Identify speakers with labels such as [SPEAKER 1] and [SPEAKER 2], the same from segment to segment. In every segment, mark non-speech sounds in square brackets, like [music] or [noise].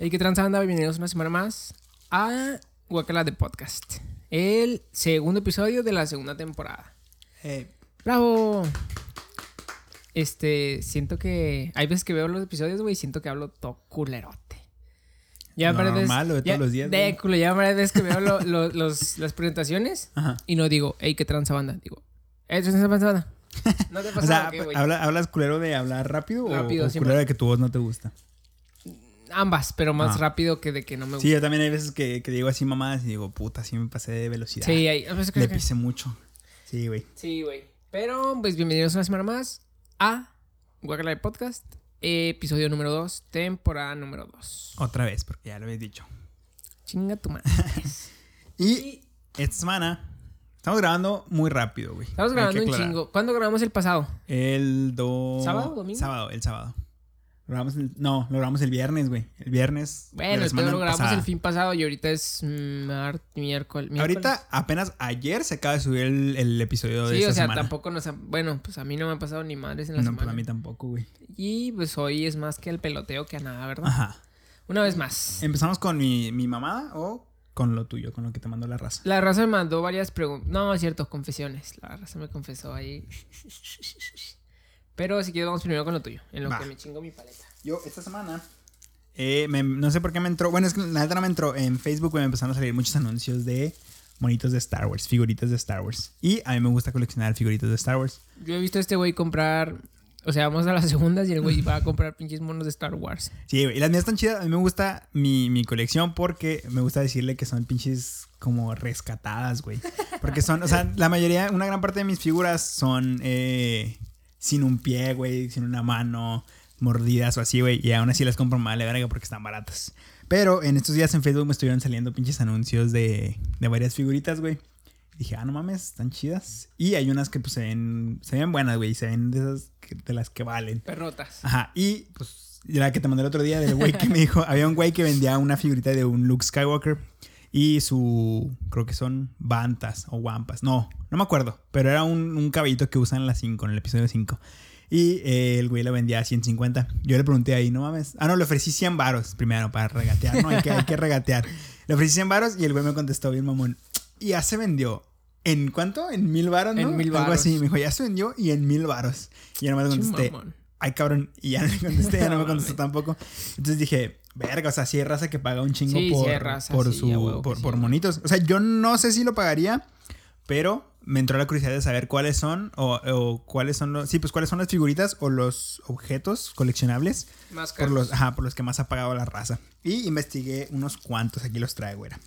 [SPEAKER 1] Hey, ¿qué transanda? Bienvenidos una semana más a Guacala de Podcast. El segundo episodio de la segunda temporada. ¡Bravo! Este, siento que. Hay veces que veo los episodios, güey, y siento que hablo todo culerote. Ya varias veces-
[SPEAKER 2] Normal, lo de todos los días,
[SPEAKER 1] De culo, ya varias veces que veo lo- [laughs] lo- los- las presentaciones
[SPEAKER 2] Ajá.
[SPEAKER 1] y no digo, hey, ¿qué tranza banda? Digo, hey, ¿qué tranza banda? ¿No te
[SPEAKER 2] O
[SPEAKER 1] pasa
[SPEAKER 2] sea,
[SPEAKER 1] qué, güey?
[SPEAKER 2] ¿habla- ¿hablas culero de hablar rápido, o-
[SPEAKER 1] Rápido,
[SPEAKER 2] o, culero de que tu voz no te gusta?
[SPEAKER 1] Ambas, pero más
[SPEAKER 2] Ah.
[SPEAKER 1] rápido que de que no me gusta.
[SPEAKER 2] Sí, yo también hay veces que, que digo así mamadas y digo, puta, sí me pasé de velocidad.
[SPEAKER 1] Sí, hay veces que-
[SPEAKER 2] Le
[SPEAKER 1] que-
[SPEAKER 2] pisé mucho. Sí, güey.
[SPEAKER 1] Sí, güey. Pero, pues bienvenidos una semana más a Guacala de Podcast, episodio número 2, temporada número 2.
[SPEAKER 2] Otra vez, porque ya lo habéis dicho.
[SPEAKER 1] Chinga tu madre. [laughs]
[SPEAKER 2] Y esta semana estamos grabando muy rápido, güey.
[SPEAKER 1] Estamos grabando un chingo. ¿Cuándo grabamos el pasado?
[SPEAKER 2] El do...
[SPEAKER 1] ¿Sábado, domingo?
[SPEAKER 2] Sábado, el sábado. Lo grabamos el- No, lo grabamos el viernes, güey. El viernes. de
[SPEAKER 1] Bueno,
[SPEAKER 2] semana
[SPEAKER 1] pedo lo grabamos
[SPEAKER 2] pasada.
[SPEAKER 1] el fin pasado y ahorita es mar- miércoles. miércoles.
[SPEAKER 2] Ahorita, apenas ayer se acaba de subir el, el episodio de
[SPEAKER 1] Sí,
[SPEAKER 2] esta
[SPEAKER 1] o sea,
[SPEAKER 2] semana.
[SPEAKER 1] tampoco nos ha... Bueno, pues a mí no me ha pasado ni madres en la
[SPEAKER 2] No, pues
[SPEAKER 1] semana.
[SPEAKER 2] a mí tampoco, güey.
[SPEAKER 1] Y pues hoy es más que el peloteo que a nada, ¿verdad?
[SPEAKER 2] Ajá.
[SPEAKER 1] Una vez más.
[SPEAKER 2] ¿Empezamos con mi, mi mamada o con lo tuyo, con lo que te mandó la raza?
[SPEAKER 1] La raza me mandó varias preguntas. No, es cierto, confesiones. La raza me confesó ahí. [laughs] Pero si quieres, vamos primero con lo tuyo. En lo
[SPEAKER 2] Va.
[SPEAKER 1] que me chingo mi paleta.
[SPEAKER 2] Yo, esta semana. eh, me- no sé por qué me entró. Bueno, es que la neta no me entró. En Facebook me empezaron a salir muchos anuncios de monitos de Star Wars, figuritas de Star Wars. Y a mí me gusta coleccionar figuritas de Star Wars.
[SPEAKER 1] Yo he visto a este güey comprar. O sea, vamos a las segundas y el güey va a comprar pinches monos de Star Wars.
[SPEAKER 2] Sí, güey. Y las mías están chidas. A mí me gusta mi, mi colección porque me gusta decirle que son pinches como rescatadas, güey. Porque son, o sea, la mayoría, una gran parte de mis figuras son eh, sin un pie, güey, sin una mano, mordidas o así, güey. Y aún así las compro mal de verga porque están baratas. Pero en estos días en Facebook me estuvieron saliendo pinches anuncios de, de varias figuritas, güey. Dije, ah, no mames, están chidas. Y hay unas que pues se ven, se ven buenas, güey. Se ven de esas que- de las que valen.
[SPEAKER 1] Perrotas.
[SPEAKER 2] Ajá, y pues la que te mandé el otro día del güey que me dijo, había un güey que vendía una figurita de un Luke Skywalker y su, creo que son bantas o wampas, no, no me acuerdo, pero era un, un caballito que usan en la 5, en el episodio 5. Y eh, el güey lo vendía a 150. Yo le pregunté ahí, no mames. Ah, no, le ofrecí 100 varos primero para regatear. No, hay que, hay que regatear. Le ofrecí 100 varos y el güey me contestó bien mamón. Y ya se vendió. ¿En cuánto? ¿En mil varos, no?
[SPEAKER 1] En mil
[SPEAKER 2] Algo
[SPEAKER 1] varos.
[SPEAKER 2] así. Me dijo, ya se vendió y en mil varos. Y yo nomás le contesté, ay cabrón, y ya no le contesté, ya no me [laughs]
[SPEAKER 1] No
[SPEAKER 2] contestó tampoco. Entonces dije, verga, o sea, sí hay raza que paga un chingo
[SPEAKER 1] Sí, sí
[SPEAKER 2] por,
[SPEAKER 1] hay raza,
[SPEAKER 2] por
[SPEAKER 1] sí,
[SPEAKER 2] su, por, por monitos. O sea, yo no sé si lo pagaría, pero me entró la curiosidad de saber cuáles son, o, o cuáles son los, sí, pues cuáles son las figuritas o los objetos coleccionables
[SPEAKER 1] Más
[SPEAKER 2] por
[SPEAKER 1] caros.
[SPEAKER 2] los, ajá, por los que más ha pagado la raza. Y investigué unos cuantos, aquí los traigo, era.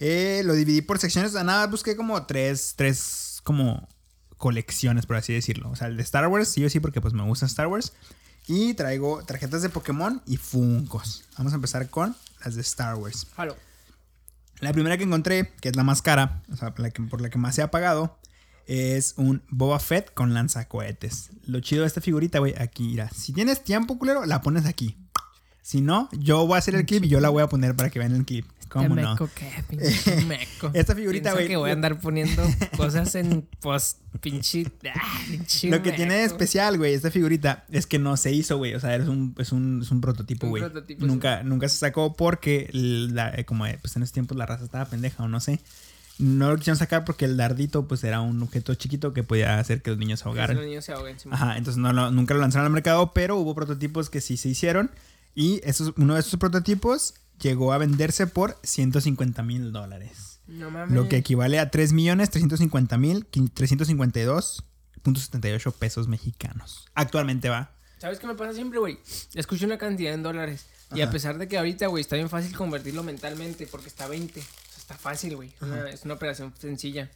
[SPEAKER 2] Eh, lo dividí por secciones, a nada, busqué como tres, tres como colecciones, por así decirlo. O sea, el de Star Wars, sí o sí, porque pues me gusta Star Wars. Y traigo tarjetas de Pokémon y Funkos. Vamos a empezar con las de Star Wars.
[SPEAKER 1] Jalo.
[SPEAKER 2] La primera que encontré, que es la más cara, o sea, la que- por la que más se ha pagado, es un Boba Fett con lanzacohetes. Lo chido de esta figurita, güey, aquí, mira. Si tienes tiempo, culero, la pones aquí. Si no, yo voy a hacer el clip y yo la voy a poner para que vean el clip. ¿Cómo no?
[SPEAKER 1] meco, qué pinche [laughs] meco.
[SPEAKER 2] Esta figurita, güey.
[SPEAKER 1] que voy a andar poniendo [laughs] cosas en post pinche. ah, pinche
[SPEAKER 2] Lo que tiene de
[SPEAKER 1] meco.
[SPEAKER 2] especial, güey, esta figurita es que no se hizo, güey. O sea, es un, es un, es un prototipo, güey. Nunca, nunca se sacó porque, la- eh, como eh, pues en esos tiempos la raza estaba pendeja o no sé. No lo quisieron sacar porque el dardito, pues era un objeto chiquito que podía hacer que los niños se ahogaran.
[SPEAKER 1] Los niños se ahoguen. Simón.
[SPEAKER 2] Ajá, entonces no lo- nunca lo lanzaron al mercado, pero hubo prototipos que sí se hicieron. Y esos, uno de esos prototipos llegó a venderse por 150 mil dólares.
[SPEAKER 1] No mames.
[SPEAKER 2] Lo que equivale a 3 millones 350 mil 352.78 pesos mexicanos. Actualmente va.
[SPEAKER 1] ¿Sabes qué me pasa siempre, güey? Escucho una cantidad en dólares. Y a pesar de que ahorita, güey, está bien fácil convertirlo mentalmente porque está 20. O sea, está fácil, güey. Es una- Es una operación sencilla.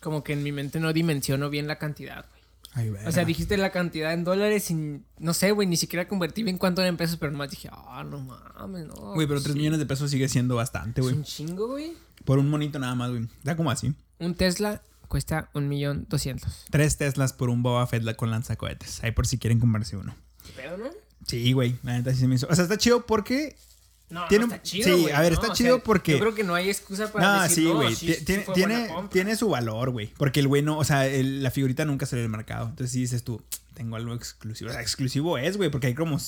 [SPEAKER 1] Como que en mi mente no dimensiono bien la cantidad, güey.
[SPEAKER 2] Ay,
[SPEAKER 1] O sea, dijiste la cantidad en dólares sin... No sé, güey, ni siquiera convertí bien cuánto era en pesos, pero nomás dije, ah, no mames, no.
[SPEAKER 2] Güey, pero 3
[SPEAKER 1] sí.
[SPEAKER 2] millones de pesos sigue siendo bastante,
[SPEAKER 1] Es
[SPEAKER 2] güey.
[SPEAKER 1] un chingo, güey.
[SPEAKER 2] Por un monito nada más, güey. Da como así.
[SPEAKER 1] Un Tesla cuesta un millón doscientos.
[SPEAKER 2] Tres Teslas por un Boba Fett con lanzacohetes. Ahí por si quieren comprarse uno.
[SPEAKER 1] ¿Qué pedo, no?
[SPEAKER 2] Sí, güey. La neta sí se me hizo. O sea, está chido porque.
[SPEAKER 1] No,
[SPEAKER 2] Tiene
[SPEAKER 1] no está chido,
[SPEAKER 2] sí,
[SPEAKER 1] güey,
[SPEAKER 2] a ver,
[SPEAKER 1] ¿no?
[SPEAKER 2] está
[SPEAKER 1] O
[SPEAKER 2] chido
[SPEAKER 1] sea,
[SPEAKER 2] porque-
[SPEAKER 1] Yo creo que no hay excusa para
[SPEAKER 2] No,
[SPEAKER 1] decir,
[SPEAKER 2] sí,
[SPEAKER 1] no,
[SPEAKER 2] güey.
[SPEAKER 1] sí
[SPEAKER 2] tiene, tiene, tiene su valor, güey. Porque el bueno, o sea, el- la figurita nunca salió del mercado. Entonces sí dices tú, tengo algo exclusivo. O sea, exclusivo es, güey, porque hay como.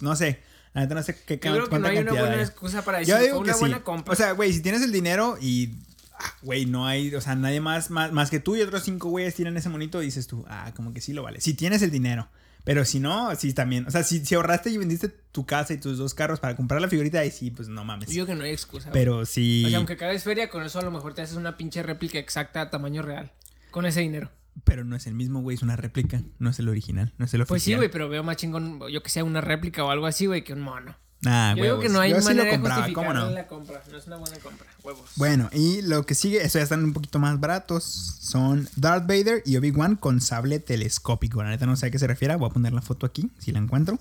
[SPEAKER 2] No sé. La neta no sé qué
[SPEAKER 1] Yo creo que no hay una buena
[SPEAKER 2] hay.
[SPEAKER 1] excusa para decir
[SPEAKER 2] Yo
[SPEAKER 1] fue
[SPEAKER 2] digo que
[SPEAKER 1] una
[SPEAKER 2] sí.
[SPEAKER 1] buena compra.
[SPEAKER 2] O sea, güey, si tienes el dinero y. ah, Güey, no hay, o sea, nadie más, más, más que tú y otros cinco güeyes tienen ese monito, dices tú, ah, como que sí lo vale. Si tienes el dinero. Pero si no, sí también. O sea, si, si ahorraste y vendiste tu casa y tus dos carros para comprar la figurita, ahí sí, pues no mames.
[SPEAKER 1] Yo digo que no hay excusa.
[SPEAKER 2] Pero sí.
[SPEAKER 1] O sea, aunque cagues feria, con eso a lo mejor te haces una pinche réplica exacta a tamaño real. Con ese dinero.
[SPEAKER 2] Pero no es el mismo, güey, es una réplica. No es el original, no es el
[SPEAKER 1] Pues sí,
[SPEAKER 2] oficial.
[SPEAKER 1] güey, pero veo más chingón, yo que sea una réplica o algo así, güey, que un mono.
[SPEAKER 2] Ah,
[SPEAKER 1] yo digo
[SPEAKER 2] huevos.
[SPEAKER 1] que no hay
[SPEAKER 2] Yo sí lo compraba, ¿cómo no?
[SPEAKER 1] la compra. No es una buena compra. Huevos.
[SPEAKER 2] Bueno, y lo que sigue, estos ya están un poquito más baratos. Son Darth Vader y Obi-Wan con sable telescópico. La neta no sé a qué se refiere. Voy a poner la foto aquí, si la encuentro.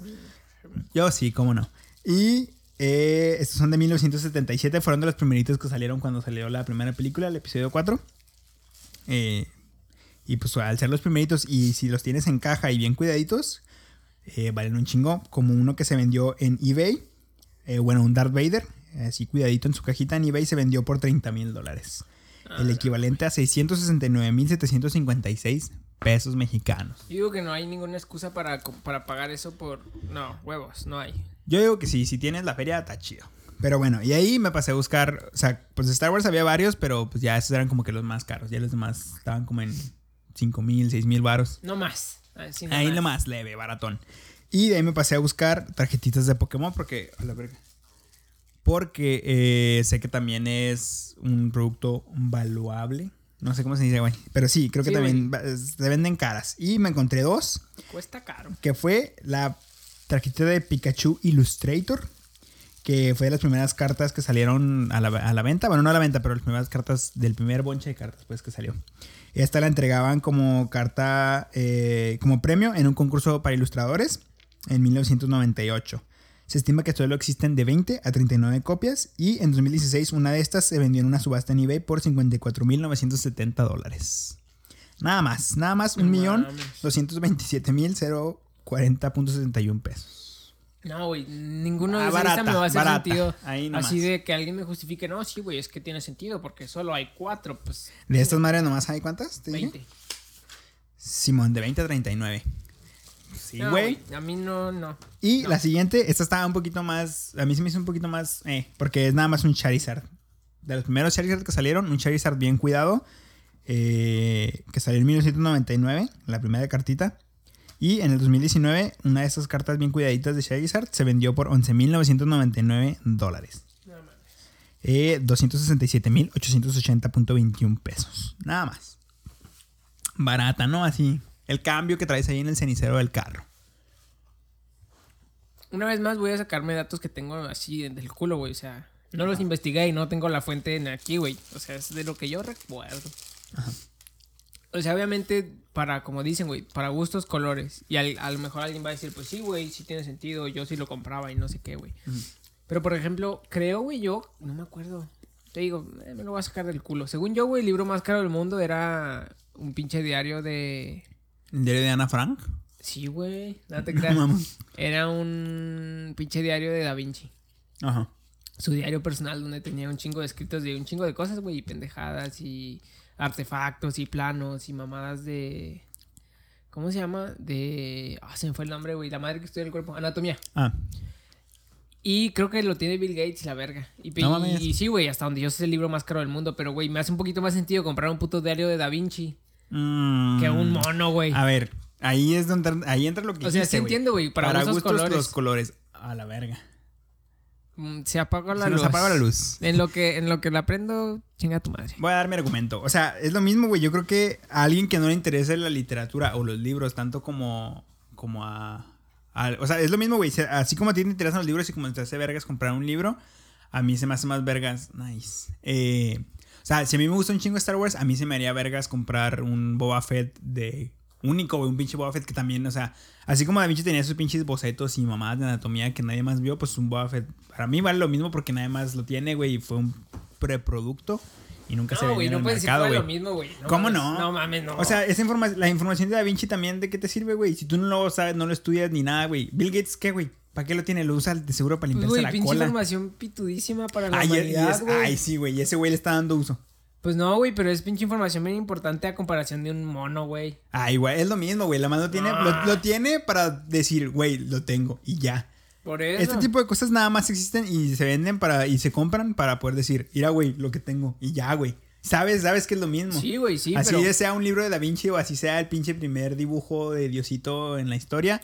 [SPEAKER 2] Yo sí, cómo no. Y eh, estos son de 1977. Fueron de los primeritos que salieron cuando salió la primera película, el episodio 4. Eh, y pues al ser los primeritos y si los tienes en caja y bien cuidaditos, eh, valen un chingo. Como uno que se vendió en eBay. eh, bueno, un Darth Vader. Así cuidadito en su cajita en eBay se vendió por 30 mil dólares. el equivalente a 669.756 pesos mexicanos.
[SPEAKER 1] Yo digo que no hay ninguna excusa para, para pagar eso por... No, huevos, no hay.
[SPEAKER 2] Yo digo que sí, si tienes la feria, está chido. Pero bueno, y ahí me pasé a buscar, o sea, pues de Star Wars había varios, pero pues ya esos eran como que los más caros. Ya los demás estaban como en 5 mil, 6 mil baros.
[SPEAKER 1] No más. Así
[SPEAKER 2] Ahí
[SPEAKER 1] más.
[SPEAKER 2] lo más leve, baratón. Y de ahí me pasé a buscar tarjetitas de Pokémon porque, a la verga. Porque eh, sé que también es un producto valuable. No sé cómo se dice, güey. Pero sí, creo que
[SPEAKER 1] Sí,
[SPEAKER 2] también se venden caras. Y me encontré dos,
[SPEAKER 1] Cuesta caro.
[SPEAKER 2] que fue la tarjetita de Pikachu Illustrator, que fue de las primeras cartas que salieron a la, a la venta. Bueno, no a la venta, pero las primeras cartas del primer bonche de cartas, pues, que salió. Esta la entregaban como carta, eh, como premio en un concurso para ilustradores en 1998. Se estima que solo existen de 20 a 39 copias y en 2016 una de estas se vendió en una subasta en eBay por 54.970 dólares. Nada más, nada más,
[SPEAKER 1] No
[SPEAKER 2] un millón
[SPEAKER 1] mames.
[SPEAKER 2] 227.040.71 pesos.
[SPEAKER 1] No, güey, ninguno
[SPEAKER 2] Ah,
[SPEAKER 1] de esos
[SPEAKER 2] barata,
[SPEAKER 1] me va a hacer
[SPEAKER 2] barata.
[SPEAKER 1] sentido.
[SPEAKER 2] Ahí nomás.
[SPEAKER 1] Así de que alguien me justifique, no, sí, güey, es que tiene sentido porque solo hay cuatro, pues
[SPEAKER 2] De estas madres nomás hay cuántas? ¿Te dije?
[SPEAKER 1] 20.
[SPEAKER 2] Simón, de 20 a 39. Sí,
[SPEAKER 1] No,
[SPEAKER 2] güey.
[SPEAKER 1] A mí no, no.
[SPEAKER 2] Y
[SPEAKER 1] No.
[SPEAKER 2] la siguiente, esta estaba un poquito más. A mí se me hizo un poquito más. Eh, porque es nada más un Charizard. De los primeros Charizard que salieron, un Charizard bien cuidado. eh, que salió en 1999, la primera cartita. Y en el 2019, una de esas cartas bien cuidaditas de Charizard se vendió por 11.999 dólares.
[SPEAKER 1] No.
[SPEAKER 2] Eh, 267.880.21 pesos. Nada más. Barata, ¿no? Así. El cambio que traes ahí en el cenicero del carro.
[SPEAKER 1] Una vez más voy a sacarme datos que tengo así del culo, güey. O sea, no los investigué y no tengo la fuente en aquí, güey. O sea, es de lo que yo recuerdo. O sea, obviamente, para, como dicen, güey, para gustos, colores. Y al- a lo mejor alguien va a decir, pues sí, güey, sí tiene sentido. Yo sí lo compraba y no sé qué, güey. Pero, por ejemplo, creo, güey, yo, no me acuerdo. Te digo, eh, me lo voy a sacar del culo. Según yo, güey, el libro más caro del mundo era un pinche diario de...
[SPEAKER 2] ¿El diario de Ana Frank?
[SPEAKER 1] Sí, güey, [laughs] no te creas. Era un pinche diario de Da Vinci.
[SPEAKER 2] Ajá.
[SPEAKER 1] Su diario personal donde tenía un chingo de escritos de un chingo de cosas, güey, y pendejadas y artefactos y planos y mamadas de... ¿Cómo se llama? De... Ah, se me fue el nombre, güey. La madre que estudia el cuerpo. Anatomía.
[SPEAKER 2] Ah,
[SPEAKER 1] Y creo que lo tiene Bill Gates, la verga. Y,
[SPEAKER 2] No
[SPEAKER 1] y-
[SPEAKER 2] mames.
[SPEAKER 1] y sí, güey, hasta donde yo sé es el libro más caro del mundo. Pero, güey, me hace un poquito más sentido comprar un puto diario de Da Vinci
[SPEAKER 2] Mm.
[SPEAKER 1] que un mono, güey.
[SPEAKER 2] A ver, ahí es donde ahí entra lo que
[SPEAKER 1] O sea,
[SPEAKER 2] dijiste,
[SPEAKER 1] sí
[SPEAKER 2] güey.
[SPEAKER 1] entiendo, güey. Para, gustos, colores.
[SPEAKER 2] los colores. A la verga.
[SPEAKER 1] Mm, Se apagó la
[SPEAKER 2] Se
[SPEAKER 1] luz.
[SPEAKER 2] nos apaga la luz.
[SPEAKER 1] En lo que, en lo que la prendo, chinga tu madre.
[SPEAKER 2] Voy a dar mi argumento. O sea, es lo mismo, güey. Yo creo que a alguien que no le interese la literatura o los libros, tanto como, como a, a- O sea, es lo mismo, güey. Así como a ti te interesan los libros y como te hace vergas comprar un libro, a mí se me hace más vergas. Nice. Eh, o sea, si a mí me gusta un chingo Star Wars, a mí se me haría vergas comprar un Boba Fett de único, güey. Un pinche Boba Fett que también, o sea, así como Da Vinci tenía sus pinches bocetos y mamadas de anatomía que nadie más vio, pues un Boba Fett para mí vale lo mismo porque nadie más lo tiene, güey. Y fue un preproducto. y nunca se
[SPEAKER 1] No,
[SPEAKER 2] vendía
[SPEAKER 1] güey,
[SPEAKER 2] en
[SPEAKER 1] no
[SPEAKER 2] el mercado, güey.
[SPEAKER 1] mismo, güey.
[SPEAKER 2] ¿Cómo
[SPEAKER 1] mames,
[SPEAKER 2] no?
[SPEAKER 1] No mames, no.
[SPEAKER 2] O sea, esa informa la información de Da Vinci también, ¿de qué te sirve, güey? Si tú no lo sabes, no lo estudias ni nada, güey. Bill Gates, ¿qué, güey? ¿Para qué lo tiene? Lo usa de seguro para
[SPEAKER 1] pues,
[SPEAKER 2] limpiarse
[SPEAKER 1] güey,
[SPEAKER 2] la
[SPEAKER 1] pinche
[SPEAKER 2] cola.
[SPEAKER 1] información pitudísima para la
[SPEAKER 2] Ay,
[SPEAKER 1] humanidad, güey.
[SPEAKER 2] ay, sí, güey. Ese güey le está dando uso.
[SPEAKER 1] Pues no, güey, pero es pinche información bien importante a comparación de un mono, güey.
[SPEAKER 2] Ay, güey, es lo mismo, güey. La mano tiene,
[SPEAKER 1] Ah.
[SPEAKER 2] lo, lo tiene para decir, güey, lo tengo y ya.
[SPEAKER 1] Por eso.
[SPEAKER 2] Este tipo de cosas nada más existen y se venden para y se compran para poder decir, mira, güey, lo que tengo y ya, güey. Sabes, sabes que es lo mismo.
[SPEAKER 1] Sí, güey, sí,
[SPEAKER 2] así
[SPEAKER 1] pero...
[SPEAKER 2] sea un libro de Da Vinci o así sea el pinche primer dibujo de Diosito en la historia,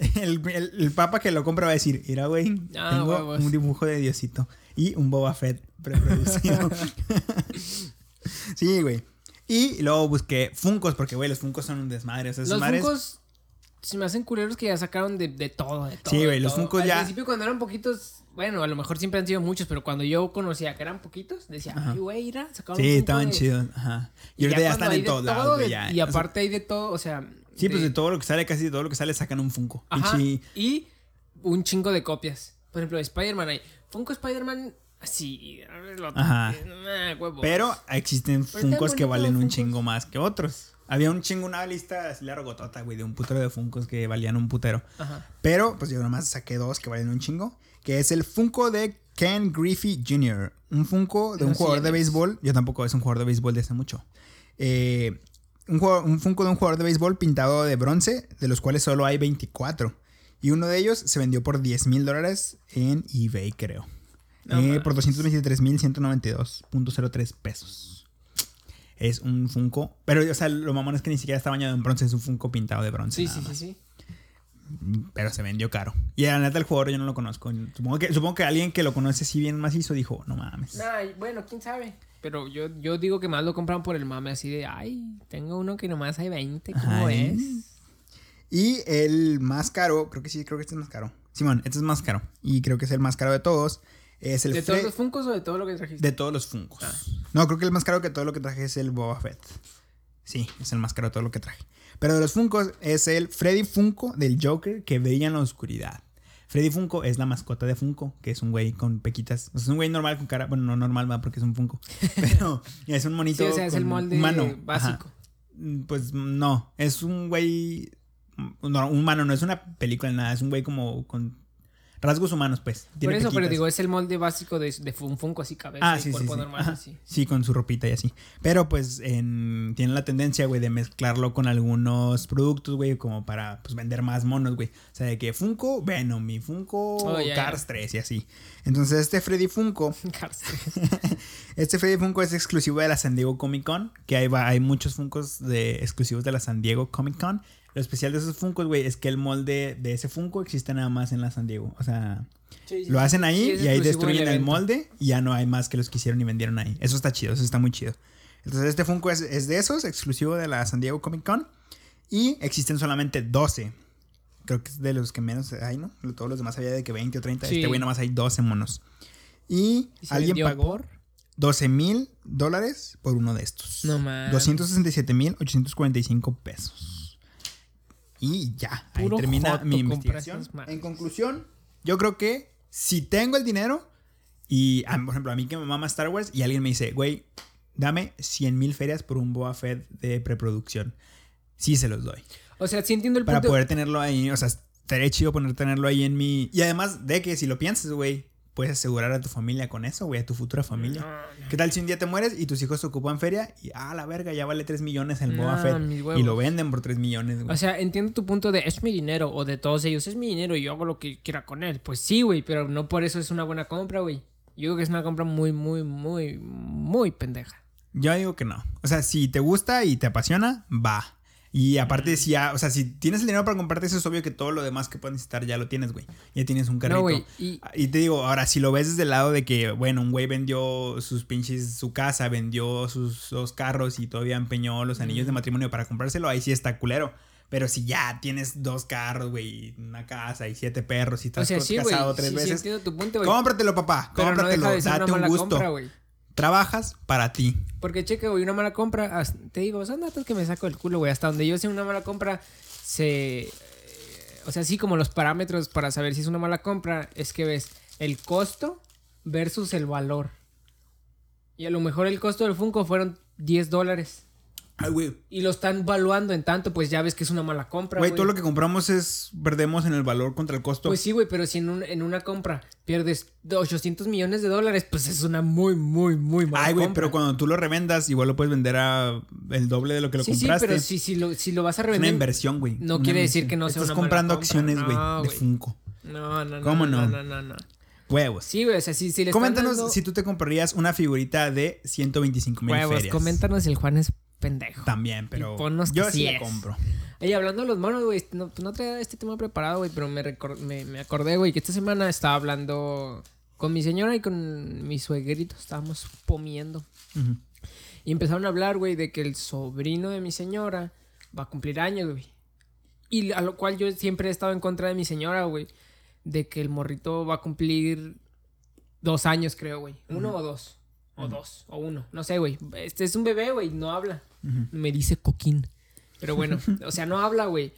[SPEAKER 2] [laughs] el, el- el papa que lo compra va a decir, mira, güey,
[SPEAKER 1] Ah,
[SPEAKER 2] tengo
[SPEAKER 1] huevos.
[SPEAKER 2] un dibujo de Diosito y un Boba Fett preproducido. [laughs] [laughs] sí, güey. Y luego busqué Funcos, porque, güey, los Funcos son un desmadre. O sea,
[SPEAKER 1] Los
[SPEAKER 2] madres-
[SPEAKER 1] Funkos se me hacen culeros que ya sacaron de, de todo, de todo.
[SPEAKER 2] Sí, güey, los
[SPEAKER 1] todo.
[SPEAKER 2] Funkos
[SPEAKER 1] Al
[SPEAKER 2] ya-
[SPEAKER 1] principio cuando eran poquitos, bueno, a lo mejor siempre han sido muchos, pero cuando yo conocía que eran poquitos, decía, ay, güey, mira, sacaron un
[SPEAKER 2] Sí, estaban
[SPEAKER 1] de-
[SPEAKER 2] chidos. Ajá. Y, ahorita ya están en todos
[SPEAKER 1] todo,
[SPEAKER 2] lados, güey. ya.
[SPEAKER 1] Y
[SPEAKER 2] O sea,
[SPEAKER 1] aparte hay de todo, o sea...
[SPEAKER 2] Sí, pues de todo lo que sale, casi de todo lo que sale, sacan un Funko.
[SPEAKER 1] Ajá, y un chingo de copias. Por ejemplo, de Spider-Man hay Funko Spider-Man así, lo-
[SPEAKER 2] Ajá. Pero existen Funcos que valen un chingo más que otros. Había un chingo, una lista así largotota, güey, de un putero de Funcos que valían un putero.
[SPEAKER 1] Ajá.
[SPEAKER 2] Pero, pues yo nomás saqué dos que valen un chingo. Que es el Funko de Ken Griffey Jr. Un Funko de
[SPEAKER 1] No
[SPEAKER 2] un jugador de béisbol. Yo tampoco es un jugador de béisbol de hace mucho. Eh, un, jugador- un Funko de un jugador de béisbol pintado de bronce, de los cuales solo hay 24. Y uno de ellos se vendió por 10 mil dólares en eBay, creo.
[SPEAKER 1] No
[SPEAKER 2] Eh, por
[SPEAKER 1] mames.
[SPEAKER 2] 223.192.03 pesos. Es un Funko. Pero, o sea, lo mamón es que ni siquiera está bañado en bronce. Es un Funko pintado de bronce.
[SPEAKER 1] Sí,
[SPEAKER 2] nada
[SPEAKER 1] sí, sí,
[SPEAKER 2] más.
[SPEAKER 1] sí.
[SPEAKER 2] Pero se vendió caro. Y la neta, el jugador yo no lo conozco. Supongo que, supongo que alguien que lo conoce así bien macizo dijo, no mames.
[SPEAKER 1] Bueno, quién sabe. Pero yo, yo digo que más lo compran por el mame así de, ay, tengo uno que nomás hay 20, ¿cómo
[SPEAKER 2] Ay.
[SPEAKER 1] es?
[SPEAKER 2] Y el más caro, creo que sí, creo que este es más caro. Simón, este es más caro. Y creo que es el más caro de todos. Es el
[SPEAKER 1] ¿De todos los Funkos o de todo lo que trajiste?
[SPEAKER 2] de todos los Funkos.
[SPEAKER 1] Ah.
[SPEAKER 2] No, creo que el más caro que todo lo que traje es el Boba Fett. Sí, es el más caro de todo lo que traje. Pero de los Funkos es el Freddy Funko del Joker que brilla en la oscuridad. Freddy Funko es la mascota de Funko, que es un güey con pequitas. O sea, es un güey normal con cara. Bueno, no normal, va, porque es un Funko. [laughs] Pero es un monito.
[SPEAKER 1] Sí, o sea, es el molde
[SPEAKER 2] humano.
[SPEAKER 1] Básico.
[SPEAKER 2] Mm, Pues no, es un güey. No, un humano, no es una película nada. Es un güey como con rasgos humanos, pues.
[SPEAKER 1] Por eso, pero digo, es el molde básico de, de un Funko así, cabeza
[SPEAKER 2] Ah,
[SPEAKER 1] y
[SPEAKER 2] sí, sí,
[SPEAKER 1] cuerpo
[SPEAKER 2] sí.
[SPEAKER 1] normal
[SPEAKER 2] Ajá.
[SPEAKER 1] así.
[SPEAKER 2] Sí, con su ropita y así. Pero pues en, tiene la tendencia, güey, de mezclarlo con algunos productos, güey, como para pues vender más monos, güey. O sea, de que Funko Venom y Funko
[SPEAKER 1] Oh,
[SPEAKER 2] Cars 3 y así. Entonces este Freddy Funko, [laughs] [laughs] este Freddy Funko es exclusivo de la San Diego Comic Con, que hay, va- hay muchos Funkos de, exclusivos de la San Diego Comic Con. Lo especial de esos Funkos, güey, es que el molde de ese Funko existe nada más en la San Diego. O sea, lo hacen ahí
[SPEAKER 1] Sí,
[SPEAKER 2] y ahí destruyen el molde y ya no hay más que los que hicieron y vendieron ahí. Eso está chido, eso está muy chido. Entonces este Funko es, es de esos, exclusivo de la San Diego Comic Con. Y existen solamente 12. Creo que es de los que menos hay, ¿no? Todos los demás había de que 20 o 30.
[SPEAKER 1] Sí.
[SPEAKER 2] Este güey nomás hay 12 monos. Y,
[SPEAKER 1] ¿Y se
[SPEAKER 2] alguien pagó
[SPEAKER 1] por?
[SPEAKER 2] 12 mil dólares por uno de estos.
[SPEAKER 1] No mames.
[SPEAKER 2] 267 mil 845 pesos. Y ya, ahí
[SPEAKER 1] Puro
[SPEAKER 2] termina mi investigación. En conclusión, yo creo que si tengo el dinero y, ah, por ejemplo, a mí que me mama Star Wars y alguien me dice, güey, dame 100 mil ferias por un Boba Fett de preproducción. Sí se los doy.
[SPEAKER 1] O sea, sí entiendo el
[SPEAKER 2] Para
[SPEAKER 1] punto.
[SPEAKER 2] poder tenerlo ahí, o sea, estaría chido poner tenerlo ahí en mi... Y además de que si lo piensas, güey, puedes asegurar a tu familia con eso, güey, a tu futura familia.
[SPEAKER 1] No,
[SPEAKER 2] ¿Qué tal si un día te mueres y tus hijos se ocupan feria y, ah, la verga, ya vale 3 millones el Boba
[SPEAKER 1] No,
[SPEAKER 2] Fett?
[SPEAKER 1] mis
[SPEAKER 2] Y lo venden por 3 millones, güey.
[SPEAKER 1] O sea, entiendo tu punto de es mi dinero o de todos ellos es mi dinero y yo hago lo que quiera con él. Pues sí, güey, pero no por eso es una buena compra, güey. Yo creo que es una compra muy, muy, muy, muy pendeja.
[SPEAKER 2] Yo digo que no. O sea, si te gusta y te apasiona, va. Y aparte, si ya, o sea, si tienes el dinero para comprarte eso, es obvio que todo lo demás que puedes necesitar ya lo tienes, güey. Ya tienes un carrito.
[SPEAKER 1] No. Y
[SPEAKER 2] Y te digo, ahora, si lo ves desde el lado de que, bueno, un güey vendió sus pinches, su casa, vendió sus dos carros y todavía empeñó los anillos de matrimonio para comprárselo, ahí sí está culero. Pero si ya tienes dos carros, güey, una casa y siete perros y
[SPEAKER 1] o
[SPEAKER 2] estás
[SPEAKER 1] sea, sí, güey.
[SPEAKER 2] casado tres
[SPEAKER 1] sí,
[SPEAKER 2] veces,
[SPEAKER 1] tu punto,
[SPEAKER 2] cómpratelo, papá.
[SPEAKER 1] Pero no
[SPEAKER 2] Cómpratelo,
[SPEAKER 1] deja de ser
[SPEAKER 2] date
[SPEAKER 1] una
[SPEAKER 2] un gusto.
[SPEAKER 1] compra.
[SPEAKER 2] Trabajas para ti.
[SPEAKER 1] Porque cheque, güey, una mala compra, te digo, son datos que me saco del culo, güey. Hasta donde yo sé una mala compra, se... eh, O sea, sí, como los parámetros para saber si es una mala compra, es que ves el costo versus el valor. Y a lo mejor el costo del Funko fueron 10 dólares.
[SPEAKER 2] Ay, güey.
[SPEAKER 1] Y lo están valuando en tanto, pues ya ves que es una mala compra,
[SPEAKER 2] Güey,
[SPEAKER 1] güey.
[SPEAKER 2] todo lo que compramos es. Perdemos en el valor contra el costo.
[SPEAKER 1] Pues sí, güey, pero si en, un- en una compra pierdes 800 millones de dólares, pues es una muy, muy, muy mala
[SPEAKER 2] Ay, güey,
[SPEAKER 1] compra.
[SPEAKER 2] pero cuando tú lo revendas, igual lo puedes vender a el doble de lo que lo
[SPEAKER 1] Sí,
[SPEAKER 2] compraste.
[SPEAKER 1] sí, pero si, si, lo, si lo vas a
[SPEAKER 2] Es una
[SPEAKER 1] revender...
[SPEAKER 2] inversión, güey.
[SPEAKER 1] No
[SPEAKER 2] Una
[SPEAKER 1] quiere decir que no sea
[SPEAKER 2] Estás
[SPEAKER 1] una mala
[SPEAKER 2] comprando
[SPEAKER 1] compra.
[SPEAKER 2] acciones, güey,
[SPEAKER 1] No,
[SPEAKER 2] de. Funko.
[SPEAKER 1] No, no, no.
[SPEAKER 2] ¿Cómo
[SPEAKER 1] no?
[SPEAKER 2] no?
[SPEAKER 1] No, no, no.
[SPEAKER 2] Huevos.
[SPEAKER 1] Sí, güey, o sea, si, si le
[SPEAKER 2] Coméntanos
[SPEAKER 1] dando-
[SPEAKER 2] si tú te comprarías una figurita de 125 mil
[SPEAKER 1] Huevos,
[SPEAKER 2] ferias.
[SPEAKER 1] coméntanos si el Juan es pendejo.
[SPEAKER 2] También, pero
[SPEAKER 1] Y ponnos
[SPEAKER 2] yo
[SPEAKER 1] sí
[SPEAKER 2] sí la
[SPEAKER 1] es.
[SPEAKER 2] compro.
[SPEAKER 1] Oye, hablando de los monos, güey, no, pues no traía este tema preparado, güey, pero me, me, me acordé, güey, que esta semana estaba hablando con mi señora y con mi suegrito, estábamos pomiendo.
[SPEAKER 2] Ujú.
[SPEAKER 1] Y empezaron a hablar, güey, de que el sobrino de mi señora va a cumplir años, güey. Y a lo cual yo siempre he estado en contra de mi señora, güey. De que el morrito va a cumplir dos años, creo, güey. Uno o dos. O dos. O uno. No sé, güey. Este es un bebé, güey. No habla. Me dice coquín. Pero bueno, o sea, no habla, güey.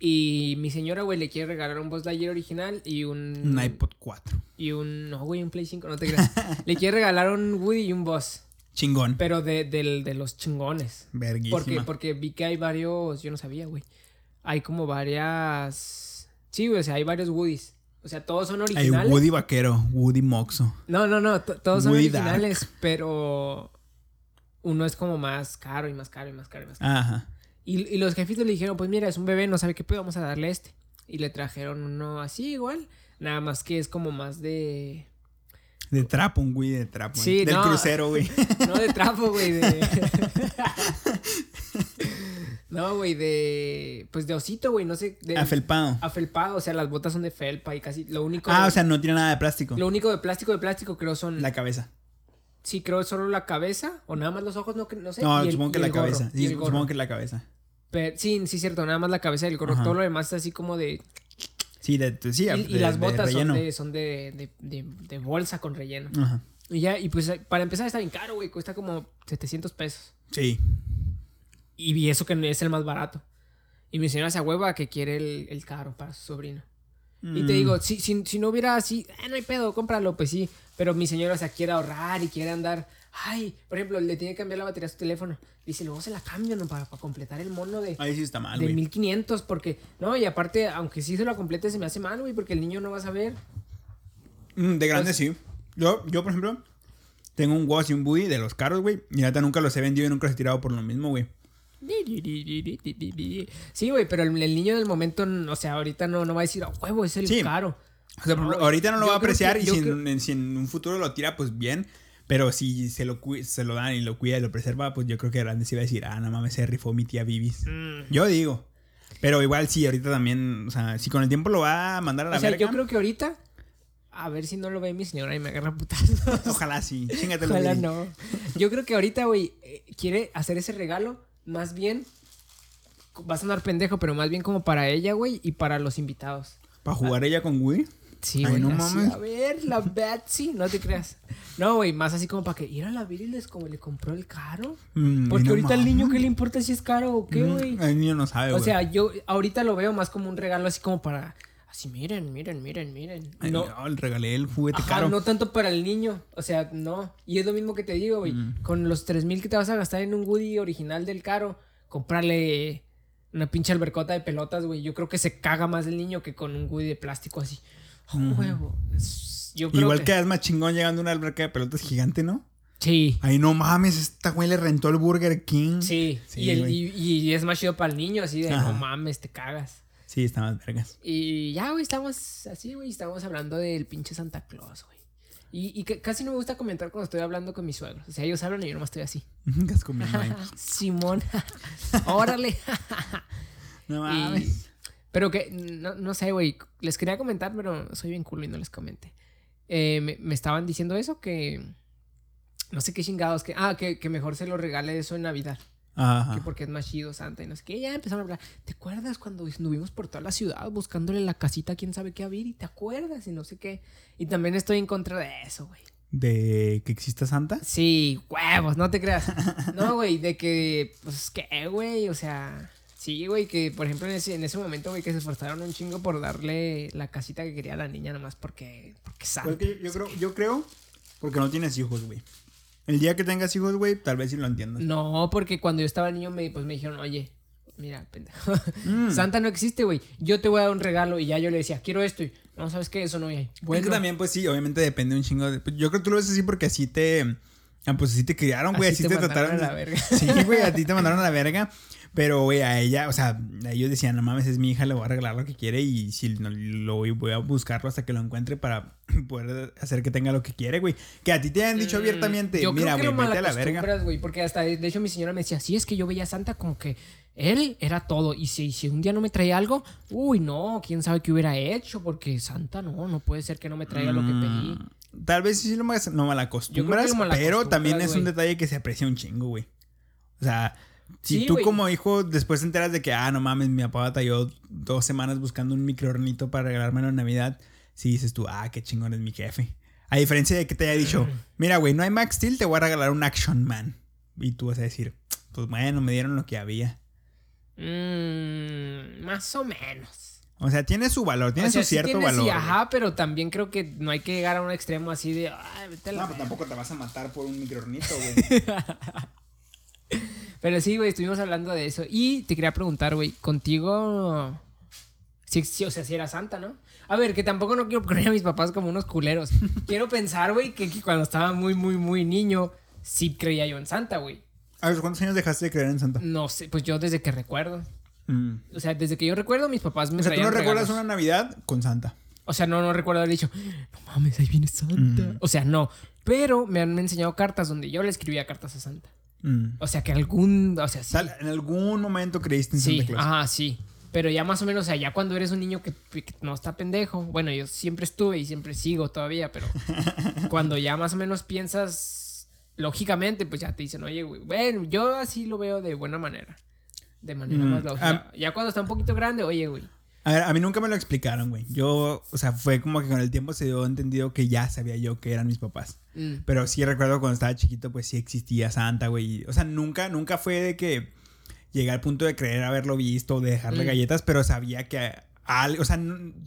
[SPEAKER 1] Y mi señora, güey, le quiere regalar un Buzz Lightyear original y un...
[SPEAKER 2] Un iPod 4.
[SPEAKER 1] Y un... No, güey, un Play 5, no te creas. [laughs] le quiere regalar un Woody y un Buzz.
[SPEAKER 2] Chingón.
[SPEAKER 1] Pero de, del- de los chingones.
[SPEAKER 2] Verguísima.
[SPEAKER 1] Porque, porque vi que hay varios. Yo no sabía, güey. Hay como varias. Sí, güey, o sea, hay varios Woodies. O sea, todos son
[SPEAKER 2] Hay
[SPEAKER 1] originales.
[SPEAKER 2] Woody Vaquero, Woody Moxo.
[SPEAKER 1] No, no, no. to- Todos son
[SPEAKER 2] Woody Dark.
[SPEAKER 1] originales, pero. Uno es como más caro y más caro y más caro y más caro.
[SPEAKER 2] Ajá.
[SPEAKER 1] Y, y los jefitos le dijeron: Pues mira, es un bebé, no sabe qué pedo, vamos a darle este. Y le trajeron uno así igual. Nada más que es como más de.
[SPEAKER 2] De trapo, un Woody de trapo.
[SPEAKER 1] Sí,
[SPEAKER 2] Del
[SPEAKER 1] no.
[SPEAKER 2] crucero, güey. [laughs]
[SPEAKER 1] No de trapo, güey, de. [laughs] no, güey, de. Pues de osito, güey, no sé. De...
[SPEAKER 2] Afelpado.
[SPEAKER 1] Afelpado, o sea, las botas son de felpa y casi. Lo único.
[SPEAKER 2] Ah,
[SPEAKER 1] de-
[SPEAKER 2] o sea, no tiene nada de plástico.
[SPEAKER 1] Lo único de plástico de plástico creo son.
[SPEAKER 2] La cabeza.
[SPEAKER 1] Sí, creo solo la cabeza. O nada más los ojos, no, no sé.
[SPEAKER 2] No,
[SPEAKER 1] el-
[SPEAKER 2] supongo que la
[SPEAKER 1] gorro,
[SPEAKER 2] cabeza. Sí, supongo que la cabeza.
[SPEAKER 1] Pero- sí, sí, cierto, nada más la cabeza y el gorro.
[SPEAKER 2] Ajá.
[SPEAKER 1] Todo lo demás es así como de.
[SPEAKER 2] Sí, de, sí,
[SPEAKER 1] Y,
[SPEAKER 2] de-
[SPEAKER 1] y las botas son, de, son de, de, de, de bolsa con relleno.
[SPEAKER 2] Ajá.
[SPEAKER 1] Y ya, y pues para empezar está bien caro, güey. Cuesta como 700 pesos.
[SPEAKER 2] Sí.
[SPEAKER 1] Y eso que es el más barato. Y mi señora se hueva que quiere el, el caro para su sobrino. Y te
[SPEAKER 2] Mm.
[SPEAKER 1] digo, si, si, si no hubiera así, "Ah, no hay pedo, cómpralo, pues sí. Pero mi señora, o sea, quiere ahorrar y quiere andar. Ay, por ejemplo, le tiene que cambiar la batería a su teléfono. Dice, luego se la cambio, ¿no? Para, para completar el mono de,
[SPEAKER 2] Ahí sí está mal,
[SPEAKER 1] de
[SPEAKER 2] güey.
[SPEAKER 1] 1500. Porque, no, y aparte, aunque sí se la complete, se me hace mal, güey, porque el niño no va a saber.
[SPEAKER 2] Mm, de grande
[SPEAKER 1] Pues-
[SPEAKER 2] sí. Yo, yo, por ejemplo, tengo un Woz y un Woody de los caros, güey. Y neta nunca los he vendido y nunca los he tirado por lo mismo, güey.
[SPEAKER 1] Sí, güey, pero el, el niño del momento, o sea, ahorita no, no va a decir, a huevo, es el
[SPEAKER 2] Sí.
[SPEAKER 1] caro.
[SPEAKER 2] O sea,
[SPEAKER 1] No,
[SPEAKER 2] ahorita no lo va a apreciar
[SPEAKER 1] que-
[SPEAKER 2] y si,
[SPEAKER 1] creo-
[SPEAKER 2] en, si en un futuro lo tira, pues bien. Pero si se lo, se lo dan y lo cuida y lo preserva, pues yo creo que grande sí va a decir, ah, no mames, se rifó mi tía Vivis.
[SPEAKER 1] Mm.
[SPEAKER 2] Yo digo. Pero igual sí, ahorita también, o sea, si con el tiempo lo va a mandar a la
[SPEAKER 1] O sea,
[SPEAKER 2] verga.
[SPEAKER 1] yo creo que ahorita, a ver si no lo ve mi señora y me agarra putazos.
[SPEAKER 2] Ojalá sí. Chingatelo. [laughs]
[SPEAKER 1] Ojalá no. Yo creo que ahorita, güey, eh, quiere hacer ese regalo más bien. Va a sonar pendejo, pero más bien como para ella, güey, y para los invitados.
[SPEAKER 2] ¿Para jugar ella con Woody?
[SPEAKER 1] Sí,
[SPEAKER 2] Ay,
[SPEAKER 1] güey.
[SPEAKER 2] no
[SPEAKER 1] así,
[SPEAKER 2] mames.
[SPEAKER 1] A ver, la Betsy, no te creas. No, güey, más así como para que ir a la Viriles como le compró el caro.
[SPEAKER 2] Mm,
[SPEAKER 1] Porque
[SPEAKER 2] no
[SPEAKER 1] ahorita al niño. ¿qué le importa si es caro o qué,
[SPEAKER 2] Mm,
[SPEAKER 1] güey?
[SPEAKER 2] El niño no sabe,
[SPEAKER 1] O
[SPEAKER 2] güey.
[SPEAKER 1] sea, yo ahorita lo veo más como un regalo así como para. Así, miren, miren, miren, miren. No,
[SPEAKER 2] no, le regalé el juguete
[SPEAKER 1] Ajá,
[SPEAKER 2] caro.
[SPEAKER 1] no tanto para el niño. O sea, no. Y es lo mismo que te digo, güey.
[SPEAKER 2] Mm.
[SPEAKER 1] Con los 3000 que te vas a gastar en un Woody original del caro, comprarle una pinche albercota de pelotas, güey. Yo creo que se caga más el niño que con un Woody de plástico así. Oh, huevo. Es- Yo creo
[SPEAKER 2] Igual
[SPEAKER 1] que...
[SPEAKER 2] quedas más chingón llegando a una alberca de pelotas gigante, ¿no?
[SPEAKER 1] Sí.
[SPEAKER 2] Ay, no mames, esta güey le rentó el Burger King.
[SPEAKER 1] Sí.
[SPEAKER 2] Sí,
[SPEAKER 1] y, el- y- y es más chido para el niño, así de
[SPEAKER 2] Ajá.
[SPEAKER 1] no mames, te cagas.
[SPEAKER 2] Sí, está más vergas.
[SPEAKER 1] Y ya, güey, estamos así, güey, estamos hablando del pinche Santa Claus, güey. Y, y que casi no me gusta comentar cuando estoy hablando con mis suegros. O sea, ellos hablan y yo nomás estoy así. [laughs]
[SPEAKER 2] Comiendo ahí. [laughs]
[SPEAKER 1] Simón. [laughs] Órale.
[SPEAKER 2] No
[SPEAKER 1] Y-
[SPEAKER 2] mames.
[SPEAKER 1] pero que, no, no sé, güey. Les quería comentar, pero soy bien culo y no les comenté. Eh, me, me estaban diciendo eso, que... No sé qué chingados, que... Ah, que, que mejor se lo regale eso en Navidad. Que porque es más chido Santa y no sé qué. Ya empezaron a hablar. ¿Te acuerdas cuando anduvimos por toda la ciudad buscándole la casita a quién sabe qué a Viri? ¿Te acuerdas? Y no sé qué. Y también estoy en contra de eso, güey.
[SPEAKER 2] ¿De que exista Santa?
[SPEAKER 1] Sí, huevos, no te creas. No, güey, de que, pues, ¿qué, güey? O sea, sí, güey, que por ejemplo en ese, en ese momento, güey, que se esforzaron un chingo por darle la casita que quería a la niña nomás porque, porque Santa.
[SPEAKER 2] Pues que yo, yo creo, yo creo, porque no tienes hijos, güey. El día que tengas hijos, güey, tal vez sí lo entiendas.
[SPEAKER 1] No, porque cuando yo estaba niño me, pues me dijeron, oye, mira, pendejo.
[SPEAKER 2] Mm.
[SPEAKER 1] Santa no existe, güey. Yo te voy a dar un regalo y ya yo le decía, quiero esto. Y no, ¿sabes qué? Eso no hay.
[SPEAKER 2] Es que
[SPEAKER 1] Bueno,
[SPEAKER 2] también, pues sí, obviamente depende un chingo de... pues, Yo creo que tú lo ves así porque así te... ah, Pues así te criaron, güey. Así,
[SPEAKER 1] Así
[SPEAKER 2] te,
[SPEAKER 1] te
[SPEAKER 2] trataron.
[SPEAKER 1] a la verga.
[SPEAKER 2] Sí, güey, a ti te [laughs] mandaron a la verga. Pero, güey, a ella, o sea, ellos decían, no mames, es mi hija, le voy a regalar lo que quiere y si no, lo voy, voy a buscarlo hasta que lo encuentre para [laughs] poder hacer que tenga lo que quiere, güey. Que a ti te han dicho
[SPEAKER 1] Mm,
[SPEAKER 2] abiertamente,
[SPEAKER 1] yo
[SPEAKER 2] mira, güey, vete a la verga.
[SPEAKER 1] güey, porque hasta, de hecho, mi señora me decía, sí, es que yo veía a Santa como que él era todo. Y si, si un día no me traía algo, uy, no, quién sabe qué hubiera hecho, porque Santa no, no puede ser que no me traiga lo que pedí.
[SPEAKER 2] Mm, Tal vez sí lo no malacostumbras, pero también es un detalle que se aprecia un chingo, güey. O sea, si
[SPEAKER 1] Sí,
[SPEAKER 2] tú como hijo después te enteras de que, ah, no mames, mi papá batalló dos semanas buscando un microornito para regalármelo en Navidad, si dices tú, ah, qué chingón es mi jefe. A diferencia de que te haya dicho, [clears throat] mira, güey, no hay Max Steel, te voy a regalar un Action Man. Y tú vas a decir, pues bueno, me dieron lo que había.
[SPEAKER 1] Mm, más o menos.
[SPEAKER 2] O sea, tiene su valor, tiene
[SPEAKER 1] O sea,
[SPEAKER 2] su
[SPEAKER 1] sí
[SPEAKER 2] cierto
[SPEAKER 1] tiene, sí,
[SPEAKER 2] valor. güey.
[SPEAKER 1] ajá, pero también creo que no hay que llegar a un extremo así de, ay, vete a la
[SPEAKER 2] No, pues
[SPEAKER 1] verga".
[SPEAKER 2] tampoco te vas a matar por un microornito, güey. [laughs]
[SPEAKER 1] Pero sí, güey, estuvimos hablando de eso. Y te quería preguntar, güey, contigo. Sí, sí, o sea, si era santa, ¿no? A ver, que tampoco no quiero poner a mis papás como unos culeros. [laughs] quiero pensar, güey, que, que cuando estaba muy, muy, muy niño, sí creía yo en Santa, güey.
[SPEAKER 2] A ver, ¿cuántos años dejaste de creer en Santa?
[SPEAKER 1] No sé, pues yo desde que recuerdo.
[SPEAKER 2] Mm.
[SPEAKER 1] O sea, desde que yo recuerdo, mis papás me
[SPEAKER 2] O sea, tú no recuerdas
[SPEAKER 1] regalos.
[SPEAKER 2] una Navidad con Santa.
[SPEAKER 1] O sea, no, no recuerdo haber dicho, no mames, ahí viene Santa.
[SPEAKER 2] Mm.
[SPEAKER 1] O sea, no. Pero me han enseñado cartas donde yo le escribía cartas a Santa.
[SPEAKER 2] Mm.
[SPEAKER 1] O sea, que algún. O sea, sí.
[SPEAKER 2] Tal- ¿En algún momento creíste en
[SPEAKER 1] Sí,
[SPEAKER 2] Santa Claus?
[SPEAKER 1] ajá, sí. Pero ya más o menos, o sea, ya cuando eres un niño que, que no está pendejo, bueno, yo siempre estuve y siempre sigo todavía, pero [laughs] cuando ya más o menos piensas lógicamente, pues ya te dicen, oye, güey, bueno, yo así lo veo de buena manera. De manera
[SPEAKER 2] Mm,
[SPEAKER 1] más lógica. ya cuando está un poquito grande, oye, güey.
[SPEAKER 2] A ver, a mí nunca me lo explicaron, güey. Yo, o sea, fue como que con el tiempo se dio entendido que ya sabía yo que eran mis papás.
[SPEAKER 1] mm,
[SPEAKER 2] Pero sí recuerdo cuando estaba chiquito, pues sí existía Santa, güey. O sea, nunca, nunca fue de que llegué al punto de creer haberlo visto o de dejarle
[SPEAKER 1] Mm.
[SPEAKER 2] galletas, pero sabía que o sea,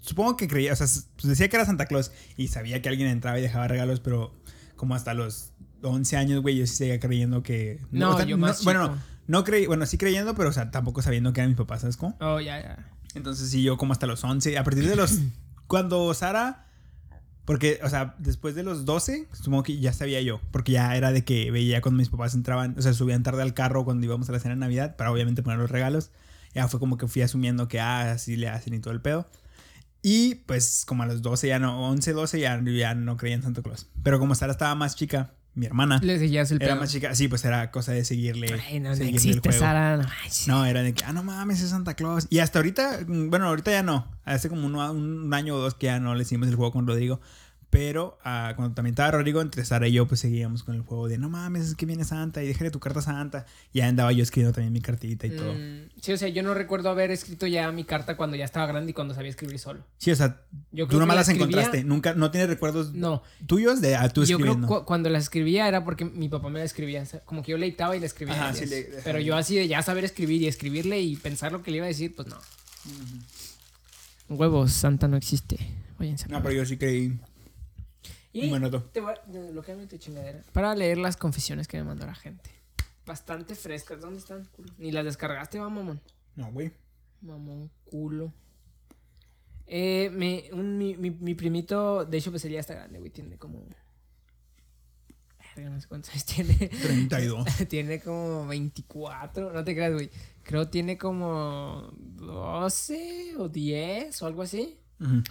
[SPEAKER 2] supongo que creía, o sea, pues decía que era Santa Claus y sabía que alguien entraba y dejaba regalos, pero como hasta los 11 años, güey, yo sí seguía creyendo que
[SPEAKER 1] No,
[SPEAKER 2] o sea,
[SPEAKER 1] yo más
[SPEAKER 2] bueno,
[SPEAKER 1] chico.
[SPEAKER 2] no, no creí, bueno, sí creyendo, pero o sea, tampoco sabiendo que eran mis papás, ¿sabes cómo?
[SPEAKER 1] Oh, ya, ya.
[SPEAKER 2] Entonces sí, yo como hasta los 11, a partir de los... [clears throat] cuando Sara... Porque, o sea, después de los 12, supongo que ya sabía yo, porque ya era de que veía cuando mis papás entraban, o sea, subían tarde al carro cuando íbamos a la cena de Navidad, para obviamente poner los regalos. Ya fue como que fui asumiendo que, ah, así le hacen y todo el pedo. Y pues como a los 12 ya no, 11, 12 ya, ya no creía en Santa Claus. Pero como Sara estaba más chica, mi hermana,
[SPEAKER 1] Le seguías el
[SPEAKER 2] era
[SPEAKER 1] pedo.
[SPEAKER 2] más chica, sí, pues era cosa de seguirle.
[SPEAKER 1] Ay, no, no existe,
[SPEAKER 2] juego.
[SPEAKER 1] Sara. No,
[SPEAKER 2] era de que, ah, no mames, es Santa Claus. Y hasta ahorita, mm, bueno, ahorita ya no. Hace como un, un año o dos que ya no le hicimos el juego con Rodrigo. Pero ah, cuando también estaba Rodrigo, entre Sara y yo, pues seguíamos con el juego de, no mames, es que viene Santa y déjale tu carta a Santa. Y ya andaba yo escribiendo también mi cartita y todo.
[SPEAKER 1] Mm, sí, o sea, yo no recuerdo haber escrito ya mi carta cuando ya estaba grande y cuando sabía escribir solo.
[SPEAKER 2] Sí, o sea,
[SPEAKER 1] Yo
[SPEAKER 2] tú nomás
[SPEAKER 1] la
[SPEAKER 2] las
[SPEAKER 1] escribía-
[SPEAKER 2] encontraste. Nunca, no tienes recuerdos
[SPEAKER 1] No,
[SPEAKER 2] tuyos de a tú
[SPEAKER 1] yo creo
[SPEAKER 2] escribiendo.
[SPEAKER 1] que cu- cuando la escribía era porque mi papá me la escribía. o sea, Como que yo le dictaba y la escribía.
[SPEAKER 2] Ajá, sí, le-
[SPEAKER 1] Pero yo así de ya saber escribir y escribirle y pensar lo que le iba a decir, pues no. Huevos, Santa no existe. Váyanse
[SPEAKER 2] No, pero yo sí creí.
[SPEAKER 1] Y
[SPEAKER 2] Bueno, tú.
[SPEAKER 1] te voy a- lo que tu chingadera. Para leer las confesiones que me mandó la gente. Bastante frescas. ¿Dónde están? culo? Ni las descargaste, va, mamón.
[SPEAKER 2] No, güey.
[SPEAKER 1] Mamón, culo. Eh, me, un- mi, mi, mi primito, de hecho, pues sería hasta grande, güey. Tiene como. No sé cuántos años tiene.
[SPEAKER 2] 32. [laughs]
[SPEAKER 1] tiene como 24. No te creas, güey. Creo tiene como 12 o 10 o algo así.
[SPEAKER 2] Ujú.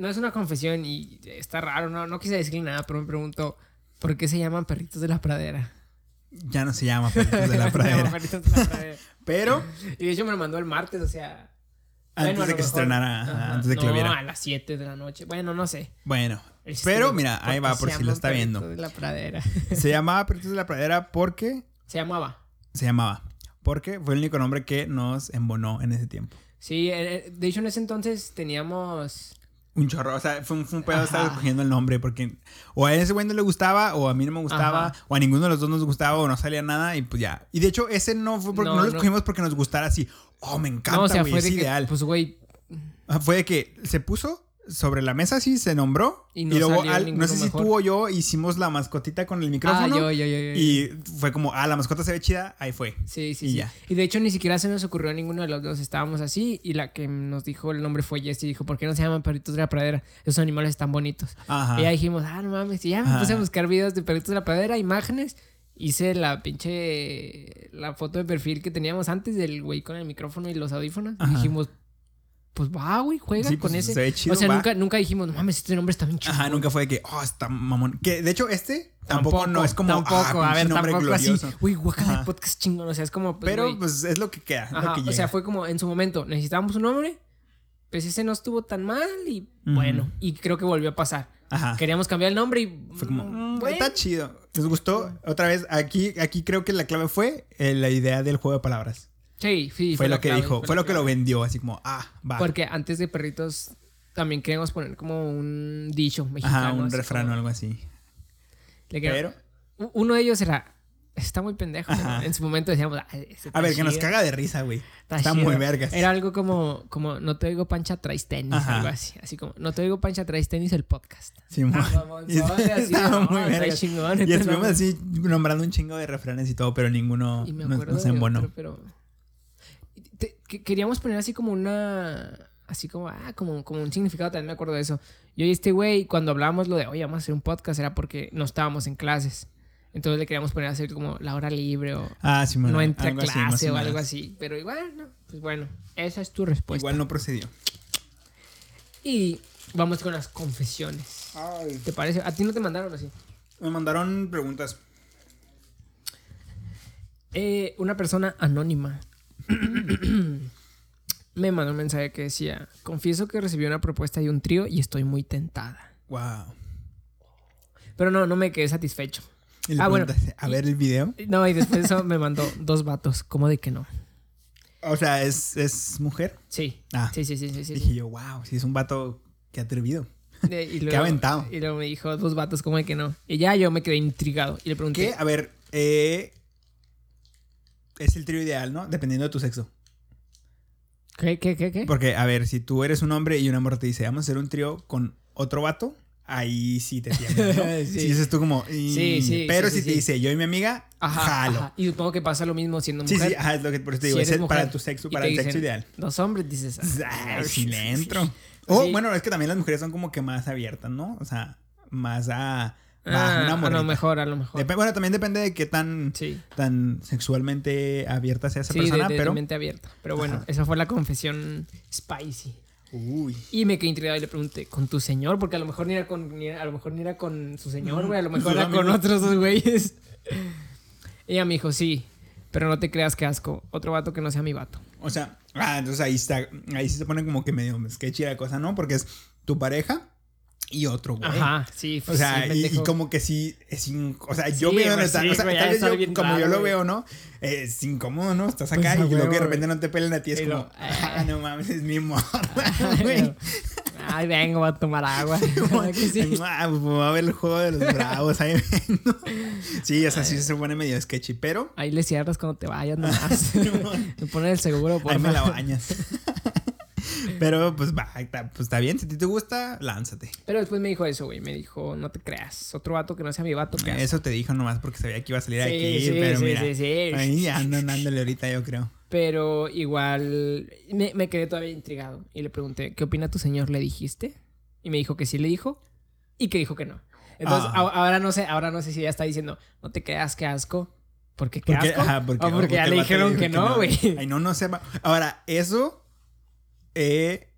[SPEAKER 1] No es una confesión y está raro, no, no quise decirle nada, pero me preguntó, ¿por qué se llaman perritos de la pradera?
[SPEAKER 2] Ya no se llama Perritos de la [laughs] Pradera.
[SPEAKER 1] perritos de la pradera. [laughs]
[SPEAKER 2] Pero
[SPEAKER 1] Y de hecho me lo mandó el martes, o sea...
[SPEAKER 2] antes
[SPEAKER 1] bueno,
[SPEAKER 2] de que se estrenara, ajá, antes de que lo viera.
[SPEAKER 1] a las 7 de la noche. Bueno, no sé.
[SPEAKER 2] Bueno, pero mira,
[SPEAKER 1] ¿por
[SPEAKER 2] ahí va por si lo está
[SPEAKER 1] perritos
[SPEAKER 2] viendo.
[SPEAKER 1] de la pradera.
[SPEAKER 2] Se [laughs] llamaba Perritos de la Pradera porque
[SPEAKER 1] Se llamaba.
[SPEAKER 2] se llamaba. Porque fue el único nombre que nos embonó en ese tiempo.
[SPEAKER 1] Sí, eh, de hecho en ese entonces teníamos...
[SPEAKER 2] Un chorro, o sea, fue un, fue un pedo estar escogiendo el nombre porque o a ese güey no le gustaba o a mí no me gustaba
[SPEAKER 1] Ajá.
[SPEAKER 2] o a ninguno de los dos nos gustaba o no salía nada y pues ya. Y de hecho ese no fue porque no,
[SPEAKER 1] No,
[SPEAKER 2] lo
[SPEAKER 1] no.
[SPEAKER 2] escogimos porque nos gustara así. Oh, me encanta,
[SPEAKER 1] no, o sea,
[SPEAKER 2] güey,
[SPEAKER 1] fue
[SPEAKER 2] es
[SPEAKER 1] de que,
[SPEAKER 2] ideal.
[SPEAKER 1] pues güey,
[SPEAKER 2] Fue de que se puso, sobre la mesa, sí, se nombró.
[SPEAKER 1] Y
[SPEAKER 2] Y,
[SPEAKER 1] no
[SPEAKER 2] luego, al- no sé si
[SPEAKER 1] mejor.
[SPEAKER 2] tú o yo hicimos la mascotita con el
[SPEAKER 1] Ah,
[SPEAKER 2] micrófono.
[SPEAKER 1] yo, yo, yo, yo.
[SPEAKER 2] Y fue como, ah, la mascota se ve chida, ahí fue.
[SPEAKER 1] Sí, sí,
[SPEAKER 2] Y
[SPEAKER 1] sí.
[SPEAKER 2] ya.
[SPEAKER 1] Y de hecho ni siquiera se nos ocurrió a ninguno de los dos. Estábamos así y la que nos dijo el nombre fue Jessie. Dijo, ¿por qué no se llaman perritos de la pradera? Esos animales están bonitos.
[SPEAKER 2] Ajá.
[SPEAKER 1] Y ya dijimos, ah, no mames. Y ya me
[SPEAKER 2] Ajá.
[SPEAKER 1] puse a buscar videos de perritos de la pradera, imágenes. Hice la pinche... La foto de perfil que teníamos antes del güey con el micrófono y los audífonos.
[SPEAKER 2] Ajá.
[SPEAKER 1] dijimos, pues va, güey, juega
[SPEAKER 2] Sí,
[SPEAKER 1] con
[SPEAKER 2] pues,
[SPEAKER 1] ese.
[SPEAKER 2] se chido,
[SPEAKER 1] o sea,
[SPEAKER 2] va.
[SPEAKER 1] nunca, nunca dijimos, no mames, este nombre está bien chido.
[SPEAKER 2] Ajá, nunca fue de que, oh, está mamón. Que de hecho, este tampoco, no es como,
[SPEAKER 1] Tampoco,
[SPEAKER 2] ah,
[SPEAKER 1] a ver,
[SPEAKER 2] nombre
[SPEAKER 1] tampoco
[SPEAKER 2] glorioso.
[SPEAKER 1] así. Uy, guacala de podcast chingón. O sea, es como. pues,
[SPEAKER 2] Pero
[SPEAKER 1] güey,
[SPEAKER 2] pues es lo que queda. lo
[SPEAKER 1] o sea, fue como en su momento necesitábamos un nombre, pues ese no estuvo tan mal y bueno, y creo que volvió a pasar.
[SPEAKER 2] Ajá.
[SPEAKER 1] Queríamos cambiar el nombre y
[SPEAKER 2] Fue como,
[SPEAKER 1] mm,
[SPEAKER 2] mm,
[SPEAKER 1] bueno.
[SPEAKER 2] está chido. ¿Les gustó? Otra vez, aquí, aquí creo que la clave fue eh, la idea del juego de palabras.
[SPEAKER 1] Sí, sí,
[SPEAKER 2] fue,
[SPEAKER 1] la
[SPEAKER 2] lo que
[SPEAKER 1] clave,
[SPEAKER 2] dijo, fue lo que lo vendió, así como, ah, va.
[SPEAKER 1] Porque antes de perritos también queríamos poner como un dicho mexicano.
[SPEAKER 2] Ajá, un refrán o algo así. Pero,
[SPEAKER 1] Uno de ellos era. Está muy pendejo. En su momento decíamos. "Ah, ese
[SPEAKER 2] a ver, que nos
[SPEAKER 1] chido".
[SPEAKER 2] caga de risa, güey. Está, muy vergas.
[SPEAKER 1] Era algo como, como no te digo pancha, traes tenis,
[SPEAKER 2] Ajá.
[SPEAKER 1] algo así. Así como, no te digo pancha, traes tenis el podcast.
[SPEAKER 2] Simón.
[SPEAKER 1] Ah, mamón, [laughs]
[SPEAKER 2] Y
[SPEAKER 1] así,
[SPEAKER 2] estaba muy vergas.
[SPEAKER 1] chingón,
[SPEAKER 2] Y estuvimos así nombrando un chingo de refranes y todo, pero ninguno
[SPEAKER 1] Y me acuerdo
[SPEAKER 2] nos
[SPEAKER 1] de
[SPEAKER 2] embonó.
[SPEAKER 1] otro, pero... Te- que- queríamos poner así como una... Así como, ah, como, como un significado, también me acuerdo de eso. Yo y este güey, cuando hablábamos lo de, oye, vamos a hacer un podcast, era porque no estábamos en clases. Entonces le queríamos poner así como la hora libre o
[SPEAKER 2] Ah, sí,
[SPEAKER 1] no entra a
[SPEAKER 2] así,
[SPEAKER 1] clase o algo así. Pero igual, no. Pues bueno, esa es tu respuesta.
[SPEAKER 2] Igual no procedió.
[SPEAKER 1] Y vamos con las confesiones. ¿Te parece? ¿A ti no te mandaron así?
[SPEAKER 2] Me mandaron preguntas.
[SPEAKER 1] Eh, una persona anónima [clears throat] me mandó un mensaje que decía, confieso que recibí una propuesta de un trío y estoy muy tentada.
[SPEAKER 2] Wow.
[SPEAKER 1] Pero no, no me quedé satisfecho.
[SPEAKER 2] Y le
[SPEAKER 1] Ah, bueno.
[SPEAKER 2] a ver el video.
[SPEAKER 1] No, y después de eso me mandó dos vatos, como de que no.
[SPEAKER 2] O sea, ¿es, es mujer?
[SPEAKER 1] Sí,
[SPEAKER 2] Ah.
[SPEAKER 1] sí, sí, sí, sí. sí,
[SPEAKER 2] Dije yo, wow, si es un vato que atrevido.
[SPEAKER 1] Y [laughs]
[SPEAKER 2] Qué aventado.
[SPEAKER 1] Y luego me dijo dos vatos, como de que no. Y ya yo me quedé intrigado y le pregunté,
[SPEAKER 2] ¿Qué? A ver, eh, es el trío ideal, ¿no? Dependiendo de tu sexo.
[SPEAKER 1] ¿qué, qué, qué, qué?
[SPEAKER 2] Porque, a ver, si tú eres un hombre y una mujer te dice, vamos a hacer un trío con otro vato, ahí sí te tienes, ¿no? [laughs]
[SPEAKER 1] Sí.
[SPEAKER 2] Si dices tú como, y-
[SPEAKER 1] Sí, sí,
[SPEAKER 2] Pero
[SPEAKER 1] sí,
[SPEAKER 2] si
[SPEAKER 1] sí,
[SPEAKER 2] te
[SPEAKER 1] sí.
[SPEAKER 2] dice, yo y mi amiga,
[SPEAKER 1] Ajá,
[SPEAKER 2] jalo.
[SPEAKER 1] ajá. Y supongo que pasa lo mismo siendo
[SPEAKER 2] Sí,
[SPEAKER 1] mujer.
[SPEAKER 2] sí, ajá, es lo que por eso te
[SPEAKER 1] Si
[SPEAKER 2] digo, es para tu sexo, para el sexo ideal.
[SPEAKER 1] Dos hombres dices,
[SPEAKER 2] Ay, sí le entro. O
[SPEAKER 1] Sí.
[SPEAKER 2] bueno, es que también las mujeres son como que más abiertas, ¿no? O sea, más a,
[SPEAKER 1] Ah,
[SPEAKER 2] una
[SPEAKER 1] a lo mejor, a lo mejor.
[SPEAKER 2] Dep- bueno, también depende de qué tan,
[SPEAKER 1] Sí.
[SPEAKER 2] tan sexualmente abierta sea esa
[SPEAKER 1] Sí,
[SPEAKER 2] persona,
[SPEAKER 1] de- de
[SPEAKER 2] pero...
[SPEAKER 1] mente abierta. Pero bueno,
[SPEAKER 2] Ajá.
[SPEAKER 1] esa fue la confesión spicy.
[SPEAKER 2] Uy.
[SPEAKER 1] Y me quedé intrigado y le pregunté, ¿con tu señor? Porque a lo mejor ni era con, ni era- a lo mejor ni era con su señor, güey. A lo mejor era con otros dos güeyes. Ella me dijo, sí, pero no te creas que asco. Otro vato que no sea mi vato.
[SPEAKER 2] O sea, ah, entonces ahí está, ahí sí se pone como que medio sketchy la cosa, ¿no? Porque es tu pareja y otro güey.
[SPEAKER 1] Ajá, sí.
[SPEAKER 2] O
[SPEAKER 1] pues
[SPEAKER 2] sea,
[SPEAKER 1] sí,
[SPEAKER 2] y- como que sí, es in- o sea, yo
[SPEAKER 1] Sí,
[SPEAKER 2] veo
[SPEAKER 1] pues
[SPEAKER 2] está,
[SPEAKER 1] sí,
[SPEAKER 2] o sea, tal vez yo, como yo lo veo, ¿no? Es incómodo, ¿no? Estás
[SPEAKER 1] Pues,
[SPEAKER 2] acá
[SPEAKER 1] a
[SPEAKER 2] y luego que de repente no te pelen a ti, es como, [laughs] ah, no mames, es mi [laughs] [laughs] güey.
[SPEAKER 1] Ay, vengo a tomar agua. ¿Verdad que sí?
[SPEAKER 2] Ah, pues a ver el juego de los bravos, ahí vengo. Sí, o sea, sí se pone medio sketchy, pero
[SPEAKER 1] Ahí le cierras cuando te vayas nomás. me pones el seguro, por
[SPEAKER 2] ahí me la bañas. Pero pues va, está, pues está bien, si a ti te gusta, lánzate.
[SPEAKER 1] Pero después me dijo eso, güey. Me dijo, no te creas. Otro vato que no sea mi vato. ¿qué?
[SPEAKER 2] Eso te dijo nomás porque sabía que iba a salir
[SPEAKER 1] Sí,
[SPEAKER 2] aquí,
[SPEAKER 1] sí,
[SPEAKER 2] pero
[SPEAKER 1] sí,
[SPEAKER 2] mira.
[SPEAKER 1] sí, sí.
[SPEAKER 2] Ahí andan dándole ahorita, yo creo.
[SPEAKER 1] Pero igual me, me quedé todavía intrigado. Y le pregunté, ¿qué opina tu señor? ¿Le dijiste? Y me dijo que sí le dijo. Y que dijo que no. Entonces,
[SPEAKER 2] Ah.
[SPEAKER 1] a- ahora no sé, ahora no sé si ya está diciendo, no te creas, qué asco. ¿Por qué
[SPEAKER 2] Porque,
[SPEAKER 1] asco?
[SPEAKER 2] ajá, porque,
[SPEAKER 1] o porque ya
[SPEAKER 2] el
[SPEAKER 1] le dijeron
[SPEAKER 2] dijo
[SPEAKER 1] que no, güey.
[SPEAKER 2] Ay, no, no sepa. Ahora, eso. Eh,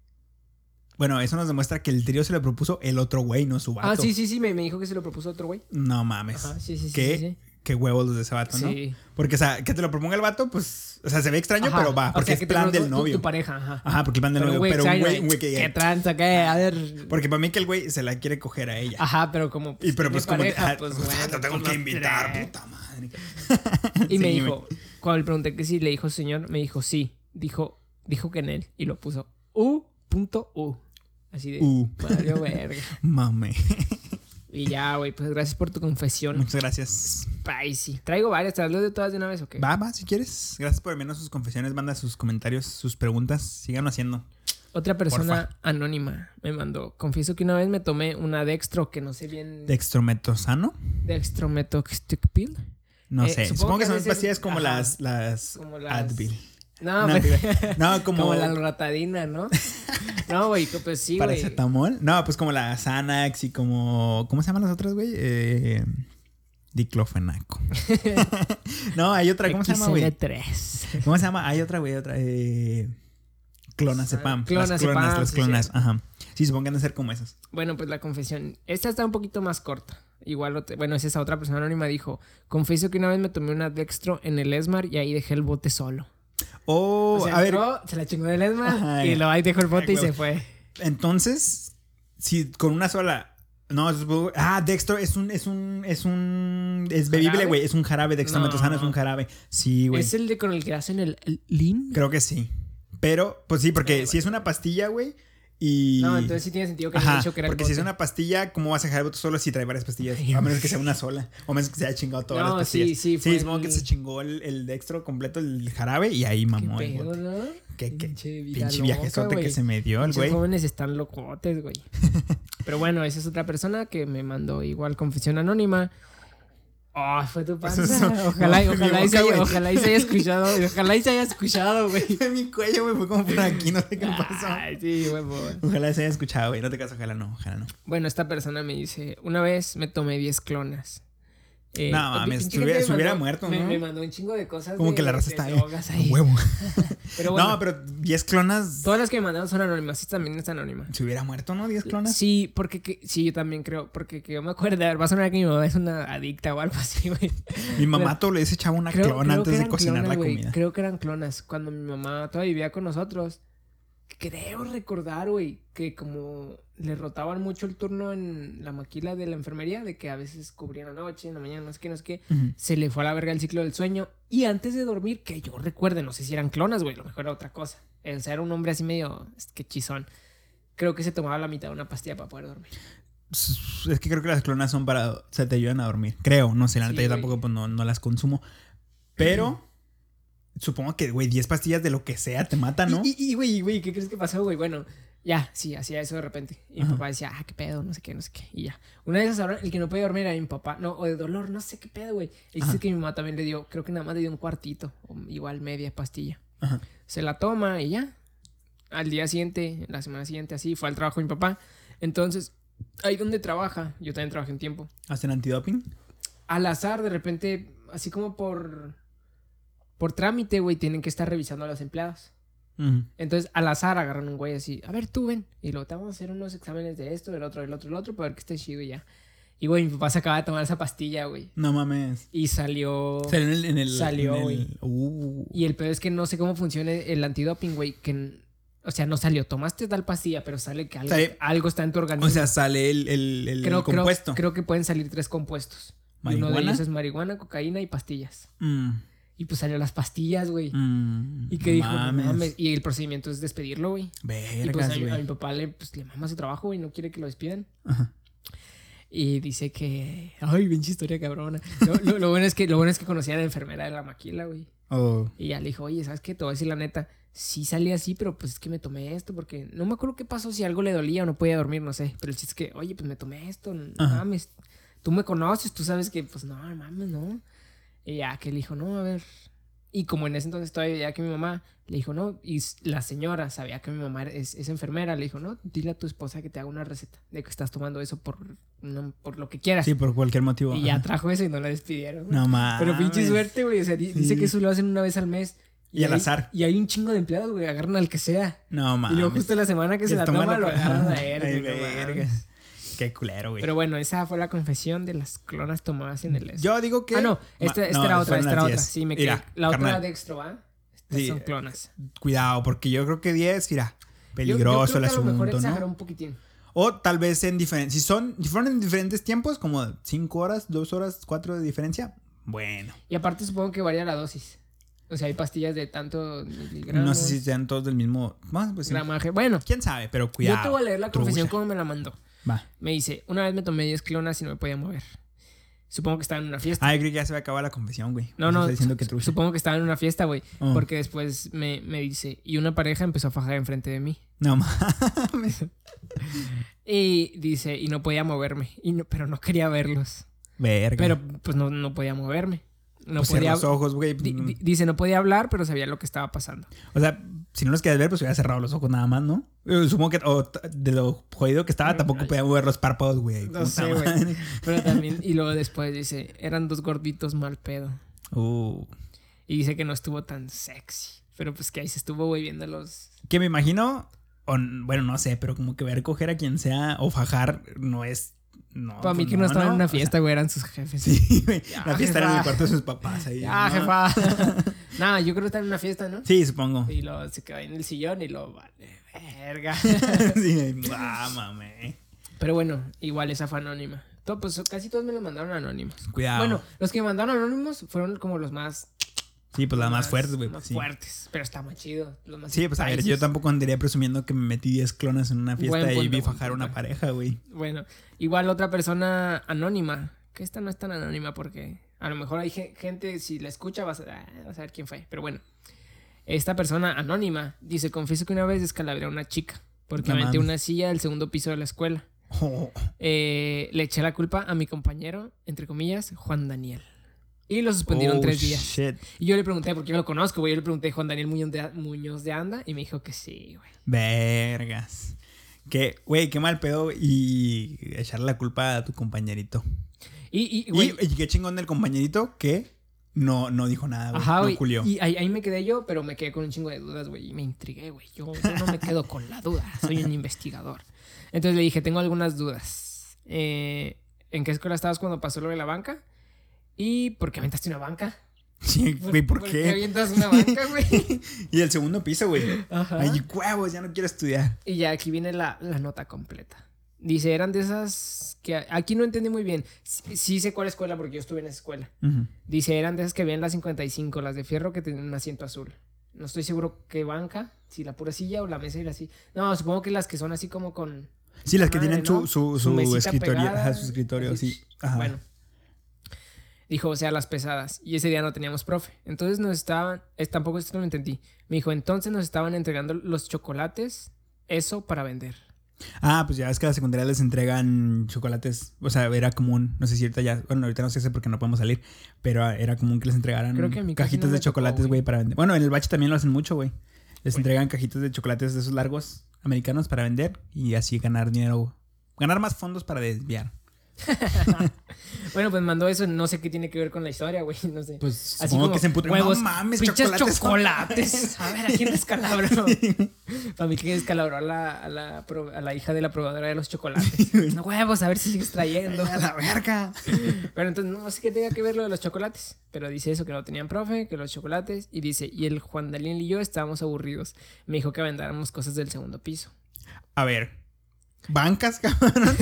[SPEAKER 2] bueno, eso nos demuestra que el trío se le propuso el otro güey, no su vato.
[SPEAKER 1] Ah, sí, sí, sí, me, me dijo que se lo propuso otro güey.
[SPEAKER 2] No mames.
[SPEAKER 1] Ajá, sí, sí, sí.
[SPEAKER 2] ¿Qué?
[SPEAKER 1] sí, sí.
[SPEAKER 2] Qué huevos los de ese vato, ¿no?
[SPEAKER 1] Sí.
[SPEAKER 2] Porque, o sea, que te lo proponga el vato, pues. O sea, se ve extraño,
[SPEAKER 1] Ajá.
[SPEAKER 2] pero va.
[SPEAKER 1] O
[SPEAKER 2] Porque
[SPEAKER 1] sea,
[SPEAKER 2] es
[SPEAKER 1] que
[SPEAKER 2] plan del
[SPEAKER 1] tu-
[SPEAKER 2] novio.
[SPEAKER 1] Tu, pareja, ajá.
[SPEAKER 2] Ajá, porque el plan del novio. Pero un güey, güey que
[SPEAKER 1] ¿Qué tranza? ¿Qué? A ver.
[SPEAKER 2] Porque para mí que el güey se la quiere coger a ella.
[SPEAKER 1] Ajá, pero como.
[SPEAKER 2] y pero pues como.
[SPEAKER 1] pareja,
[SPEAKER 2] ah,
[SPEAKER 1] pues, [laughs] bueno,
[SPEAKER 2] te tengo
[SPEAKER 1] pues,
[SPEAKER 2] que invitar, puta madre. [laughs]
[SPEAKER 1] Y me dijo, cuando le pregunté que sí, le dijo señor, me dijo sí. Dijo, dijo que en él. Y lo puso U.U. Así de.
[SPEAKER 2] Uh.
[SPEAKER 1] Valió verga. [laughs]
[SPEAKER 2] Mame.
[SPEAKER 1] Y ya, güey, pues gracias por tu confesión.
[SPEAKER 2] Muchas gracias.
[SPEAKER 1] Spicy. Traigo varias, ¿te las leo de todas de una vez o qué?
[SPEAKER 2] Va, va, si quieres. Gracias por menos sus confesiones, manda sus comentarios, sus preguntas. Síganlo haciendo.
[SPEAKER 1] Otra persona anónima me mandó. Confieso que una vez me tomé una Dextro que no sé bien.
[SPEAKER 2] ¿Dextrometosano?
[SPEAKER 1] Dextrometoxticpil.
[SPEAKER 2] No
[SPEAKER 1] Eh,
[SPEAKER 2] sé.
[SPEAKER 1] supongo
[SPEAKER 2] Supongo,
[SPEAKER 1] que
[SPEAKER 2] que son pastillas como las,
[SPEAKER 1] Como las-
[SPEAKER 2] Advil.
[SPEAKER 1] No,
[SPEAKER 2] No,
[SPEAKER 1] güey. [laughs]
[SPEAKER 2] no, como,
[SPEAKER 1] como... la loratadina, ¿no? [laughs] no, güey, pues sí, güey.
[SPEAKER 2] paracetamol. No, pues como la Xanax y como... ¿Cómo se llaman las otras, güey? Eh, diclofenaco. [laughs] no, hay otra. ¿Cómo se llama, güey?
[SPEAKER 1] XL3.
[SPEAKER 2] ¿Cómo se llama? Hay otra, güey, otra. Eh, clonazepam. Las
[SPEAKER 1] Clonazepam,
[SPEAKER 2] clonas, las clonas.
[SPEAKER 1] sí.
[SPEAKER 2] Ajá. Sí, han de ser como esas.
[SPEAKER 1] Bueno, pues la confesión. Esta está un poquito más corta. Igual, bueno, es esa otra persona anónima dijo, confieso que una vez me tomé una Dextro en el Esmar y ahí dejé el bote solo.
[SPEAKER 2] Oh,
[SPEAKER 1] o sea,
[SPEAKER 2] a ver.
[SPEAKER 1] entró, se la chingó del Esmar
[SPEAKER 2] Ajá,
[SPEAKER 1] y lo ahí dejó el bote
[SPEAKER 2] Ay,
[SPEAKER 1] y se fue.
[SPEAKER 2] Entonces, si con una sola. No, ah, Dextro es un, es un, es un, es bebible, güey, es un jarabe, dextrometosano
[SPEAKER 1] No.
[SPEAKER 2] es un jarabe. Sí, güey.
[SPEAKER 1] ¿Es el de con el que hacen el, el lean?
[SPEAKER 2] Creo que sí. Pero, pues sí, porque
[SPEAKER 1] Eh,
[SPEAKER 2] si es una pastilla, güey, y...
[SPEAKER 1] No, entonces sí tiene sentido que
[SPEAKER 2] Ajá,
[SPEAKER 1] dicho que era el
[SPEAKER 2] porque si es una pastilla, ¿cómo vas a dejar el bote solo si trae varias pastillas? A menos que sea una sola. O menos que se haya chingado todas
[SPEAKER 1] No,
[SPEAKER 2] las
[SPEAKER 1] sí,
[SPEAKER 2] pastillas.
[SPEAKER 1] sí, fue
[SPEAKER 2] Sí, supongo que
[SPEAKER 1] el-
[SPEAKER 2] se chingó el, el dextro completo, el jarabe, y ahí
[SPEAKER 1] ¿Qué
[SPEAKER 2] mamó el
[SPEAKER 1] pedo,
[SPEAKER 2] bote.
[SPEAKER 1] no?
[SPEAKER 2] Qué, qué
[SPEAKER 1] Pinche
[SPEAKER 2] pinche
[SPEAKER 1] loca,
[SPEAKER 2] viajezote que se me dio el güey.
[SPEAKER 1] jóvenes están locotes, güey. [laughs] Pero bueno, esa es otra persona que me mandó igual confesión anónima. Oh, fue tu
[SPEAKER 2] Pues
[SPEAKER 1] panza.
[SPEAKER 2] eso,
[SPEAKER 1] ojalá,
[SPEAKER 2] no,
[SPEAKER 1] ojalá, y se haya,
[SPEAKER 2] güey.
[SPEAKER 1] ojalá y se haya escuchado. Ojalá y se haya escuchado, güey.
[SPEAKER 2] mi cuello, güey, fue como por [laughs] aquí, no sé qué pasó.
[SPEAKER 1] Ay, sí, huevo.
[SPEAKER 2] Ojalá se haya escuchado, güey. No te caso, ojalá no, ojalá no.
[SPEAKER 1] Bueno, esta persona me dice, una vez me tomé 10 clonas. Eh,
[SPEAKER 2] No, mames, se hubiera-
[SPEAKER 1] gente
[SPEAKER 2] se
[SPEAKER 1] me
[SPEAKER 2] hubiera
[SPEAKER 1] mandó-
[SPEAKER 2] muerto,
[SPEAKER 1] me,
[SPEAKER 2] ¿no?
[SPEAKER 1] Me mandó un chingo de cosas.
[SPEAKER 2] Como
[SPEAKER 1] de-
[SPEAKER 2] que la raza está ahí. Huevo. [laughs]
[SPEAKER 1] Pero bueno,
[SPEAKER 2] No, pero 10 clonas.
[SPEAKER 1] todas las que me mandaron son anónimas. Esta también es anónima.
[SPEAKER 2] Se hubiera muerto, ¿no? 10 clonas.
[SPEAKER 1] Sí, porque que- sí, yo también creo, porque que yo me acuerdo, a ver, va a sonar que mi mamá es una adicta o algo así, güey.
[SPEAKER 2] Mi mamá
[SPEAKER 1] Pero-
[SPEAKER 2] todo le ese chavo una
[SPEAKER 1] Creo,
[SPEAKER 2] clona
[SPEAKER 1] creo
[SPEAKER 2] antes de cocinar
[SPEAKER 1] clonas,
[SPEAKER 2] la comida.
[SPEAKER 1] Creo que eran clonas. Cuando mi mamá todavía vivía con nosotros, creo recordar, güey, que como le rotaban mucho el turno en la maquila de la enfermería, de que a veces cubrían la noche, en la mañana, no sé qué, no sé qué,
[SPEAKER 2] Ujú.
[SPEAKER 1] se le fue a la verga el ciclo del sueño. Y antes de dormir, que yo recuerde, no sé si eran clonas, güey, a lo mejor era otra cosa. O sea, era un hombre así medio, es que chizón. Creo que se tomaba la mitad de una pastilla para poder dormir.
[SPEAKER 2] Es que creo que las clonas son para. O sea, te ayudan a dormir. Creo, no sé, la
[SPEAKER 1] Sí,
[SPEAKER 2] neta yo tampoco pues, no, no las consumo. Pero. Supongo que, güey, 10 pastillas de lo que sea te matan, ¿no?
[SPEAKER 1] Y, güey, güey, ¿qué crees que pasó, güey? Bueno, ya, sí, hacía eso de repente. Y mi papá decía, ah, qué pedo, no sé qué, no sé qué. Y ya. Una de esas ahora, el que no podía dormir era mi papá. No, o de dolor, no sé qué pedo, güey. Y dice que mi mamá también le dio, creo que nada más le dio un cuartito, o igual media pastilla.
[SPEAKER 2] Ajá.
[SPEAKER 1] Se la toma y ya. Al día siguiente, la semana siguiente, así, fue al trabajo de mi papá. Entonces, ahí donde trabaja, yo también trabajé un tiempo.
[SPEAKER 2] ¿Hacen antidoping?
[SPEAKER 1] Al azar, de repente, así como por. Por trámite, güey, tienen que estar revisando a los empleados. Entonces, al azar agarran un güey así, a ver, tú ven. Y luego te vamos a hacer unos exámenes de esto, del otro, del otro, del otro, para ver que esté chido y ya. Y, güey, mi papá se acaba de tomar esa pastilla, güey.
[SPEAKER 2] No mames.
[SPEAKER 1] Y salió...
[SPEAKER 2] Salió en el. En el
[SPEAKER 1] Salió,
[SPEAKER 2] en el-
[SPEAKER 1] güey.
[SPEAKER 2] Uh.
[SPEAKER 1] Y el peor es que no sé cómo funciona el antidoping, güey. Que, o sea, no salió. Tomaste tal pastilla, pero sale que algo,
[SPEAKER 2] Sale-
[SPEAKER 1] algo está en tu organismo.
[SPEAKER 2] O sea, sale el, el, el
[SPEAKER 1] creo, creo-
[SPEAKER 2] compuesto.
[SPEAKER 1] Creo, que pueden salir tres compuestos. Y uno de
[SPEAKER 2] ¿Marihuana?
[SPEAKER 1] ellos es marihuana, cocaína y pastillas.
[SPEAKER 2] Mm,
[SPEAKER 1] Y pues salió las pastillas, güey.
[SPEAKER 2] mm,
[SPEAKER 1] Y que dijo, no
[SPEAKER 2] mames.
[SPEAKER 1] mames. Y el procedimiento es despedirlo, güey. Y pues a, mi- a mi
[SPEAKER 2] güey.
[SPEAKER 1] papá le, pues, le mama su trabajo y no quiere que lo despidan.
[SPEAKER 2] Ajá.
[SPEAKER 1] Y dice que. Ay, pinche historia cabrona. Lo, lo- lo bueno es que, lo bueno es que conocía a la enfermera de la maquila, güey.
[SPEAKER 2] Oh.
[SPEAKER 1] Y ya le dijo, oye, ¿sabes qué? Te voy a decir la neta. Sí salí así, pero pues es que me tomé esto porque no me acuerdo qué pasó, si algo le dolía o no podía dormir, no sé. Pero el chiste es que, oye, pues me tomé esto, no
[SPEAKER 2] Ajá.
[SPEAKER 1] mames. Tú me conoces, tú sabes que, pues no mames, no. Y ya que le dijo, no, a ver. Y como en ese entonces todavía veía que mi mamá le dijo, no, y la señora sabía que mi mamá es, es enfermera, le dijo, no, dile a tu esposa que te haga una receta de que estás tomando eso por, no, por lo que quieras.
[SPEAKER 2] Sí, por cualquier motivo.
[SPEAKER 1] y ya trajo eso y no la despidieron. güey.
[SPEAKER 2] No mames.
[SPEAKER 1] Pero pinche suerte, güey. O sea, di- dice que eso lo hacen una vez al mes.
[SPEAKER 2] Y al
[SPEAKER 1] hay-
[SPEAKER 2] azar.
[SPEAKER 1] Y hay un chingo de empleados, güey. Agarran al que sea.
[SPEAKER 2] No mames.
[SPEAKER 1] Y luego justo la semana que se la toma, lo agarran a [laughs] él.
[SPEAKER 2] Ay,
[SPEAKER 1] güey.
[SPEAKER 2] Qué culero, güey.
[SPEAKER 1] Pero bueno, esa fue la confesión de las clonas tomadas en el S.
[SPEAKER 2] Yo digo que.
[SPEAKER 1] Ah, no. Esta, esta
[SPEAKER 2] no,
[SPEAKER 1] era otra, esta era otra.
[SPEAKER 2] 10.
[SPEAKER 1] Sí, me
[SPEAKER 2] Mira.
[SPEAKER 1] La otra
[SPEAKER 2] carnal,
[SPEAKER 1] era Dextro, ¿va? Estas
[SPEAKER 2] Sí,
[SPEAKER 1] son clonas.
[SPEAKER 2] Cuidado, porque yo creo que 10, mira,
[SPEAKER 1] Yo- yo
[SPEAKER 2] peligroso
[SPEAKER 1] creo
[SPEAKER 2] el
[SPEAKER 1] que a lo mejor
[SPEAKER 2] ¿no?
[SPEAKER 1] un poquitín.
[SPEAKER 2] O tal vez en diferentes. Si son, si fueron en diferentes tiempos, como 5 horas, 2 horas, 4 de diferencia, bueno.
[SPEAKER 1] Y aparte supongo que varía la dosis. O sea, hay pastillas de tanto miligramos,
[SPEAKER 2] No sé si sean todos del mismo. Más, pues
[SPEAKER 1] gramaje. Bueno,
[SPEAKER 2] Quién sabe, pero cuidado.
[SPEAKER 1] yo te voy a leer la confesión como me la mandó.
[SPEAKER 2] Va.
[SPEAKER 1] Me dice, una vez me tomé 10 clonas y no me podía mover. Supongo que estaba en una fiesta.
[SPEAKER 2] Ah, yo creí que ya se va a acabar la confesión, güey.
[SPEAKER 1] no, no,
[SPEAKER 2] diciendo que
[SPEAKER 1] supongo que estaba en una fiesta, güey.
[SPEAKER 2] Oh.
[SPEAKER 1] Porque después me, me dice, y una pareja empezó a fajar enfrente de mí.
[SPEAKER 2] No mames. [laughs]
[SPEAKER 1] Y dice, y no podía moverme, y no- pero no quería verlos.
[SPEAKER 2] Verga.
[SPEAKER 1] Pero pues no, no podía moverme. No
[SPEAKER 2] Pues
[SPEAKER 1] podía...
[SPEAKER 2] los ojos, güey.
[SPEAKER 1] Di- dice, no podía hablar, pero sabía lo que estaba pasando.
[SPEAKER 2] O sea, si no los querías ver, pues hubiera cerrado los ojos nada más, ¿no? Supongo que o de lo jodido que estaba, tampoco podía mover los párpados, güey.
[SPEAKER 1] No sé, güey. Pero también, y luego [laughs] después dice, eran dos gorditos mal pedo.
[SPEAKER 2] Uh.
[SPEAKER 1] Y dice que no estuvo tan sexy. Pero pues que ahí se estuvo, güey, viendo los...
[SPEAKER 2] Que me imagino, o, bueno, no sé, pero como que ver coger a quien sea o fajar no es. No,
[SPEAKER 1] Para mí
[SPEAKER 2] pues
[SPEAKER 1] que no estaban en una
[SPEAKER 2] O sea,
[SPEAKER 1] fiesta, güey, eran sus jefes.
[SPEAKER 2] sí, güey. La fiesta era en el
[SPEAKER 1] jefa.
[SPEAKER 2] cuarto de sus papás ahí.
[SPEAKER 1] Ah,
[SPEAKER 2] ¿no?
[SPEAKER 1] jefa. [laughs] Nada, yo creo que estaba en una fiesta, ¿no?
[SPEAKER 2] Sí, supongo.
[SPEAKER 1] Y luego se quedó ahí en el sillón y lo vale, verga. [laughs]
[SPEAKER 2] sí, [laughs] ah, mame.
[SPEAKER 1] Pero bueno, igual esa fue anónima. Todo, pues casi todos me lo mandaron anónimos.
[SPEAKER 2] Cuidado.
[SPEAKER 1] Bueno, los que me mandaron anónimos fueron como los más...
[SPEAKER 2] sí, pues las más fuertes, güey.
[SPEAKER 1] Más
[SPEAKER 2] pues, sí.
[SPEAKER 1] fuertes. Pero está más chido. Más
[SPEAKER 2] Sí, pues a ver, yo tampoco andaría presumiendo que me metí 10 clonas en una fiesta y vi fajar una pareja, güey.
[SPEAKER 1] Bueno, igual otra persona anónima, que esta no es tan anónima porque a lo mejor hay ge- gente, si la escucha vas a, ah, vas a ver quién fue, pero bueno. Esta persona anónima dice, confieso que una vez descalabré a una chica porque aventé
[SPEAKER 2] mames.
[SPEAKER 1] una silla del segundo piso de la escuela.
[SPEAKER 2] Oh, [laughs]
[SPEAKER 1] Eh, le eché la culpa a mi compañero, entre comillas, Juan Daniel. Y lo suspendieron
[SPEAKER 2] oh,
[SPEAKER 1] tres días.
[SPEAKER 2] Shit.
[SPEAKER 1] Y yo le pregunté, porque yo lo conozco, güey. Yo le pregunté Juan Daniel Muñoz de, Muñoz de Anda y me dijo que sí, güey.
[SPEAKER 2] Vergas. Que, güey, qué mal pedo y echarle la culpa a tu compañerito.
[SPEAKER 1] Y, y,
[SPEAKER 2] Y,
[SPEAKER 1] güey,
[SPEAKER 2] y qué chingón del compañerito que no, no dijo nada, güey.
[SPEAKER 1] Ajá, güey. y ahí, ahí me quedé yo, pero me quedé con un chingo de dudas, güey. Y me intrigué, güey. Yo, yo no me quedo con la duda. Soy un investigador. Entonces le dije, tengo algunas dudas. Eh, ¿En qué escuela estabas cuando pasó lo de la banca? ¿Y por qué aventaste una banca?
[SPEAKER 2] Sí, güey, ¿por qué?
[SPEAKER 1] avientas una banca, güey? [laughs]
[SPEAKER 2] Y el segundo piso, güey.
[SPEAKER 1] Ajá.
[SPEAKER 2] Ay, huevos, ya no quiero estudiar.
[SPEAKER 1] Y ya aquí viene la, la nota completa. Dice, eran de esas que aquí no entendí muy bien. Sí, sí sé cuál escuela porque yo estuve en esa escuela.
[SPEAKER 2] Ujú.
[SPEAKER 1] Dice, eran de esas que había en las 55, las de fierro que tenían un asiento azul. No estoy seguro qué banca, si la pura silla o la mesa y la silla. No, supongo que las que son así como con...
[SPEAKER 2] Sí, las que
[SPEAKER 1] Madre,
[SPEAKER 2] tienen
[SPEAKER 1] ¿no?
[SPEAKER 2] su, su,
[SPEAKER 1] Su
[SPEAKER 2] su escritorio.
[SPEAKER 1] pegada,
[SPEAKER 2] Ajá, su escritorio,
[SPEAKER 1] así.
[SPEAKER 2] sí. Ajá.
[SPEAKER 1] Bueno. Dijo, o sea, las pesadas. Y ese día no teníamos profe. Entonces nos estaban... Es, tampoco esto lo entendí. Me dijo, entonces nos estaban entregando los chocolates, eso para vender.
[SPEAKER 2] Ah, pues ya ves que a la secundaria les entregan chocolates. O sea, era común. No sé si ahorita ya. Bueno, ahorita no sé si porque no podemos salir. Pero era común que les entregaran
[SPEAKER 1] Creo que
[SPEAKER 2] cajitas
[SPEAKER 1] no
[SPEAKER 2] de chocolates,
[SPEAKER 1] güey.
[SPEAKER 2] güey, para vender. Bueno, en el bache también lo hacen mucho, güey. Les
[SPEAKER 1] Bueno.
[SPEAKER 2] entregan cajitas de chocolates de esos largos americanos para vender y así ganar dinero. Ganar más fondos para desviar. [laughs]
[SPEAKER 1] Bueno, pues mandó eso. No sé qué tiene que ver con la historia, güey. No sé.
[SPEAKER 2] Pues
[SPEAKER 1] Así como
[SPEAKER 2] que se emputó.
[SPEAKER 1] huevos,
[SPEAKER 2] no mames, chocolates.
[SPEAKER 1] chocolates. [laughs] A ver, ¿a quién descalabró? [laughs] Para mí que descalabró a la, a, la, a la hija de la probadora de los chocolates. No huevos, a ver si sigues trayendo.
[SPEAKER 2] a la verga.
[SPEAKER 1] Pero entonces no sé qué tenga que ver lo de los chocolates. Pero dice eso, que no tenían profe, que los chocolates. Y dice, y el Juan Daniel y yo estábamos aburridos. Me dijo que vendáramos cosas del segundo piso.
[SPEAKER 2] A ver. Bancas, [laughs] cabrón.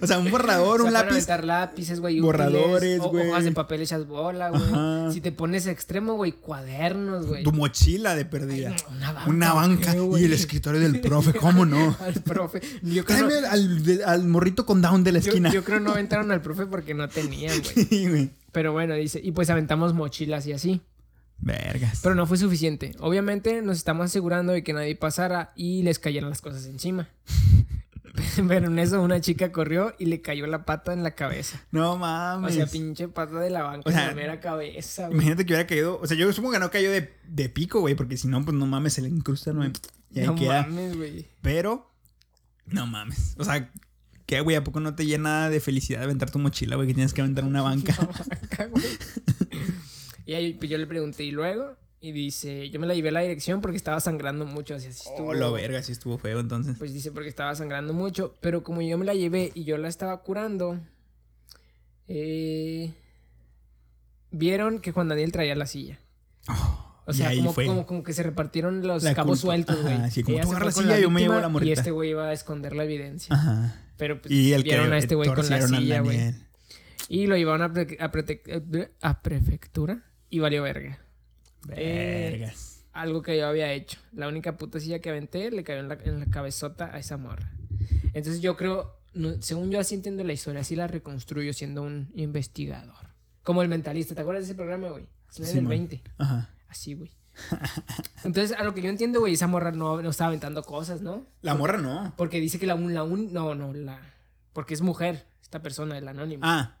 [SPEAKER 2] o sea, un borrador,
[SPEAKER 1] O sea,
[SPEAKER 2] un
[SPEAKER 1] para
[SPEAKER 2] lápiz.
[SPEAKER 1] lápices, güey.
[SPEAKER 2] borradores, güey.
[SPEAKER 1] Hojas de papel hechas bola, güey. Si te pones extremo, güey, cuadernos, güey.
[SPEAKER 2] Tu mochila de perdida.
[SPEAKER 1] Una banca.
[SPEAKER 2] Una banca y el escritorio del profe, ¿cómo no? [laughs]
[SPEAKER 1] Al profe. Yo creo, no,
[SPEAKER 2] al, de- al morrito con down de la
[SPEAKER 1] yo,
[SPEAKER 2] esquina.
[SPEAKER 1] yo creo no aventaron al profe porque no tenían, [laughs] güey.
[SPEAKER 2] Sí, güey.
[SPEAKER 1] Pero bueno, dice, y pues aventamos mochilas y así.
[SPEAKER 2] Vergas.
[SPEAKER 1] Pero no fue suficiente. Obviamente nos estamos asegurando de que nadie pasara y les cayeran las cosas encima. [laughs] Pero en eso una chica corrió y le cayó la pata en la cabeza.
[SPEAKER 2] no
[SPEAKER 1] O
[SPEAKER 2] mames.
[SPEAKER 1] sea, pinche pata de la banca
[SPEAKER 2] O sea,
[SPEAKER 1] en la mera cabeza, güey.
[SPEAKER 2] Imagínate que hubiera caído. O sea, yo supongo que no cayó de, de pico, güey, porque si no, pues no mames, se le incrusta, ¿no? Y ahí
[SPEAKER 1] No
[SPEAKER 2] queda.
[SPEAKER 1] mames, güey.
[SPEAKER 2] Pero, no mames. O sea, ¿qué, güey? ¿A poco no te llena de felicidad aventar tu mochila, güey? Que tienes que aventar una [laughs] banca.
[SPEAKER 1] Una banca, güey. [laughs] y ahí pues, yo le pregunté, ¿y luego? Y dice, yo me la llevé a la dirección porque estaba sangrando mucho. Así, así estuvo.
[SPEAKER 2] Oh, lo verga, sí estuvo feo entonces.
[SPEAKER 1] Pues dice porque estaba sangrando mucho. Pero como yo me la llevé y yo la estaba curando, eh, vieron que Juan Daniel traía la silla. O
[SPEAKER 2] y
[SPEAKER 1] sea, como, como, como que se repartieron los
[SPEAKER 2] La
[SPEAKER 1] cabos
[SPEAKER 2] culpa.
[SPEAKER 1] sueltos, güey.
[SPEAKER 2] Ajá, sí, como
[SPEAKER 1] Ella
[SPEAKER 2] tú agarras la silla, yo me llevo
[SPEAKER 1] víctima
[SPEAKER 2] la
[SPEAKER 1] Y
[SPEAKER 2] morrita.
[SPEAKER 1] este güey iba a esconder la evidencia.
[SPEAKER 2] Ajá.
[SPEAKER 1] Pero pues,
[SPEAKER 2] Y el que
[SPEAKER 1] vieron a este güey con la silla, güey. Y lo llevaron a, pre- a, prete- a prefectura y valió verga. Eh,
[SPEAKER 2] Vergas.
[SPEAKER 1] algo que yo había hecho. La única puta silla que aventé le cayó en la, en la cabezota a esa morra. Entonces yo creo, no- según yo así entiendo la historia, así la reconstruyo siendo un investigador. Como el mentalista, ¿te acuerdas de ese programa, güey? Es en el
[SPEAKER 2] Simón.
[SPEAKER 1] 20.
[SPEAKER 2] Ajá.
[SPEAKER 1] Así, güey. Entonces, a lo que yo entiendo, güey, esa morra no, no estaba aventando cosas, ¿no?
[SPEAKER 2] La morra no.
[SPEAKER 1] Porque dice que la un, la un, no, no, la, porque es mujer, esta persona, el anónimo.
[SPEAKER 2] Ah,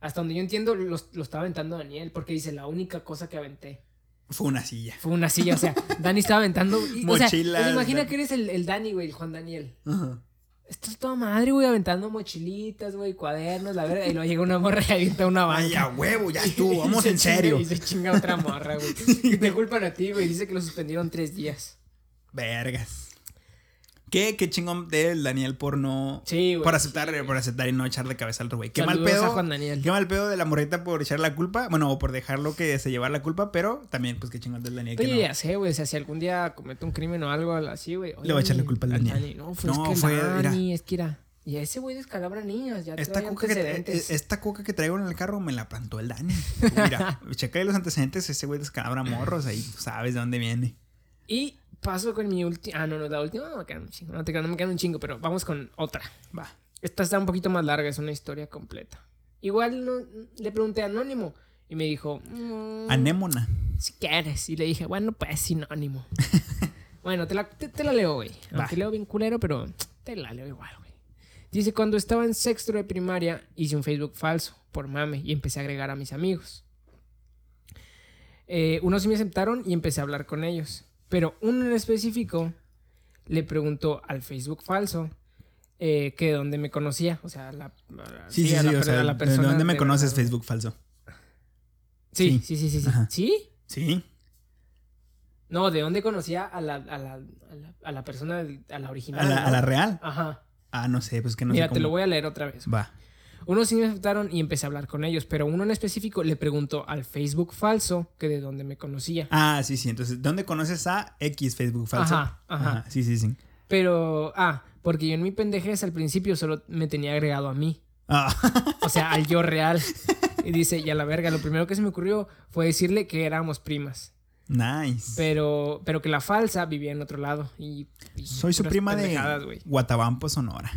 [SPEAKER 1] Hasta donde yo entiendo, lo, lo estaba aventando Daniel, porque dice, la única cosa que aventé
[SPEAKER 2] fue una silla.
[SPEAKER 1] fue una silla, o sea, [laughs] Dani estaba aventando, y-
[SPEAKER 2] Mochilas,
[SPEAKER 1] o sea, imagina que eres el, el Dani, güey, el Juan Daniel.
[SPEAKER 2] Ajá.
[SPEAKER 1] Esto es toda madre, güey, aventando mochilitas, güey, cuadernos, la verdad, y luego llega una morra y avienta una banca.
[SPEAKER 2] Ay, a huevo, ya [laughs] estuvo, vamos en
[SPEAKER 1] chinga-
[SPEAKER 2] serio.
[SPEAKER 1] Y se chinga otra morra, güey. Y [laughs] te culpan a ti, güey. Dice que lo suspendieron tres días.
[SPEAKER 2] Vergas. ¿Qué, qué chingón de él, Daniel, por no.
[SPEAKER 1] Sí, güey.
[SPEAKER 2] por aceptar,
[SPEAKER 1] sí,
[SPEAKER 2] por aceptar y no echarle cabeza al otro güey. Qué mal pedo.
[SPEAKER 1] a Juan Daniel.
[SPEAKER 2] Qué mal pedo de la morrita por echar la culpa. Bueno, o por dejarlo que se llevara la culpa, pero también, pues qué chingón del Daniel. Que
[SPEAKER 1] Oye,
[SPEAKER 2] no.
[SPEAKER 1] ya sé, güey. O sea, si algún día comete un crimen o algo así, güey.
[SPEAKER 2] Le voy a echar la culpa al Daniel.
[SPEAKER 1] No, fue
[SPEAKER 2] No,
[SPEAKER 1] es que
[SPEAKER 2] fue-.
[SPEAKER 1] Dani, es que era. Y ese güey descalabra niñas. Ya
[SPEAKER 2] Esta
[SPEAKER 1] trae
[SPEAKER 2] coca, que,
[SPEAKER 1] antecedentes.
[SPEAKER 2] eh, esta coca que traigo en el carro me la plantó el Dani. [laughs] Mira, checa los antecedentes. Ese güey descalabra morros ahí. Sabes de dónde viene.
[SPEAKER 1] Y paso con mi última. Ah, no, no, la última no me quedan un chingo. No, te quedan- no me quedan un chingo, pero vamos con otra.
[SPEAKER 2] Va.
[SPEAKER 1] Esta está un poquito más larga, es una historia completa. Igual no, le pregunté a Anónimo y me dijo. mm,
[SPEAKER 2] Anémona.
[SPEAKER 1] si quieres. Y le dije, bueno, pues sinónimo. [laughs] bueno, te la, te, te la leo, güey. Aunque leo bien culero, pero te la leo igual, güey. Dice, cuando estaba en sexto de primaria, hice un Facebook falso por mame y empecé a agregar a mis amigos. Eh, unos sí me aceptaron y empecé a hablar con ellos. Pero uno en específico le preguntó al Facebook falso eh, que de dónde me conocía. O sea, la,
[SPEAKER 2] Sí, sí,
[SPEAKER 1] a
[SPEAKER 2] sí. o sea,
[SPEAKER 1] a la
[SPEAKER 2] ¿de
[SPEAKER 1] persona
[SPEAKER 2] dónde me
[SPEAKER 1] de
[SPEAKER 2] conoces. Facebook falso?
[SPEAKER 1] Sí,
[SPEAKER 2] Sí.
[SPEAKER 1] sí, sí, sí. sí. ¿Sí? No, ¿de dónde conocía a la, a la, a la, a la persona, a la original?
[SPEAKER 2] ¿A la,
[SPEAKER 1] ¿no?
[SPEAKER 2] a la real?
[SPEAKER 1] Ajá.
[SPEAKER 2] Ah, no sé, pues que no
[SPEAKER 1] Mira,
[SPEAKER 2] sé
[SPEAKER 1] te lo voy a leer otra vez.
[SPEAKER 2] Va.
[SPEAKER 1] Unos sí me aceptaron y empecé a hablar con ellos, pero uno en específico le preguntó al Facebook falso que de dónde me conocía.
[SPEAKER 2] Ah, sí, sí. Entonces, ¿dónde conoces a X Facebook falso?
[SPEAKER 1] Ajá, ajá.
[SPEAKER 2] Sí, sí, sí.
[SPEAKER 1] Pero, ah, porque yo en mi pendejez al principio solo me tenía agregado a mí.
[SPEAKER 2] Ah, [laughs]
[SPEAKER 1] O sea, al yo real. Y dice, y a la verga, lo primero que se me ocurrió fue decirle que éramos primas.
[SPEAKER 2] nice.
[SPEAKER 1] Pero, pero que la falsa vivía en otro lado. Y, y
[SPEAKER 2] Soy su prima de. Guatabampo, Sonora.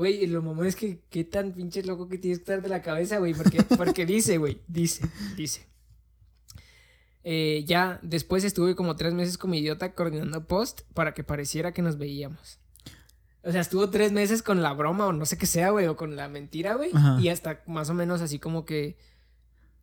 [SPEAKER 1] Güey, y lo mamón es que qué tan pinche loco que tienes que estar de la cabeza, güey. Porque, [laughs] porque dice, güey, dice, dice. Eh, ya después estuve como tres meses como idiota coordinando post para que pareciera que nos veíamos. O sea, estuvo tres meses con la broma o no sé qué sea, güey, o con la mentira, güey. Y hasta más o menos así como que...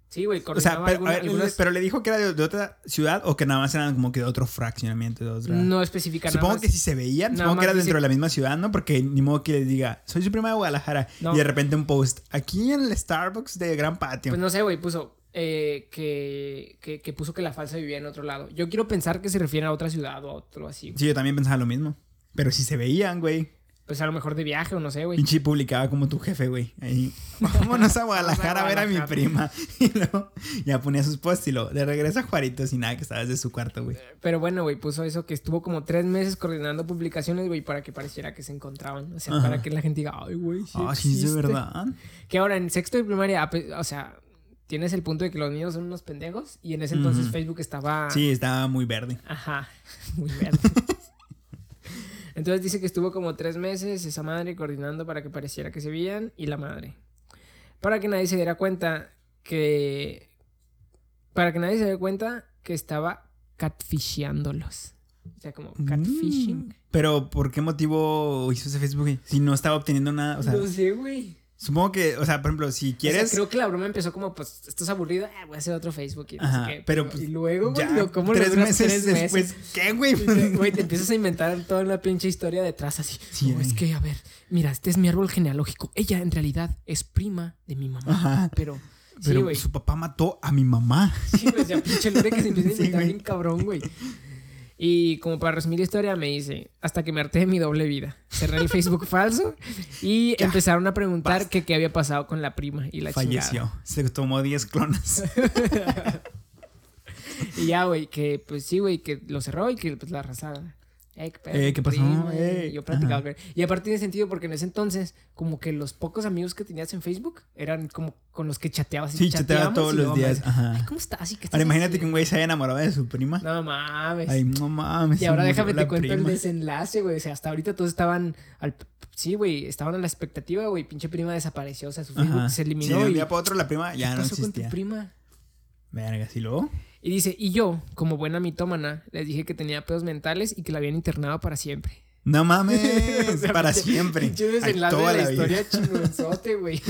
[SPEAKER 1] Sí, güey,
[SPEAKER 2] O sea, pero,
[SPEAKER 1] alguna-
[SPEAKER 2] a ver,
[SPEAKER 1] algunas-
[SPEAKER 2] pero le dijo que era de, de otra ciudad o que nada más eran como que de otro fraccionamiento, de otra.
[SPEAKER 1] No especifica
[SPEAKER 2] Supongo que si se veían, supongo que era dentro de la misma ciudad, ¿no? Porque ni modo que les diga, soy su prima de Guadalajara.
[SPEAKER 1] No.
[SPEAKER 2] Y de repente un post, aquí en el Starbucks de Gran Patio.
[SPEAKER 1] Pues no sé, güey, puso eh, que, que, que puso que la falsa vivía en otro lado. Yo quiero pensar que se refiere a otra ciudad o a otro así.
[SPEAKER 2] Sí, yo también pensaba lo mismo. Pero si se veían, güey.
[SPEAKER 1] Pues a lo mejor de viaje o no sé, güey.
[SPEAKER 2] Pinche publicaba como tu jefe, güey. Ahí, [laughs] vámonos a Guadalajara a ver a mi prima. [laughs] Y luego ya ponía sus posts y lo de regreso a Juarito sin nada que estaba desde su cuarto, güey.
[SPEAKER 1] Pero bueno, güey, puso eso que estuvo como tres meses coordinando publicaciones, güey, para que pareciera que se encontraban. O sea,
[SPEAKER 2] Ajá.
[SPEAKER 1] para que la gente diga, ay, güey, sí
[SPEAKER 2] Ah, sí, es de
[SPEAKER 1] existe".
[SPEAKER 2] verdad.
[SPEAKER 1] Que ahora en sexto de primaria, o sea, tienes el punto de que los niños son unos pendejos y en ese entonces. Facebook estaba...
[SPEAKER 2] Sí, estaba muy verde.
[SPEAKER 1] Ajá, [laughs] muy verde. Entonces dice que estuvo como tres meses esa madre coordinando para que pareciera que se veían y la madre. Para que nadie se diera cuenta que... Para que nadie se diera cuenta que estaba catfisheándolos. O sea, como catfishing.
[SPEAKER 2] Mm. Pero, ¿por qué motivo hizo ese Facebook? Si no estaba obteniendo nada. O sea,
[SPEAKER 1] no sé, güey.
[SPEAKER 2] Supongo que, o sea, por ejemplo, si
[SPEAKER 1] O sea,
[SPEAKER 2] quieres.
[SPEAKER 1] creo que la broma empezó como, pues, esto es aburrido, eh, voy a hacer otro Facebook y no
[SPEAKER 2] Ajá,
[SPEAKER 1] sé qué.
[SPEAKER 2] pero, pues,
[SPEAKER 1] y luego, güey,
[SPEAKER 2] ya,
[SPEAKER 1] lo- ¿cómo lo
[SPEAKER 2] tres
[SPEAKER 1] duras
[SPEAKER 2] meses
[SPEAKER 1] tres
[SPEAKER 2] después. ¿Qué, güey?
[SPEAKER 1] Güey, te empiezas a inventar toda una pinche historia detrás así.
[SPEAKER 2] Sí,
[SPEAKER 1] No, es
[SPEAKER 2] güey.
[SPEAKER 1] que, a ver, mira, este es mi árbol genealógico. Ella en realidad es prima de mi mamá.
[SPEAKER 2] Ajá.
[SPEAKER 1] Pero, sí,
[SPEAKER 2] Pero
[SPEAKER 1] güey.
[SPEAKER 2] su papá mató a mi mamá.
[SPEAKER 1] Sí, güey, o sea, pinche lore que se empieza a [laughs]
[SPEAKER 2] Sí,
[SPEAKER 1] inventar
[SPEAKER 2] güey.
[SPEAKER 1] bien cabrón, güey. Y como para resumir la historia, me dice, hasta que me harté de mi doble vida. Cerré el Facebook [laughs] falso y
[SPEAKER 2] Ya,
[SPEAKER 1] empezaron a preguntar qué había pasado con la prima y la
[SPEAKER 2] Falleció.
[SPEAKER 1] chingada.
[SPEAKER 2] Se tomó 10 clonas. [laughs]
[SPEAKER 1] Y ya, güey, que pues sí, güey, que lo cerró y que pues la arrasada. Eh, qué, pedo,
[SPEAKER 2] ¿qué pasó? Eh,
[SPEAKER 1] y yo platicaba
[SPEAKER 2] ajá.
[SPEAKER 1] con él. Y aparte tiene sentido porque en ese entonces, como que los pocos amigos que tenías en Facebook eran como con los que chateabas. y
[SPEAKER 2] Sí, chateaba todos
[SPEAKER 1] y
[SPEAKER 2] los días.
[SPEAKER 1] decía, Ay,
[SPEAKER 2] Ajá.
[SPEAKER 1] ¿cómo estás? ¿Y qué estás
[SPEAKER 2] Ahora imagínate que
[SPEAKER 1] haciendo?"
[SPEAKER 2] un güey se haya enamorado de su prima.
[SPEAKER 1] No mames.
[SPEAKER 2] Ay, no mames.
[SPEAKER 1] y ahora déjame te cuento el desenlace, güey. O sea, hasta ahorita todos estaban al... Sí, güey, estaban a la expectativa, güey. Pinche prima desapareció. O sea, su Facebook
[SPEAKER 2] Ajá.
[SPEAKER 1] se
[SPEAKER 2] Sí,
[SPEAKER 1] eliminó
[SPEAKER 2] de un
[SPEAKER 1] y...
[SPEAKER 2] día para otro la prima
[SPEAKER 1] ¿Qué
[SPEAKER 2] ya no
[SPEAKER 1] pasó con
[SPEAKER 2] existía.
[SPEAKER 1] tu prima?
[SPEAKER 2] Verga, ¿sí luego?
[SPEAKER 1] Y dice, y yo, como buena mitómana, les dije que tenía pedos mentales y que la habían internado para siempre.
[SPEAKER 2] No mames, [laughs]
[SPEAKER 1] O sea,
[SPEAKER 2] para siempre.
[SPEAKER 1] desenlace
[SPEAKER 2] toda
[SPEAKER 1] de la,
[SPEAKER 2] la
[SPEAKER 1] historia [laughs] chingonzote, güey.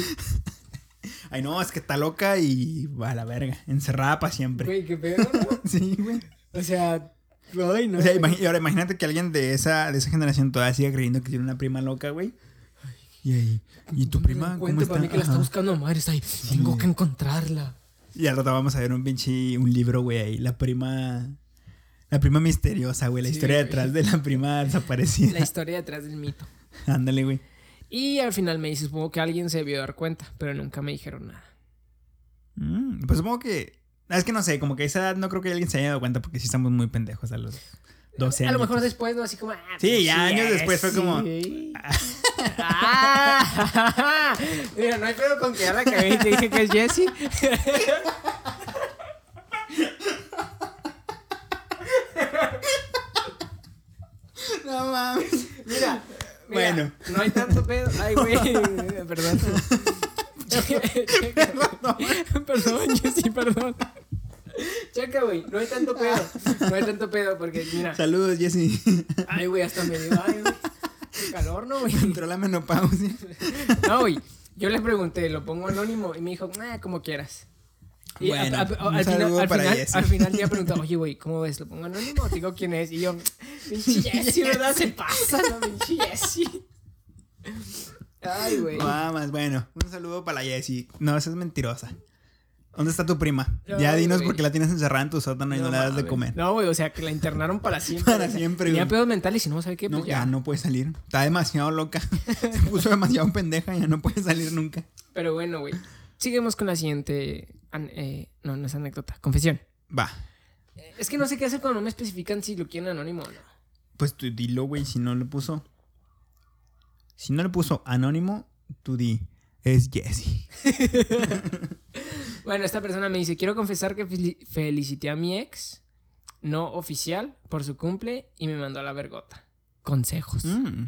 [SPEAKER 2] Ay, no, es que está loca y va a la verga. Encerrada para siempre.
[SPEAKER 1] Güey, qué pedo, ¿no? [laughs]
[SPEAKER 2] Sí, güey.
[SPEAKER 1] O sea, ay, no.
[SPEAKER 2] O sea, y ahora imagínate que alguien de esa, de esa generación todavía siga creyendo que tiene una prima loca, güey. Y ahí, ¿y tu prima cómo
[SPEAKER 1] Cuente
[SPEAKER 2] está?
[SPEAKER 1] para mí que la está buscando a madres. Tengo que encontrarla.
[SPEAKER 2] Y al rato vamos a ver un pinche, un libro, güey, ahí. La prima, la prima misteriosa, güey. La
[SPEAKER 1] Sí,
[SPEAKER 2] historia
[SPEAKER 1] güey.
[SPEAKER 2] detrás de la prima desaparecida.
[SPEAKER 1] La historia detrás del mito. [laughs]
[SPEAKER 2] Ándale, güey.
[SPEAKER 1] Y al final me dice, supongo que alguien se debió dar cuenta, pero nunca me dijeron nada.
[SPEAKER 2] Mm, pues supongo que, es que no sé, como que a esa edad no creo que alguien se haya dado cuenta porque sí estamos muy pendejos a los 12
[SPEAKER 1] A
[SPEAKER 2] años.
[SPEAKER 1] lo mejor después, ¿no? Así como... ah,
[SPEAKER 2] Sí, ya años después fue como-
[SPEAKER 1] sí. Ah, [laughs] mira, no hay pedo con que ya la cagué y te dije que es Jesse.
[SPEAKER 2] No mames.
[SPEAKER 1] Mira, mira,
[SPEAKER 2] Bueno.
[SPEAKER 1] No hay tanto pedo. Ay, güey. Perdón. perdón, Jessy, perdón. Checa, güey. No hay tanto pedo. No hay tanto pedo porque, mira.
[SPEAKER 2] Saludos, Jessy.
[SPEAKER 1] Ay, güey, hasta me dio. Ay, güey. Calor, ¿no, güey?
[SPEAKER 2] Entró la menopausia. [laughs]
[SPEAKER 1] No, güey. Yo le pregunté, lo pongo anónimo y me dijo, ah, como quieras. Y a-
[SPEAKER 2] Bueno,
[SPEAKER 1] a- a-
[SPEAKER 2] un
[SPEAKER 1] al, final, al, final,
[SPEAKER 2] Jessy.
[SPEAKER 1] al final ya preguntó, oye, güey, ¿cómo ves? ¿Lo pongo anónimo o digo quién es? Y yo, pinche [laughs] Jessy, ¿verdad? Se pasa, ¿no? Pinche Jessy. Ay, güey.
[SPEAKER 2] Mamas, bueno, un saludo para la Jessie. No, esa es mentirosa. ¿Dónde está tu prima?
[SPEAKER 1] No,
[SPEAKER 2] ya dinos porque la tienes encerrada en tu sótano y no, le das de comer.
[SPEAKER 1] No, güey, o sea, que la internaron para siempre. [laughs]
[SPEAKER 2] Para siempre,
[SPEAKER 1] Tenía pedos mentales y no sabe qué,
[SPEAKER 2] No,
[SPEAKER 1] pues
[SPEAKER 2] ya.
[SPEAKER 1] ya.
[SPEAKER 2] no puede salir. Está demasiado loca. [laughs] Se puso demasiado pendeja y ya no puede salir nunca.
[SPEAKER 1] Pero bueno, güey. Seguimos con la siguiente. eh, no, no es anécdota. Confesión.
[SPEAKER 2] Va.
[SPEAKER 1] Eh, Es que no sé qué hacer cuando no me especifican si lo quieren anónimo o no.
[SPEAKER 2] Pues tú dilo, güey, si no le puso. Si no le puso anónimo, tú di. Es Jessie. [laughs]
[SPEAKER 1] Bueno, esta persona me dice, quiero confesar que fel- felicité a mi ex, no oficial, por su cumple y me mandó a la vergota. Consejos.
[SPEAKER 2] Mm.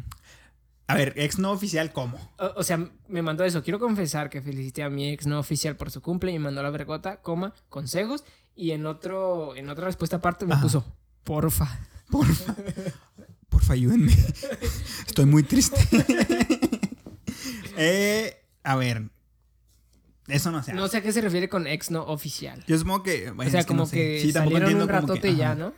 [SPEAKER 2] A ver, ex no oficial, ¿cómo?
[SPEAKER 1] O, o sea, me mandó eso. Quiero confesar que felicité a mi ex no oficial por su cumple y me mandó a la vergota, coma, consejos. Y en otro, en otra respuesta aparte me
[SPEAKER 2] Ajá.
[SPEAKER 1] puso, porfa.
[SPEAKER 2] Porfa. Porfa, ayúdenme. [laughs] Estoy muy triste. [laughs] eh, a ver. Eso no hace.
[SPEAKER 1] No sé a qué se refiere con ex no oficial.
[SPEAKER 2] Yo supongo que. bueno,
[SPEAKER 1] o sea,
[SPEAKER 2] es
[SPEAKER 1] como
[SPEAKER 2] no sé.
[SPEAKER 1] que
[SPEAKER 2] Sí,
[SPEAKER 1] salieron
[SPEAKER 2] entiendo
[SPEAKER 1] un
[SPEAKER 2] que-
[SPEAKER 1] ratote y ya. ¿no?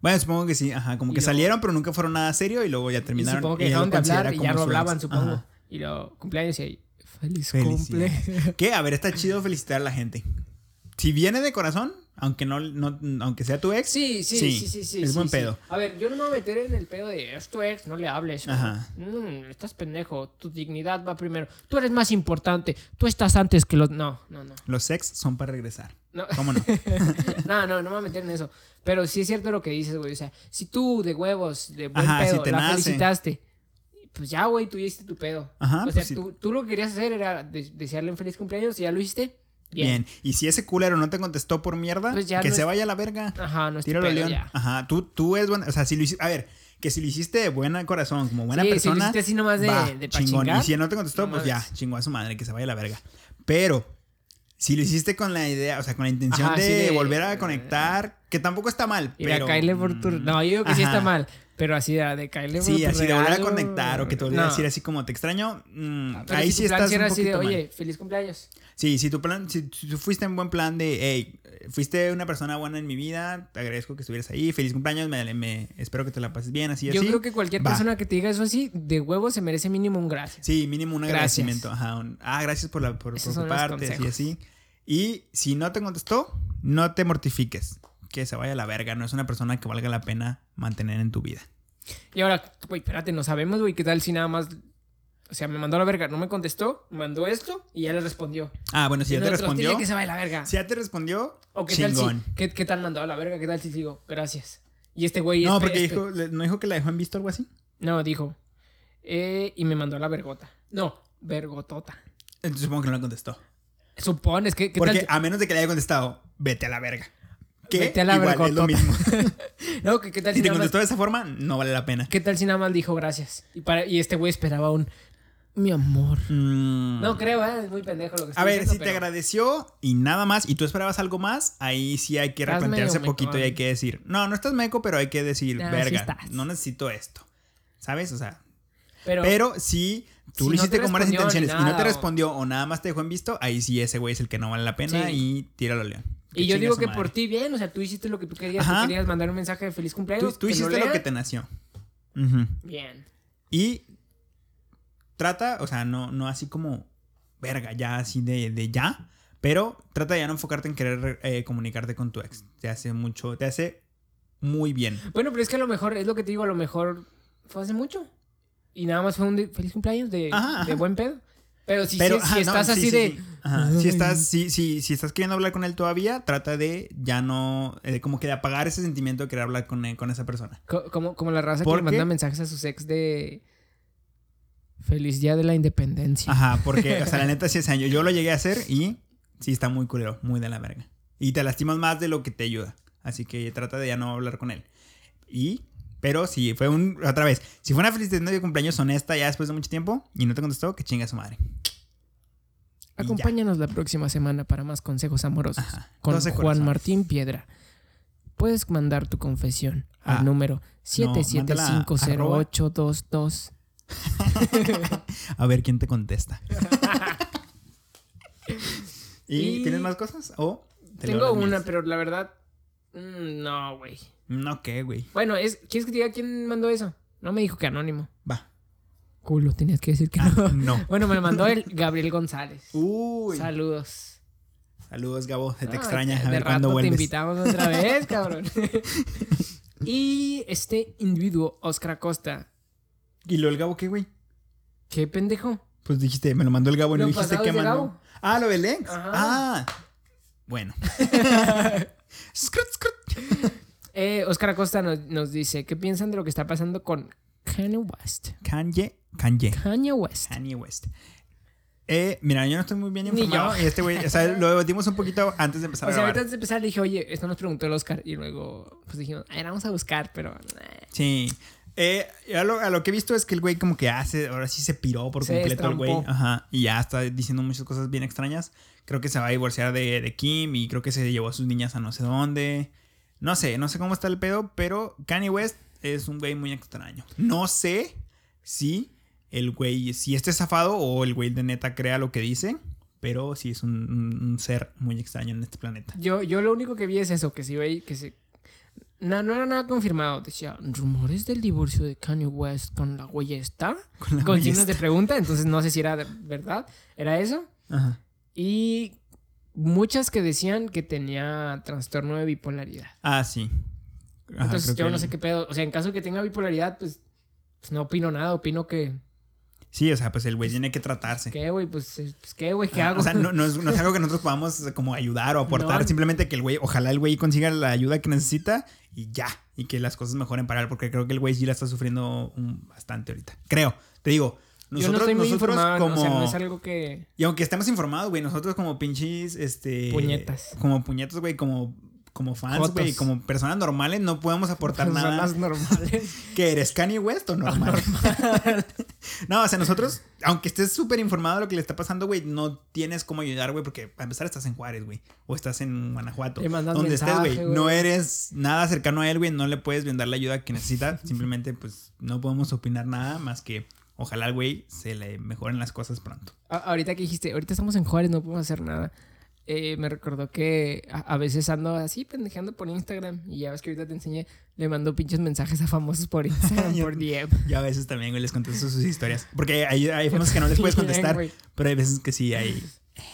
[SPEAKER 2] Bueno, supongo que sí, ajá. Como que
[SPEAKER 1] luego-
[SPEAKER 2] salieron, pero nunca fueron nada serio y luego ya
[SPEAKER 1] Y
[SPEAKER 2] terminaron.
[SPEAKER 1] supongo que dejaron de hablar y ya no hablaban, supongo.
[SPEAKER 2] Ajá.
[SPEAKER 1] Y lo cumpleaños y ahí, feliz cumple.
[SPEAKER 2] ¿Qué? A ver, está chido felicitar a la gente. Si viene de corazón, aunque no, no aunque sea tu ex.
[SPEAKER 1] Sí, sí,
[SPEAKER 2] Sí,
[SPEAKER 1] sí, sí, sí.
[SPEAKER 2] es
[SPEAKER 1] sí,
[SPEAKER 2] buen
[SPEAKER 1] sí.
[SPEAKER 2] pedo.
[SPEAKER 1] A ver, yo no me voy a meter en el pedo de es tu ex, no le hables.
[SPEAKER 2] Ajá.
[SPEAKER 1] Mm, estás pendejo, tu dignidad va primero. Tú eres más importante, tú estás antes que los... No, no, no.
[SPEAKER 2] Los ex son para regresar.
[SPEAKER 1] No,
[SPEAKER 2] ¿Cómo no? [laughs]
[SPEAKER 1] no, no, no me voy a meter en eso. Pero sí es cierto lo que dices, güey. O sea, si tú de huevos, de buen
[SPEAKER 2] Ajá,
[SPEAKER 1] pedo,
[SPEAKER 2] si te
[SPEAKER 1] la
[SPEAKER 2] nace.
[SPEAKER 1] felicitaste, pues ya, güey, tú hiciste tu pedo.
[SPEAKER 2] Ajá,
[SPEAKER 1] o sea,
[SPEAKER 2] pues sí.
[SPEAKER 1] tú, tú lo que querías hacer era de- desearle un feliz cumpleaños y ya lo hiciste. Bien.
[SPEAKER 2] Bien. Y si ese culero no te contestó por mierda,
[SPEAKER 1] Pues ya
[SPEAKER 2] que
[SPEAKER 1] no
[SPEAKER 2] se
[SPEAKER 1] es-
[SPEAKER 2] vaya a la verga.
[SPEAKER 1] Ajá, no
[SPEAKER 2] Tíralo león.
[SPEAKER 1] ya.
[SPEAKER 2] Ajá. Tú, tú es bueno. O sea, si lo hiciste. A ver, que si lo hiciste de buen corazón, como buena
[SPEAKER 1] Sí, si lo
[SPEAKER 2] persona.
[SPEAKER 1] hiciste así nomás de-
[SPEAKER 2] va,
[SPEAKER 1] de
[SPEAKER 2] chingón.
[SPEAKER 1] chingar,
[SPEAKER 2] Y si no te contestó, pues ya, chingó a su madre, que se vaya a la verga. Pero. Si lo hiciste con la idea, o sea, con la intención
[SPEAKER 1] Ajá,
[SPEAKER 2] de,
[SPEAKER 1] sí, de-
[SPEAKER 2] volver a conectar, que tampoco está mal,
[SPEAKER 1] a
[SPEAKER 2] pero...
[SPEAKER 1] caerle por tu...
[SPEAKER 2] mm,
[SPEAKER 1] No, yo digo que sí está mal. Pero así de, de caerle por
[SPEAKER 2] Sí, así de volver a conectar o que te volviera a
[SPEAKER 1] no.
[SPEAKER 2] decir así como te extraño, mm, ahí
[SPEAKER 1] si
[SPEAKER 2] sí
[SPEAKER 1] plan
[SPEAKER 2] estás
[SPEAKER 1] era
[SPEAKER 2] un
[SPEAKER 1] así de,
[SPEAKER 2] mal.
[SPEAKER 1] oye, feliz cumpleaños.
[SPEAKER 2] Sí, si tu plan, si, si tú fuiste en buen plan de, hey, fuiste una persona buena en mi vida, te agradezco que estuvieras ahí, feliz cumpleaños, me, me- espero que te la pases bien, así,
[SPEAKER 1] Yo
[SPEAKER 2] así.
[SPEAKER 1] creo que cualquier
[SPEAKER 2] va.
[SPEAKER 1] persona que te diga eso así, de huevo se merece mínimo un gracias.
[SPEAKER 2] Sí, mínimo un
[SPEAKER 1] Gracias.
[SPEAKER 2] agradecimiento, ajá, un- ah, gracias por, la, por preocuparte, así, así. Y si no te contestó, no te mortifiques, que se vaya a la verga, no es una persona que valga la pena mantener en tu vida.
[SPEAKER 1] Y ahora, güey, espérate, no sabemos, güey, qué tal si nada más... O sea, me mandó a la verga, no me contestó, mandó esto y ya le respondió.
[SPEAKER 2] Ah, bueno, si
[SPEAKER 1] Y
[SPEAKER 2] ya te respondió,
[SPEAKER 1] "Dile que se vaya a la verga.
[SPEAKER 2] si ya te respondió,
[SPEAKER 1] o qué
[SPEAKER 2] chingón.
[SPEAKER 1] tal si... ¿qué, ¿Qué tal mandó a la verga? ¿Qué tal si digo, gracias? Y este güey...
[SPEAKER 2] No,
[SPEAKER 1] este-
[SPEAKER 2] porque
[SPEAKER 1] este-
[SPEAKER 2] dijo, ¿no dijo que la dejó en visto o algo así?
[SPEAKER 1] No, dijo. Eh, y me mandó a la vergota. No, vergotota.
[SPEAKER 2] Entonces supongo que no le contestó.
[SPEAKER 1] Supones que... ¿qué
[SPEAKER 2] Porque
[SPEAKER 1] tal
[SPEAKER 2] a menos de que le haya contestado, vete a la verga. Que
[SPEAKER 1] Vete a la
[SPEAKER 2] igual es lo mismo. [laughs]
[SPEAKER 1] No, qué tal
[SPEAKER 2] si
[SPEAKER 1] si
[SPEAKER 2] te
[SPEAKER 1] más...
[SPEAKER 2] contestó de esa forma, no vale la pena.
[SPEAKER 1] ¿Qué tal si nada más dijo gracias? Y, para, y este güey esperaba un mi amor.
[SPEAKER 2] Mm.
[SPEAKER 1] No creo, ¿eh? Es muy pendejo lo que
[SPEAKER 2] A ver,
[SPEAKER 1] diciendo,
[SPEAKER 2] si te agradeció y nada más, y tú esperabas algo más, ahí sí hay que
[SPEAKER 1] medio
[SPEAKER 2] poquito y hay que decir, no, no estás meco, pero hay que decir,
[SPEAKER 1] sí
[SPEAKER 2] verga, no necesito esto. ¿Sabes? O sea,
[SPEAKER 1] Pero,
[SPEAKER 2] pero si tú
[SPEAKER 1] si
[SPEAKER 2] lo hiciste
[SPEAKER 1] te
[SPEAKER 2] con buenas intenciones y no te
[SPEAKER 1] o-
[SPEAKER 2] respondió o nada más te dejó en visto, ahí sí ese güey es el que no vale la pena
[SPEAKER 1] Sí.
[SPEAKER 2] y tíralo león.
[SPEAKER 1] y yo digo que
[SPEAKER 2] madre.
[SPEAKER 1] por ti bien, o sea, tú hiciste lo que tú querías,
[SPEAKER 2] Ajá.
[SPEAKER 1] tú querías mandar un mensaje de feliz cumpleaños.
[SPEAKER 2] tú hiciste
[SPEAKER 1] lo
[SPEAKER 2] que te nació.
[SPEAKER 1] Bien.
[SPEAKER 2] Y trata, o sea, no, no así como verga, ya así de, de ya, pero trata de ya no enfocarte en querer eh, comunicarte con tu ex. Te hace mucho, te hace muy bien.
[SPEAKER 1] Bueno, pero es que a lo mejor, es lo que te digo, a lo mejor fue hace mucho. Y nada más fue un de- feliz cumpleaños de,
[SPEAKER 2] Ajá,
[SPEAKER 1] de
[SPEAKER 2] ajá.
[SPEAKER 1] buen pedo. Pero si,
[SPEAKER 2] Pero
[SPEAKER 1] si- si
[SPEAKER 2] ajá, no,
[SPEAKER 1] estás
[SPEAKER 2] sí,
[SPEAKER 1] así
[SPEAKER 2] sí,
[SPEAKER 1] de.
[SPEAKER 2] sí. Si estás, si, si, si estás queriendo hablar con él todavía, trata de ya no, eh, como que de apagar ese sentimiento de querer hablar con, con esa persona.
[SPEAKER 1] co- Como, como la raza que
[SPEAKER 2] ¿Por
[SPEAKER 1] le manda mensajes a sus ex de. Feliz día de la independencia.
[SPEAKER 2] Ajá, porque, o sea, la [laughs] neta sí es año. Yo lo llegué a hacer y sí está muy culero, muy de la verga. Y te lastimas más de lo que te ayuda. Así que trata de ya no hablar con él. Y, pero si fue un, otra vez, si fue una felicitación de cumpleaños honesta ya después de mucho tiempo y no te contestó, que chinga su madre.
[SPEAKER 1] Acompáñanos la próxima semana para más consejos amorosos
[SPEAKER 2] Ajá,
[SPEAKER 1] con
[SPEAKER 2] 12
[SPEAKER 1] Juan
[SPEAKER 2] corazones.
[SPEAKER 1] Martín Piedra. Puedes mandar tu confesión
[SPEAKER 2] Ah,
[SPEAKER 1] al número
[SPEAKER 2] no, mándala a
[SPEAKER 1] 77500822.
[SPEAKER 2] A ver quién te contesta. [laughs] ¿Y,
[SPEAKER 1] Y-
[SPEAKER 2] tienes más cosas? ¿O te
[SPEAKER 1] Tengo una, pero la verdad. Mm, No, güey.
[SPEAKER 2] No, ¿qué, güey?
[SPEAKER 1] Bueno, es, ¿quieres que te diga quién mandó eso? No me dijo que anónimo.
[SPEAKER 2] Va.
[SPEAKER 1] Culo, tenías que decir que
[SPEAKER 2] Ah,
[SPEAKER 1] no.
[SPEAKER 2] no. [laughs]
[SPEAKER 1] Bueno, me lo mandó el [laughs] Gabriel González.
[SPEAKER 2] Uy.
[SPEAKER 1] Saludos.
[SPEAKER 2] Saludos, Gabo. Se te
[SPEAKER 1] Ah,
[SPEAKER 2] extraña.
[SPEAKER 1] de
[SPEAKER 2] A ver
[SPEAKER 1] rato
[SPEAKER 2] cuándo
[SPEAKER 1] te
[SPEAKER 2] vuelves.
[SPEAKER 1] invitamos otra [laughs] vez, cabrón. y este individuo, Oscar Acosta.
[SPEAKER 2] ¿Y lo del Gabo qué, güey?
[SPEAKER 1] ¿Qué pendejo?
[SPEAKER 2] Pues dijiste, me lo mandó el Gabo y no dijiste
[SPEAKER 1] de
[SPEAKER 2] mandó.
[SPEAKER 1] Gabo.
[SPEAKER 2] Ah, lo del ex.
[SPEAKER 1] Ajá.
[SPEAKER 2] Ah. Bueno. [laughs]
[SPEAKER 1] Eh, Oscar Acosta nos, nos dice, ¿qué piensan de lo que está pasando con Kanye West?
[SPEAKER 2] Kanye. Kanye.
[SPEAKER 1] Kanye West.
[SPEAKER 2] Kanye West. Eh, mira, yo no estoy muy bien
[SPEAKER 1] Ni
[SPEAKER 2] informado.
[SPEAKER 1] yo.
[SPEAKER 2] Y este güey, o sea, lo debatimos un poquito antes de empezar
[SPEAKER 1] O
[SPEAKER 2] a
[SPEAKER 1] sea,
[SPEAKER 2] grabar.
[SPEAKER 1] ahorita antes de empezar le dije, oye, esto nos preguntó el Oscar. Y luego, pues dijimos, "Ay, vamos a buscar, pero... eh".
[SPEAKER 2] Sí. Eh, a, lo, a lo que he visto es que el güey como que hace, ahora sí se piró por
[SPEAKER 1] Se
[SPEAKER 2] completo el güey. Ajá. Y ya está diciendo muchas cosas bien extrañas. Creo que se va a divorciar de, de Kim y creo que se llevó a sus niñas a no sé dónde. No sé, no sé cómo está el pedo, pero Kanye West es un güey muy extraño. No sé si el güey, si este es zafado o el güey de neta crea lo que dice, pero sí es un, un- un ser muy extraño en este planeta.
[SPEAKER 1] Yo, yo lo único que vi es eso, que si veis que se... No, no era nada confirmado. Decía, rumores del divorcio de Kanye West con la güey esta.
[SPEAKER 2] Con la
[SPEAKER 1] Con
[SPEAKER 2] güey
[SPEAKER 1] signos de pregunta, entonces no sé si era de verdad. Era eso.
[SPEAKER 2] Ajá.
[SPEAKER 1] Y muchas que decían que tenía trastorno de bipolaridad.
[SPEAKER 2] Ah, sí. Ajá,
[SPEAKER 1] Entonces yo
[SPEAKER 2] que
[SPEAKER 1] no sé qué pedo. O sea, en caso de que tenga bipolaridad, pues, pues no opino nada. Opino que...
[SPEAKER 2] Sí, o sea, pues el güey tiene que tratarse.
[SPEAKER 1] ¿Qué, güey? Pues, eh, pues, ¿qué, güey? ¿Qué
[SPEAKER 2] Ah,
[SPEAKER 1] hago?
[SPEAKER 2] O sea, no, no es, no es algo que [laughs] nosotros podamos eh, como ayudar o aportar.
[SPEAKER 1] No.
[SPEAKER 2] Simplemente que el güey, ojalá el güey consiga la ayuda que necesita y ya. Y que las cosas mejoren para él. Porque creo que el güey sí la está sufriendo bastante ahorita. Creo. Te digo,
[SPEAKER 1] yo no
[SPEAKER 2] nosotros,
[SPEAKER 1] estoy muy
[SPEAKER 2] nosotros
[SPEAKER 1] informado.
[SPEAKER 2] como...
[SPEAKER 1] O sea, no es algo que...
[SPEAKER 2] Y aunque estemos informados, güey, nosotros como pinches, este...
[SPEAKER 1] Puñetas.
[SPEAKER 2] Como puñetas, güey, como, como fans, güey, como personas normales, no podemos aportar nada.
[SPEAKER 1] Personas [laughs] normales.
[SPEAKER 2] ¿Que eres Kanye West o normal? [laughs] no, o sea, nosotros, aunque estés súper informado de lo que le está pasando, güey, no tienes cómo ayudar, güey, porque para empezar estás en Juárez, güey, o estás en Guanajuato. Donde estés,
[SPEAKER 1] mensaje,
[SPEAKER 2] güey,
[SPEAKER 1] güey.
[SPEAKER 2] no eres nada cercano a él, güey, no le puedes brindar la ayuda que necesita. Simplemente, pues, no podemos opinar nada más que ojalá al güey se le mejoren las cosas pronto.
[SPEAKER 1] A- ahorita que dijiste, ahorita estamos en Juárez, no podemos hacer nada. Eh, me recordó que a, a veces ando así pendejeando por Instagram y ya ves que ahorita te enseñé, le mando pinches mensajes a famosos por [laughs] Instagram,
[SPEAKER 2] Yo-
[SPEAKER 1] por DM.
[SPEAKER 2] Yo a veces también, güey, les contesto sus historias. Porque hay, hay famosas que no les [laughs] puedes
[SPEAKER 1] Bien,
[SPEAKER 2] contestar,
[SPEAKER 1] güey.
[SPEAKER 2] pero hay veces que sí hay.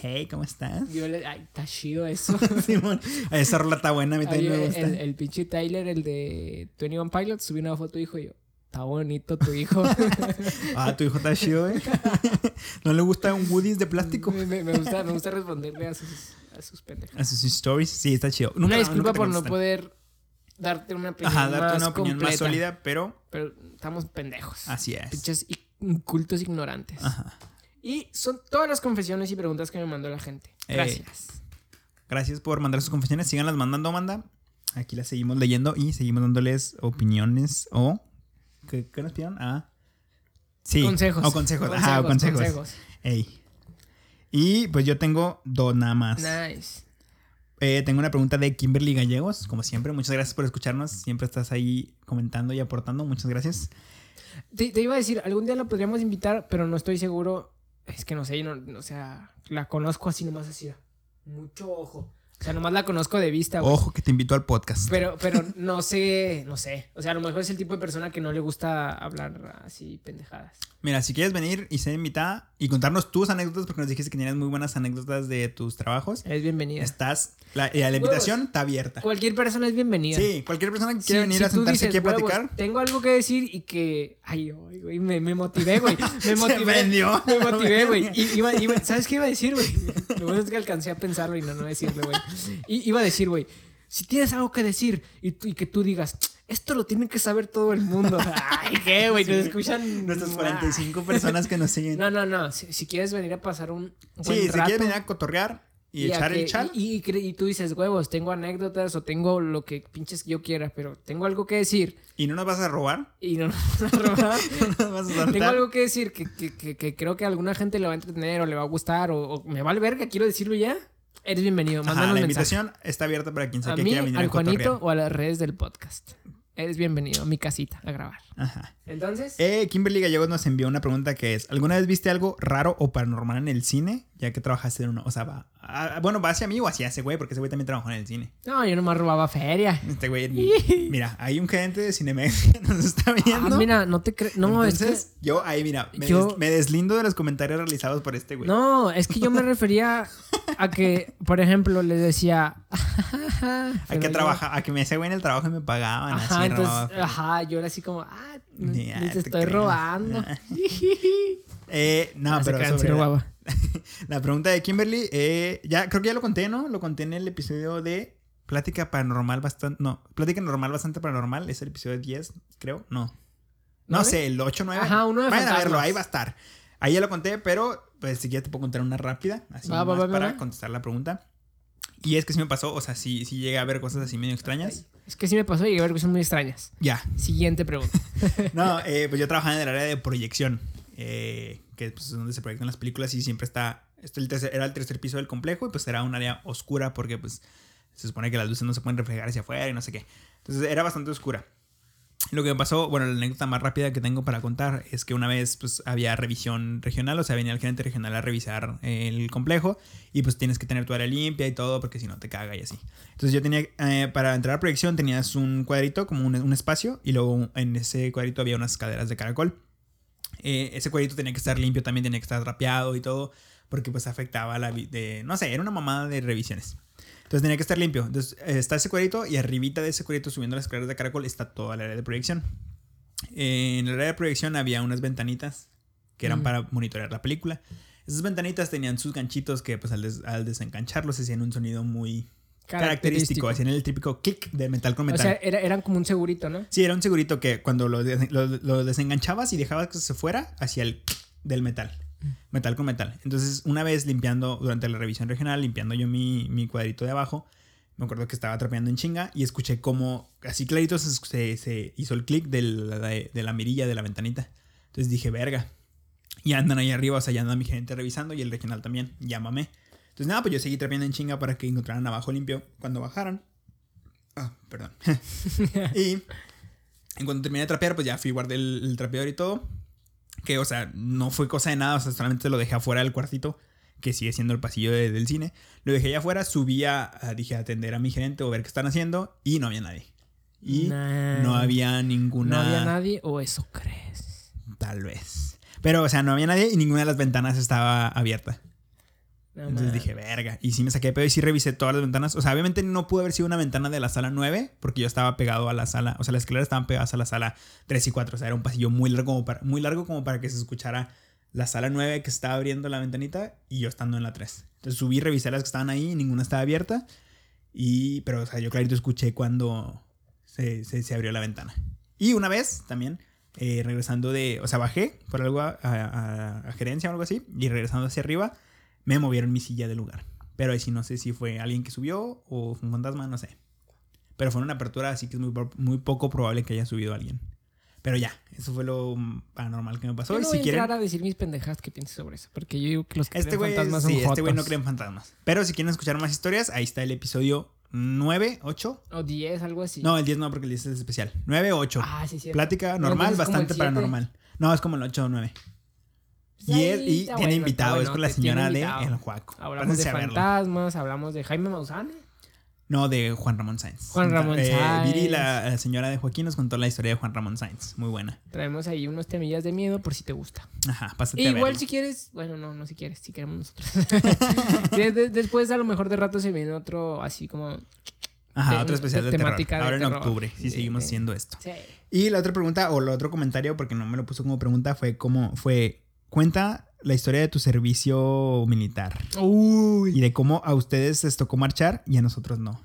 [SPEAKER 2] Hey, ¿cómo estás?
[SPEAKER 1] Yo le, ay, está chido eso. [laughs]
[SPEAKER 2] Simón, esa rola está buena, a mí también me gusta.
[SPEAKER 1] el, el pinche Tyler, el de 21 Pilots, subió una foto y dijo yo, está bonito tu hijo. [laughs]
[SPEAKER 2] Ah, tu hijo está chido, ¿eh? [laughs] ¿No le gusta un Woodies de plástico?
[SPEAKER 1] me, gusta, me gusta responderle a sus, a sus pendejas.
[SPEAKER 2] A sus stories, sí, está chido. Nunca-
[SPEAKER 1] Una disculpa por no poder darte una opinión
[SPEAKER 2] Ajá, darte
[SPEAKER 1] más
[SPEAKER 2] una opinión
[SPEAKER 1] completa,
[SPEAKER 2] más sólida, pero
[SPEAKER 1] Pero estamos pendejos.
[SPEAKER 2] así es.
[SPEAKER 1] Pinches incultos ignorantes.
[SPEAKER 2] Ajá.
[SPEAKER 1] Y son todas las confesiones y preguntas que me mandó la gente.
[SPEAKER 2] Eh,
[SPEAKER 1] Gracias.
[SPEAKER 2] Gracias por mandar sus confesiones. Síganlas mandando, manda. Aquí las seguimos leyendo y seguimos dándoles opiniones o. ¿Qué, qué nos pidieron? Ah. Sí.
[SPEAKER 1] Consejos.
[SPEAKER 2] O consejos. Ajá, o consejos. Ey. Y pues yo tengo dos nada más.
[SPEAKER 1] Nice.
[SPEAKER 2] Eh, tengo una pregunta de Kimberly Gallegos. Como siempre, muchas gracias por escucharnos. Siempre estás ahí comentando y aportando. Muchas gracias.
[SPEAKER 1] Te, te iba a decir, algún día la podríamos invitar, pero no estoy seguro. Es que no sé, no, o sea, la conozco así nomás así. Mucho ojo. O sea, nomás la conozco de vista. güey.
[SPEAKER 2] Ojo que te invito al podcast.
[SPEAKER 1] Pero, pero no sé, no sé. O sea, a lo mejor es el tipo de persona que no le gusta hablar así pendejadas.
[SPEAKER 2] Mira, si quieres venir y ser invitada y contarnos tus anécdotas, porque nos dijiste que tenías muy buenas anécdotas de tus trabajos,
[SPEAKER 1] Es bienvenida.
[SPEAKER 2] estás. La, y la invitación está abierta.
[SPEAKER 1] Cualquier persona es bienvenida.
[SPEAKER 2] Sí, cualquier persona que quiera venir
[SPEAKER 1] si
[SPEAKER 2] a sentarse
[SPEAKER 1] dices,
[SPEAKER 2] aquí a
[SPEAKER 1] "Huevos,
[SPEAKER 2] platicar.
[SPEAKER 1] tengo algo que decir y que. Ay, güey, me, me motivé, güey. [laughs] Me
[SPEAKER 2] Se
[SPEAKER 1] motivé.
[SPEAKER 2] prendió.
[SPEAKER 1] Me motivé, güey. ¿Sabes qué iba a decir, güey? Lo bueno es que alcancé a pensarlo y no, no decirle, güey. [laughs] Y iba a decir, güey, si tienes algo que decir y, y que tú digas, esto lo tiene que saber todo el mundo. [laughs] Ay, ¿qué, güey? Nos escuchan.
[SPEAKER 2] Nuestras 45 personas que nos siguen.
[SPEAKER 1] No, no, no. Si, si quieres venir a pasar un
[SPEAKER 2] sí, si quieres venir a cotorrear y,
[SPEAKER 1] a
[SPEAKER 2] echar
[SPEAKER 1] que-
[SPEAKER 2] el chat.
[SPEAKER 1] Y, y y tú dices, huevos, tengo anécdotas o tengo lo que pinches yo quiera, pero tengo algo que decir
[SPEAKER 2] Y no nos vas a robar.
[SPEAKER 1] y no nos van a robar. [laughs]
[SPEAKER 2] No nos vas a
[SPEAKER 1] tengo algo que decir que, que- que- creo que a alguna gente le va a entretener o le va a gustar o, o me vale verga, quiero decirlo ya. Eres bienvenido,
[SPEAKER 2] Ajá,
[SPEAKER 1] mándanos
[SPEAKER 2] la
[SPEAKER 1] mensaje.
[SPEAKER 2] invitación está abierta para quien sea
[SPEAKER 1] A
[SPEAKER 2] que
[SPEAKER 1] mí,
[SPEAKER 2] quiera venir
[SPEAKER 1] al
[SPEAKER 2] a.
[SPEAKER 1] Juanito o a las redes del podcast. Eres bienvenido a mi casita a grabar.
[SPEAKER 2] Ajá.
[SPEAKER 1] Entonces,
[SPEAKER 2] Eh, Kimberly Gallegos nos envió una pregunta que es: ¿Alguna vez viste algo raro o paranormal en el cine? Ya que trabajaste en uno. O sea, va. ah, bueno, va hacia mí o hacia ese güey, porque ese güey también trabajó en el cine.
[SPEAKER 1] no, yo nomás robaba feria.
[SPEAKER 2] Este güey. [laughs] mira, hay un gerente de Cinemex [laughs] que nos está viendo.
[SPEAKER 1] Ah, mira, no te crees. No,
[SPEAKER 2] Entonces,
[SPEAKER 1] es que.
[SPEAKER 2] yo ahí, mira, me,
[SPEAKER 1] Yo-
[SPEAKER 2] des- me deslindo de los comentarios realizados por este güey.
[SPEAKER 1] No, es que yo me refería a que, por ejemplo, le decía. [laughs]
[SPEAKER 2] a
[SPEAKER 1] pero
[SPEAKER 2] que
[SPEAKER 1] yo-
[SPEAKER 2] trabaja, a que me hacía güey en el trabajo y me pagaban.
[SPEAKER 1] Ajá,
[SPEAKER 2] así
[SPEAKER 1] entonces,
[SPEAKER 2] robaba.
[SPEAKER 1] ajá, yo era así como, ah,
[SPEAKER 2] Ni, ah,
[SPEAKER 1] les
[SPEAKER 2] te
[SPEAKER 1] estoy
[SPEAKER 2] creo.
[SPEAKER 1] robando. [laughs]
[SPEAKER 2] Eh, no, pero sobre
[SPEAKER 1] robaba. [laughs] [laughs]
[SPEAKER 2] la pregunta de Kimberly, eh, ya creo que ya lo conté, ¿no? Lo conté en el episodio de Plática Paranormal bastante, no, Plática Normal bastante paranormal, es el episodio 10, creo, no. No sé, el 8 9.
[SPEAKER 1] Ajá, uno de
[SPEAKER 2] Vayan a verlo, ahí va a estar. Ahí ya lo conté, pero pues si quieres te puedo contar una rápida, así
[SPEAKER 1] Va, va,
[SPEAKER 2] nomás
[SPEAKER 1] va,
[SPEAKER 2] para
[SPEAKER 1] va.
[SPEAKER 2] contestar la pregunta. Y es que sí me pasó, o sea, sí, sí llegué a ver cosas así medio extrañas.
[SPEAKER 1] Es que sí me pasó y llegué a ver cosas muy extrañas.
[SPEAKER 2] Ya,
[SPEAKER 1] Siguiente pregunta. [laughs]
[SPEAKER 2] No, eh, pues yo trabajaba en el área de proyección, eh, que pues, es donde se proyectan las películas y siempre está, esto era el tercer piso del complejo y pues era un área oscura porque pues se supone que las luces no se pueden reflejar hacia afuera y no sé qué. Entonces era bastante oscura. Lo que pasó, bueno, la anécdota más rápida que tengo para contar es que una vez pues había revisión regional, o sea, venía el gerente regional a revisar el complejo y pues tienes que tener tu área limpia y todo porque si no te caga y así. Entonces yo tenía, eh, para entrar a proyección tenías un cuadrito, como un, espacio y luego en ese cuadrito había unas caderas de caracol. Eh, ese cuadrito tenía que estar limpio, también tenía que estar rapeado y todo porque pues afectaba la... De, no sé, era una mamada de revisiones. Entonces tenía que estar limpio. Entonces eh, está ese cuadrito y arribita de ese cuadrito subiendo las escaleras de caracol está toda el área de proyección. En el área de proyección había unas ventanitas que eran
[SPEAKER 1] Mm.
[SPEAKER 2] para monitorear la película. Esas ventanitas tenían sus ganchitos que pues al, des- al desengancharlos hacían un sonido muy característico. Hacían el típico clic de metal con
[SPEAKER 1] O
[SPEAKER 2] metal.
[SPEAKER 1] sea, era- eran como un segurito, ¿no?
[SPEAKER 2] Sí, era un segurito que cuando lo, des- lo- lo desenganchabas y dejabas que se fuera hacia el del metal. Metal con metal. Entonces, una vez limpiando, durante la revisión regional, limpiando yo mi, cuadrito de abajo, me acuerdo que estaba trapeando en chinga y escuché como, así clarito, se, hizo el clic de la, de, de la mirilla de la ventanita. Entonces dije, verga. Y andan ahí arriba, o sea, ya anda mi gente revisando y el regional también. Llámame. Entonces, nada, pues yo seguí trapeando en chinga para que encontraran abajo limpio cuando bajaran. Ah, perdón. [laughs] y en cuanto terminé de trapear, pues ya fui, guardé el, el trapeador y todo. Que, o sea, no fue cosa de nada, o sea, solamente lo dejé afuera del cuartito, que sigue siendo el pasillo de- del cine. Lo dejé allá afuera, subí a, a- dije, a atender a mi gerente o ver qué están haciendo, y no había nadie. Y
[SPEAKER 1] Nah.
[SPEAKER 2] no había ninguna.
[SPEAKER 1] No había nadie, o eso crees.
[SPEAKER 2] Tal vez. Pero, o sea, no había nadie y ninguna de las ventanas estaba abierta.
[SPEAKER 1] No
[SPEAKER 2] Entonces
[SPEAKER 1] mames.
[SPEAKER 2] dije, verga. Y sí me saqué de pedo y sí revisé todas las ventanas. O sea, obviamente no pudo haber sido una ventana de la sala 9, porque yo estaba pegado a la sala. O sea, las escaleras estaban pegadas a la sala 3 y 4. O sea, era un pasillo muy largo como para, muy largo como para que se escuchara la sala 9 que estaba abriendo la ventanita y yo estando en la 3. Entonces subí, revisé las que estaban ahí, ninguna estaba abierta. Y, pero, o sea, yo clarito escuché cuando se, se, se abrió la ventana. Y una vez también, eh, regresando de, o sea, bajé por algo a, a- a gerencia o algo así, y regresando hacia arriba, me movieron mi silla del lugar. Pero ahí sí no sé si fue alguien que subió o fue un fantasma, no sé. Pero fue una apertura, así que es muy, po- muy poco probable que haya subido alguien. Pero ya, eso fue lo paranormal que me pasó.
[SPEAKER 1] Yo
[SPEAKER 2] y
[SPEAKER 1] no
[SPEAKER 2] si
[SPEAKER 1] voy
[SPEAKER 2] quieren.
[SPEAKER 1] entrar a decir mis pendejadas que pienso sobre eso. Porque yo digo que los que
[SPEAKER 2] Este
[SPEAKER 1] creen fantasmas son
[SPEAKER 2] sí, este güey no
[SPEAKER 1] jotos.
[SPEAKER 2] cree en fantasmas. Pero si quieren escuchar más historias, ahí está el episodio 9, 8.
[SPEAKER 1] O 10, algo así.
[SPEAKER 2] No, el 10 no, porque el 10 es especial. 9, 8.
[SPEAKER 1] Ah, sí, sí.
[SPEAKER 2] Plática
[SPEAKER 1] No,
[SPEAKER 2] normal, bastante paranormal. No, es como el 8 o 9. Y, es, y tiene
[SPEAKER 1] bueno,
[SPEAKER 2] invitado, es con la señora de. El Juaco.
[SPEAKER 1] Hablamos de fantasmas, hablamos de Jaime Maussan.
[SPEAKER 2] No, de Juan Ramón Sáenz.
[SPEAKER 1] Juan Ramón
[SPEAKER 2] Eh,
[SPEAKER 1] Sáenz.
[SPEAKER 2] Viri, la, la señora de Joaquín, nos contó la historia de Juan Ramón Sáenz. Muy buena.
[SPEAKER 1] Traemos ahí unos temillas de miedo por si te gusta.
[SPEAKER 2] Ajá, pásate
[SPEAKER 1] E
[SPEAKER 2] a
[SPEAKER 1] igual
[SPEAKER 2] verlo.
[SPEAKER 1] si quieres, bueno, no, no si quieres, si queremos nosotros. [laughs] Después a lo mejor de rato se viene otro así como...
[SPEAKER 2] Ajá,
[SPEAKER 1] de-
[SPEAKER 2] otro especial
[SPEAKER 1] de
[SPEAKER 2] terror.
[SPEAKER 1] de
[SPEAKER 2] Ahora en octubre, si
[SPEAKER 1] Sí,
[SPEAKER 2] seguimos
[SPEAKER 1] sí.
[SPEAKER 2] haciendo esto.
[SPEAKER 1] Sí.
[SPEAKER 2] Y la otra pregunta, o el otro comentario, porque no me lo puso como pregunta, fue cómo fue, cuenta la historia de tu servicio militar
[SPEAKER 1] Uy.
[SPEAKER 2] y de cómo a ustedes les tocó marchar y a nosotros no.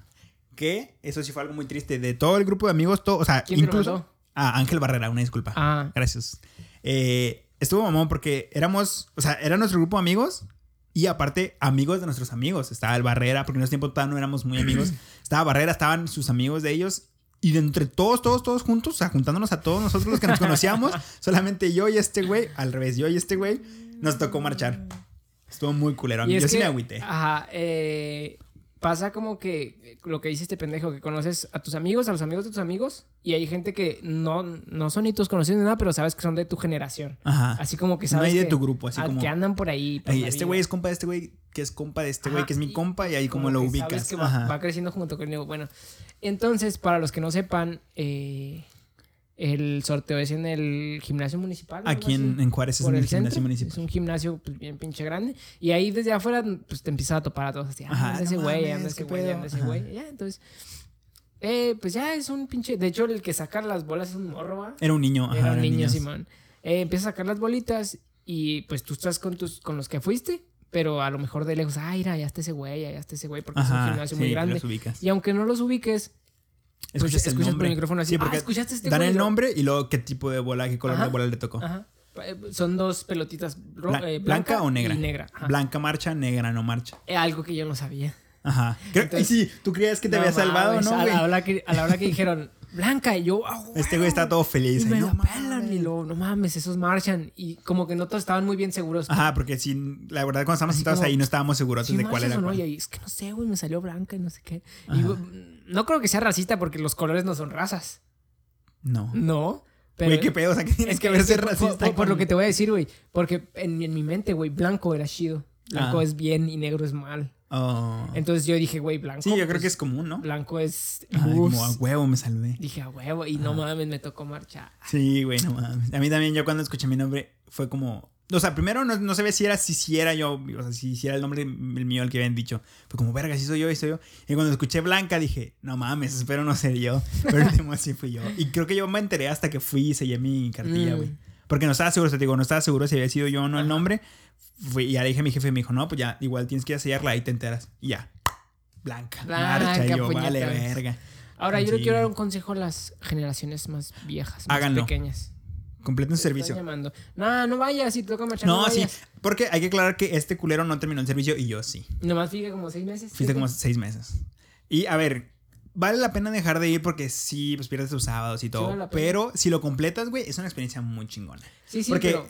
[SPEAKER 2] Que eso sí fue algo muy triste. De todo el grupo de amigos, todo, o sea,
[SPEAKER 1] ¿Quién
[SPEAKER 2] incluso... Ah, Ángel Barrera, una disculpa.
[SPEAKER 1] Ah,
[SPEAKER 2] Gracias. Eh, estuvo mamón porque éramos, o sea, era nuestro grupo de amigos y aparte amigos de nuestros amigos. Estaba el Barrera, porque en ese tiempo todavía no éramos muy amigos. [clears throat] Estaba Barrera, estaban sus amigos de ellos. Y de entre todos, todos, todos juntos, o sea, juntándonos a todos nosotros los que nos conocíamos, [laughs] solamente yo y este güey, al revés, yo y este güey, nos tocó marchar. Estuvo muy culero. A mí, yo sí me agüité.
[SPEAKER 1] Ajá, eh, pasa como que eh, lo que dice este pendejo, que conoces a tus amigos, a los amigos de tus amigos, y hay gente que no, no son ni tus conocidos ni nada, pero sabes que son de tu generación.
[SPEAKER 2] Ajá.
[SPEAKER 1] Así como que
[SPEAKER 2] No
[SPEAKER 1] sabes
[SPEAKER 2] hay de
[SPEAKER 1] que-
[SPEAKER 2] tu grupo, así como.
[SPEAKER 1] que andan por ahí. por
[SPEAKER 2] "Ey,
[SPEAKER 1] la
[SPEAKER 2] este güey es compa de este güey, que es compa de este güey, que es mi compa, y ahí como,
[SPEAKER 1] como
[SPEAKER 2] lo
[SPEAKER 1] que sabes
[SPEAKER 2] ubicas.
[SPEAKER 1] que va,
[SPEAKER 2] Ajá.
[SPEAKER 1] va creciendo junto conmigo. Bueno, entonces, para los que no sepan, eh, el sorteo es en el gimnasio municipal.
[SPEAKER 2] Aquí en, en Juárez es en el,
[SPEAKER 1] el
[SPEAKER 2] gimnasio
[SPEAKER 1] centro.
[SPEAKER 2] municipal.
[SPEAKER 1] Es un gimnasio pues, bien pinche grande. Y ahí desde afuera, pues te empiezas a topar a todos así. Ah,
[SPEAKER 2] Ajá,
[SPEAKER 1] ese güey, anda ese güey, anda ese
[SPEAKER 2] Ajá.
[SPEAKER 1] güey. Ya, entonces. Eh, pues ya es un pinche. De hecho, el que saca las bolas es un morro, ¿va?
[SPEAKER 2] Era un niño. ajá,
[SPEAKER 1] Era un niño,
[SPEAKER 2] niños.
[SPEAKER 1] Simón. Eh, empieza a sacar las bolitas y pues tú estás con tus con los que fuiste, pero a lo mejor de lejos, ah, mira, ya está ese güey, ya está ese güey, porque es un
[SPEAKER 2] Ajá,
[SPEAKER 1] gimnasio
[SPEAKER 2] sí,
[SPEAKER 1] muy grande.
[SPEAKER 2] los ubicas.
[SPEAKER 1] Y aunque no los ubiques,
[SPEAKER 2] Escuchas el
[SPEAKER 1] escuchas por el micrófono así,
[SPEAKER 2] Sí,
[SPEAKER 1] ah,
[SPEAKER 2] porque
[SPEAKER 1] escuchaste este
[SPEAKER 2] dan el nombre y luego qué tipo de bola, qué color
[SPEAKER 1] Ajá.
[SPEAKER 2] de bola le tocó.
[SPEAKER 1] Ajá. Eh, Son dos pelotitas ro-
[SPEAKER 2] Bla-
[SPEAKER 1] eh,
[SPEAKER 2] ¿Blanca o negra?
[SPEAKER 1] Y negra. ajá.
[SPEAKER 2] Blanca marcha, negra no marcha.
[SPEAKER 1] Eh, algo que yo no sabía.
[SPEAKER 2] Ajá. Creo-
[SPEAKER 1] Entonces-
[SPEAKER 2] y sí, tú creías que te
[SPEAKER 1] No
[SPEAKER 2] había salvado,
[SPEAKER 1] mames,
[SPEAKER 2] ¿no,
[SPEAKER 1] a, la hora que, a la hora que dijeron, [laughs] Blanca, y yo, ah,
[SPEAKER 2] Este güey está todo feliz.
[SPEAKER 1] Y me
[SPEAKER 2] no
[SPEAKER 1] la pelan, y luego, no mames, esos marchan. Y como que no todos estaban muy bien seguros.
[SPEAKER 2] Ajá, porque sí, la verdad, cuando estábamos sentados ahí no estábamos seguros
[SPEAKER 1] Sí,
[SPEAKER 2] de cuál era
[SPEAKER 1] no,
[SPEAKER 2] cuál.
[SPEAKER 1] y ahí, es que no sé, güey, me salió blanca y no sé qué. Y
[SPEAKER 2] Ajá.
[SPEAKER 1] digo, no creo que sea racista porque los colores no son razas.
[SPEAKER 2] No.
[SPEAKER 1] No.
[SPEAKER 2] Güey, qué pedo, o sea, que tienes
[SPEAKER 1] es
[SPEAKER 2] que
[SPEAKER 1] que,
[SPEAKER 2] verse
[SPEAKER 1] es por-
[SPEAKER 2] racista.
[SPEAKER 1] por, lo que te voy a decir, güey. Porque en, en mi mente, güey, blanco era chido. Blanco
[SPEAKER 2] Ah.
[SPEAKER 1] es bien y negro es mal.
[SPEAKER 2] Oh.
[SPEAKER 1] Entonces yo dije, güey, blanco.
[SPEAKER 2] Sí, yo creo
[SPEAKER 1] pues,
[SPEAKER 2] que es común, ¿no?
[SPEAKER 1] Blanco es.
[SPEAKER 2] Ay,
[SPEAKER 1] luz.
[SPEAKER 2] como a huevo me salvé.
[SPEAKER 1] Dije, a huevo. Y no mames, me tocó marchar.
[SPEAKER 2] Sí, güey, no mames. A mí también, yo cuando escuché mi nombre, fue como. O sea, primero no, no sabía si era, si, si era yo, o sea, si, si era el nombre el mío el que habían dicho. Fue como, verga, si soy yo, y soy yo. Y cuando escuché Blanca dije, no mames, espero no ser yo. [laughs] Pero el último sí fui yo. Y creo que yo me enteré hasta que fui y sellé mi cartilla,
[SPEAKER 1] Mm.
[SPEAKER 2] güey. Porque no estaba seguro, o sea, te digo, no estaba seguro si había sido yo o no el nombre. Fui, y ya le dije a mi jefe, me dijo, no, pues ya, igual tienes que ir a sellarla, ahí te enteras. Y ya. Blanca,
[SPEAKER 1] Blanca,
[SPEAKER 2] marcha, y yo, vale, verga.
[SPEAKER 1] Ahora, yo le quiero dar un consejo a las generaciones más viejas, más
[SPEAKER 2] Háganlo.
[SPEAKER 1] pequeñas.
[SPEAKER 2] Completen su
[SPEAKER 1] Te
[SPEAKER 2] servicio.
[SPEAKER 1] llamando. No, no vayas, si te toca marchar. No,
[SPEAKER 2] No, sí, porque hay que aclarar que este culero no terminó el servicio y yo sí.
[SPEAKER 1] Nomás fíjate como seis meses. Siete.
[SPEAKER 2] como seis meses. Y a ver, vale la pena dejar de ir porque sí, pues pierdes tus sábados y todo.
[SPEAKER 1] vale
[SPEAKER 2] pero si lo completas, güey, es una experiencia muy chingona.
[SPEAKER 1] Sí, sí,
[SPEAKER 2] porque
[SPEAKER 1] pero.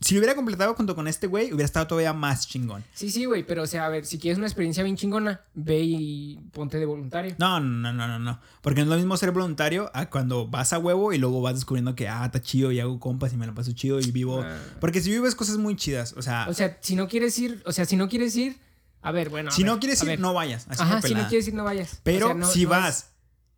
[SPEAKER 2] Si lo hubiera completado junto con este güey, hubiera estado todavía más chingón.
[SPEAKER 1] Sí, sí, güey, pero o sea, a ver, si quieres una experiencia bien chingona, ve y ponte de voluntario.
[SPEAKER 2] No, no, no, no, no. Porque no es lo mismo ser voluntario a cuando vas a huevo y luego vas descubriendo que, ah, está chido y hago compas y me la paso chido y vivo.
[SPEAKER 1] Ah.
[SPEAKER 2] Porque si vives cosas muy chidas, o sea,
[SPEAKER 1] O sea, si no quieres ir, o sea, si no quieres ir, a ver, bueno. a
[SPEAKER 2] si
[SPEAKER 1] ver,
[SPEAKER 2] no quieres ir,
[SPEAKER 1] ver.
[SPEAKER 2] no vayas. Así
[SPEAKER 1] Ajá, si no quieres ir, no vayas.
[SPEAKER 2] Pero
[SPEAKER 1] O sea, no-
[SPEAKER 2] si
[SPEAKER 1] no es-
[SPEAKER 2] vas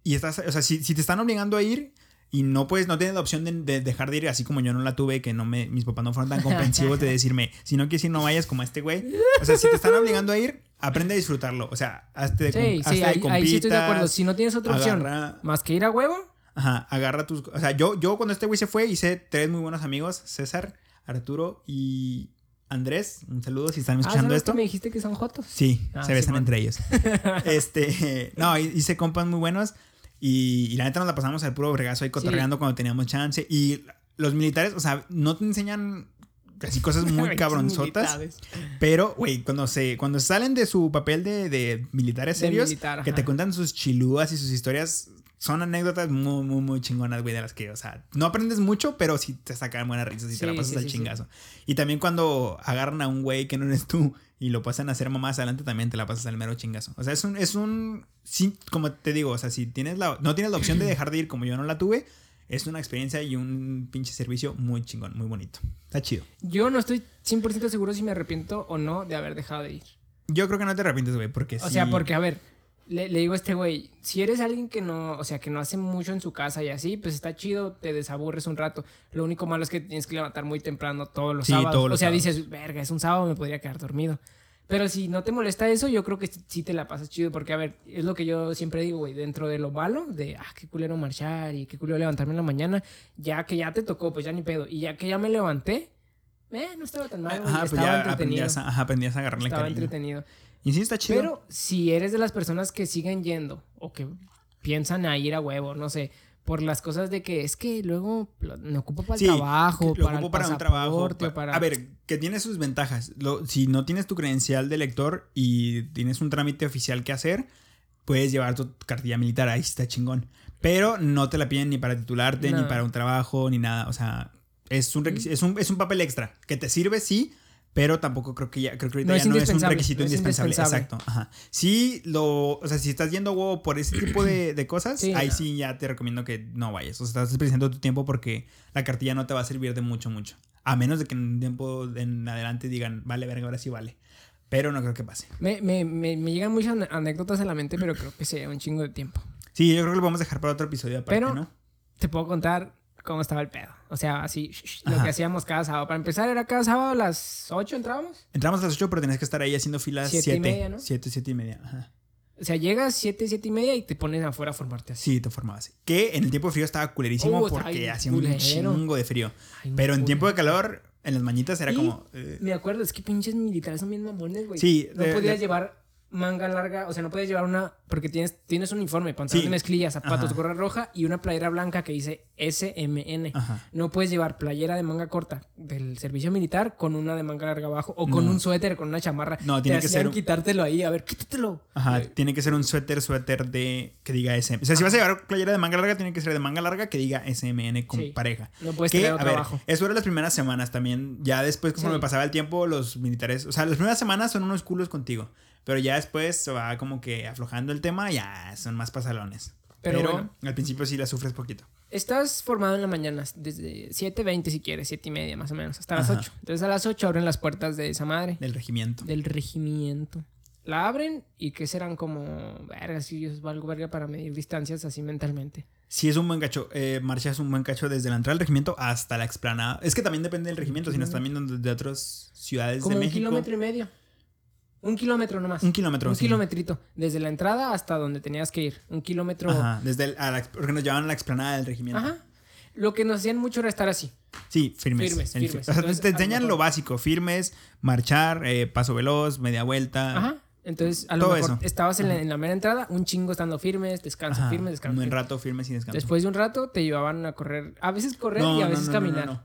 [SPEAKER 2] y estás, o sea, si, si te están obligando a ir y no puedes, no tienes la opción de, de dejar de ir, así como yo no la tuve, que no me, mis papás no fueron tan [laughs] comprensivos de decirme, si no quieres ir, no vayas como este güey. O sea, si te están obligando a ir, aprende a disfrutarlo. O sea, hazte de,
[SPEAKER 1] Sí,
[SPEAKER 2] com-
[SPEAKER 1] sí,
[SPEAKER 2] hazte de
[SPEAKER 1] ahí, ahí sí estoy de acuerdo. Si no tienes otra opción
[SPEAKER 2] agarra-
[SPEAKER 1] más que ir a huevo,
[SPEAKER 2] Ajá, agarra tus. O sea, yo, yo cuando este güey se fue, hice tres muy buenos amigos: César, Arturo y Andrés. Un saludo si están
[SPEAKER 1] ah,
[SPEAKER 2] escuchando
[SPEAKER 1] ¿sabes
[SPEAKER 2] esto.
[SPEAKER 1] que me dijiste que son jotos?
[SPEAKER 2] Sí,
[SPEAKER 1] Ah,
[SPEAKER 2] se besan entre ellos. [laughs] este, [laughs] no, hice compas muy buenos y, y la neta nos la pasamos al puro bregazo ahí cotorreando cuando teníamos chance. Y los militares, o sea, no te enseñan así cosas [laughs] muy cabronzotas. Pero, güey, cuando se cuando salen de su papel de, de militares
[SPEAKER 1] De
[SPEAKER 2] serios,
[SPEAKER 1] militar,
[SPEAKER 2] que te cuentan sus chilúas y sus historias son anécdotas muy, muy, muy chingonas, güey, de las que, o sea, no aprendes mucho, pero sí te sacan buenas risas y te la pasas
[SPEAKER 1] sí,
[SPEAKER 2] al
[SPEAKER 1] sí.
[SPEAKER 2] chingazo. Y también cuando agarran a un güey que no eres tú y lo pasan a hacer mamás adelante, también te la pasas al mero chingazo. O sea, es un, es un, sí, como te digo, o sea, si tienes la, no tienes la opción de [clears throat] dejar de ir como yo no la tuve, es una experiencia y un pinche servicio muy chingón, muy bonito. Está chido.
[SPEAKER 1] Yo no estoy 100% seguro si me arrepiento o no de haber dejado de ir.
[SPEAKER 2] Yo creo que no te arrepientes, güey, porque
[SPEAKER 1] O
[SPEAKER 2] sí-
[SPEAKER 1] sea, porque, a ver, le, le digo a este güey, si eres alguien que no, o sea, que no hace mucho en su casa y así, pues está chido, te desaburres un rato. Lo único malo es que tienes que levantar muy temprano todos los
[SPEAKER 2] Sí,
[SPEAKER 1] sábados.
[SPEAKER 2] todos los
[SPEAKER 1] o sea,
[SPEAKER 2] sábados.
[SPEAKER 1] dices, verga, es un sábado, me podría quedar dormido. Pero si no te molesta eso, yo creo que sí- te la pasas chido. Porque, a ver, es lo que yo siempre digo, güey. Dentro de lo malo, de, ah, qué culero marchar y qué culero levantarme en la mañana, ya que ya te tocó, pues ya ni pedo. Y ya que ya me levanté, eh, no estaba tan mal, güey,
[SPEAKER 2] Ajá, pues
[SPEAKER 1] estaba
[SPEAKER 2] ya
[SPEAKER 1] entretenido.
[SPEAKER 2] aprendías a, ajá, aprendías a agarrarle
[SPEAKER 1] Estaba
[SPEAKER 2] cariño.
[SPEAKER 1] entretenido.
[SPEAKER 2] Y sí, está chido.
[SPEAKER 1] Pero si eres de las personas que siguen yendo o que piensan a ir a huevo, no sé, por las cosas de que es que luego me ocupo para el
[SPEAKER 2] Sí,
[SPEAKER 1] trabajo,
[SPEAKER 2] lo
[SPEAKER 1] para
[SPEAKER 2] ocupo
[SPEAKER 1] el
[SPEAKER 2] para un trabajo.
[SPEAKER 1] para...
[SPEAKER 2] A ver, que tiene sus ventajas. Lo- si no tienes tu credencial de lector y tienes un trámite oficial que hacer, puedes llevar tu cartilla militar. Ahí está chingón. Pero no te la piden ni para titularte, ni para un trabajo, ni nada. O sea, es un, requis- es un, es un papel extra. Que te sirve, sí. Pero tampoco creo que ya, creo que ahorita
[SPEAKER 1] No es
[SPEAKER 2] ya no es un requisito
[SPEAKER 1] no es
[SPEAKER 2] indispensable.
[SPEAKER 1] indispensable.
[SPEAKER 2] Exacto. Ajá. Sí, lo, o sea, si estás yendo huevo por ese tipo de, de cosas,
[SPEAKER 1] Sí,
[SPEAKER 2] ahí
[SPEAKER 1] no.
[SPEAKER 2] sí ya te recomiendo que no vayas. O sea, estás desperdiciando tu tiempo porque la cartilla no te va a servir de mucho, mucho. A menos de que en un tiempo en adelante digan, vale, verga, ahora sí vale. Pero no creo que pase.
[SPEAKER 1] Me, me, me, me llegan muchas anécdotas a la mente, pero creo que sería un chingo de tiempo.
[SPEAKER 2] Sí, yo creo que lo vamos a dejar para otro episodio aparte,
[SPEAKER 1] Pero-
[SPEAKER 2] ¿no?
[SPEAKER 1] Te puedo contar cómo estaba el pedo. O sea, así, lo que hacíamos cada sábado. Para empezar, era cada sábado a las 8 entrábamos.
[SPEAKER 2] Entramos a las 8, pero tenías que estar ahí haciendo filas
[SPEAKER 1] Siete
[SPEAKER 2] 7.
[SPEAKER 1] y media, ¿no?
[SPEAKER 2] 7, 7 y media. Ajá.
[SPEAKER 1] O sea, llegas 7, 7 y media y te pones afuera a formarte así.
[SPEAKER 2] Sí, te formabas. Que en el tiempo de frío estaba culerísimo
[SPEAKER 1] Uh,
[SPEAKER 2] porque hacía un chingo de frío.
[SPEAKER 1] Ay,
[SPEAKER 2] Pero en tiempo de calor, en las mañitas era
[SPEAKER 1] Y
[SPEAKER 2] como. eh,
[SPEAKER 1] Me acuerdo, es que pinches militares son bien mamones, güey.
[SPEAKER 2] Sí,
[SPEAKER 1] No
[SPEAKER 2] de-
[SPEAKER 1] podías
[SPEAKER 2] de-
[SPEAKER 1] llevar manga larga, o sea, no podías llevar una, porque tienes, tienes un uniforme, pantalón
[SPEAKER 2] Sí.
[SPEAKER 1] de mezclilla, zapatos,
[SPEAKER 2] Ajá.
[SPEAKER 1] gorra roja y una playera blanca que dice SMN.
[SPEAKER 2] Ajá.
[SPEAKER 1] No puedes llevar playera de manga corta del servicio militar con una de manga larga abajo o con
[SPEAKER 2] No.
[SPEAKER 1] un suéter, con una chamarra.
[SPEAKER 2] No, tiene
[SPEAKER 1] Te
[SPEAKER 2] que ser un-
[SPEAKER 1] quitártelo ahí, a ver, quítatelo.
[SPEAKER 2] Ajá, tiene que ser un suéter, suéter de que diga SM. O sea, si vas a llevar playera de manga larga, tiene que ser de manga larga que diga SMN con
[SPEAKER 1] Sí.
[SPEAKER 2] pareja.
[SPEAKER 1] No puedes
[SPEAKER 2] Que, a ver,
[SPEAKER 1] abajo.
[SPEAKER 2] eso era las primeras semanas también. Ya después, conforme
[SPEAKER 1] Sí.
[SPEAKER 2] pasaba el tiempo, los militares. O sea, las primeras semanas son unos culos contigo. Pero ya después se va como que aflojando el tema, ya son más pasalones.
[SPEAKER 1] Pero
[SPEAKER 2] Pero,
[SPEAKER 1] bueno.
[SPEAKER 2] al principio sí la sufres poquito.
[SPEAKER 1] Estás formado en la mañana, desde 7.20 si quieres, 7 y media más o menos, hasta las
[SPEAKER 2] Ajá.
[SPEAKER 1] 8. Entonces a las 8 abren las puertas de esa madre.
[SPEAKER 2] Del regimiento.
[SPEAKER 1] del regimiento. La abren y que serán como, verga, si yo valgo verga para medir distancias así mentalmente.
[SPEAKER 2] Sí, es un buen cacho. Eh, marchas un buen cacho desde la entrada del regimiento hasta la explanada. Es que también depende del regimiento, si no están viendo de otras ciudades
[SPEAKER 1] Como
[SPEAKER 2] de
[SPEAKER 1] un
[SPEAKER 2] México.
[SPEAKER 1] kilómetro y medio. Un kilómetro nomás.
[SPEAKER 2] Un kilómetro,
[SPEAKER 1] Un
[SPEAKER 2] sí.
[SPEAKER 1] kilometrito. Desde la entrada hasta donde tenías que ir. Un kilómetro. Ajá.
[SPEAKER 2] Ajá, desde el, a la- porque nos llevaban a la explanada del regimiento.
[SPEAKER 1] Lo que nos hacían mucho era estar así.
[SPEAKER 2] Sí, firmes.
[SPEAKER 1] Firmes, firmes.
[SPEAKER 2] fi- o sea,
[SPEAKER 1] Entonces,
[SPEAKER 2] te enseñan lo básico, firmes, marchar, eh, paso veloz, media vuelta.
[SPEAKER 1] Ajá. Entonces, a lo
[SPEAKER 2] Todo
[SPEAKER 1] mejor
[SPEAKER 2] eso.
[SPEAKER 1] estabas en la, en la mera entrada, un chingo estando firmes, descanso,
[SPEAKER 2] Ajá,
[SPEAKER 1] firmes, descanso.
[SPEAKER 2] Un
[SPEAKER 1] firmes.
[SPEAKER 2] rato firmes y descanso.
[SPEAKER 1] Después de un rato te llevaban a correr, a veces correr
[SPEAKER 2] No,
[SPEAKER 1] y a veces
[SPEAKER 2] no, no,
[SPEAKER 1] caminar.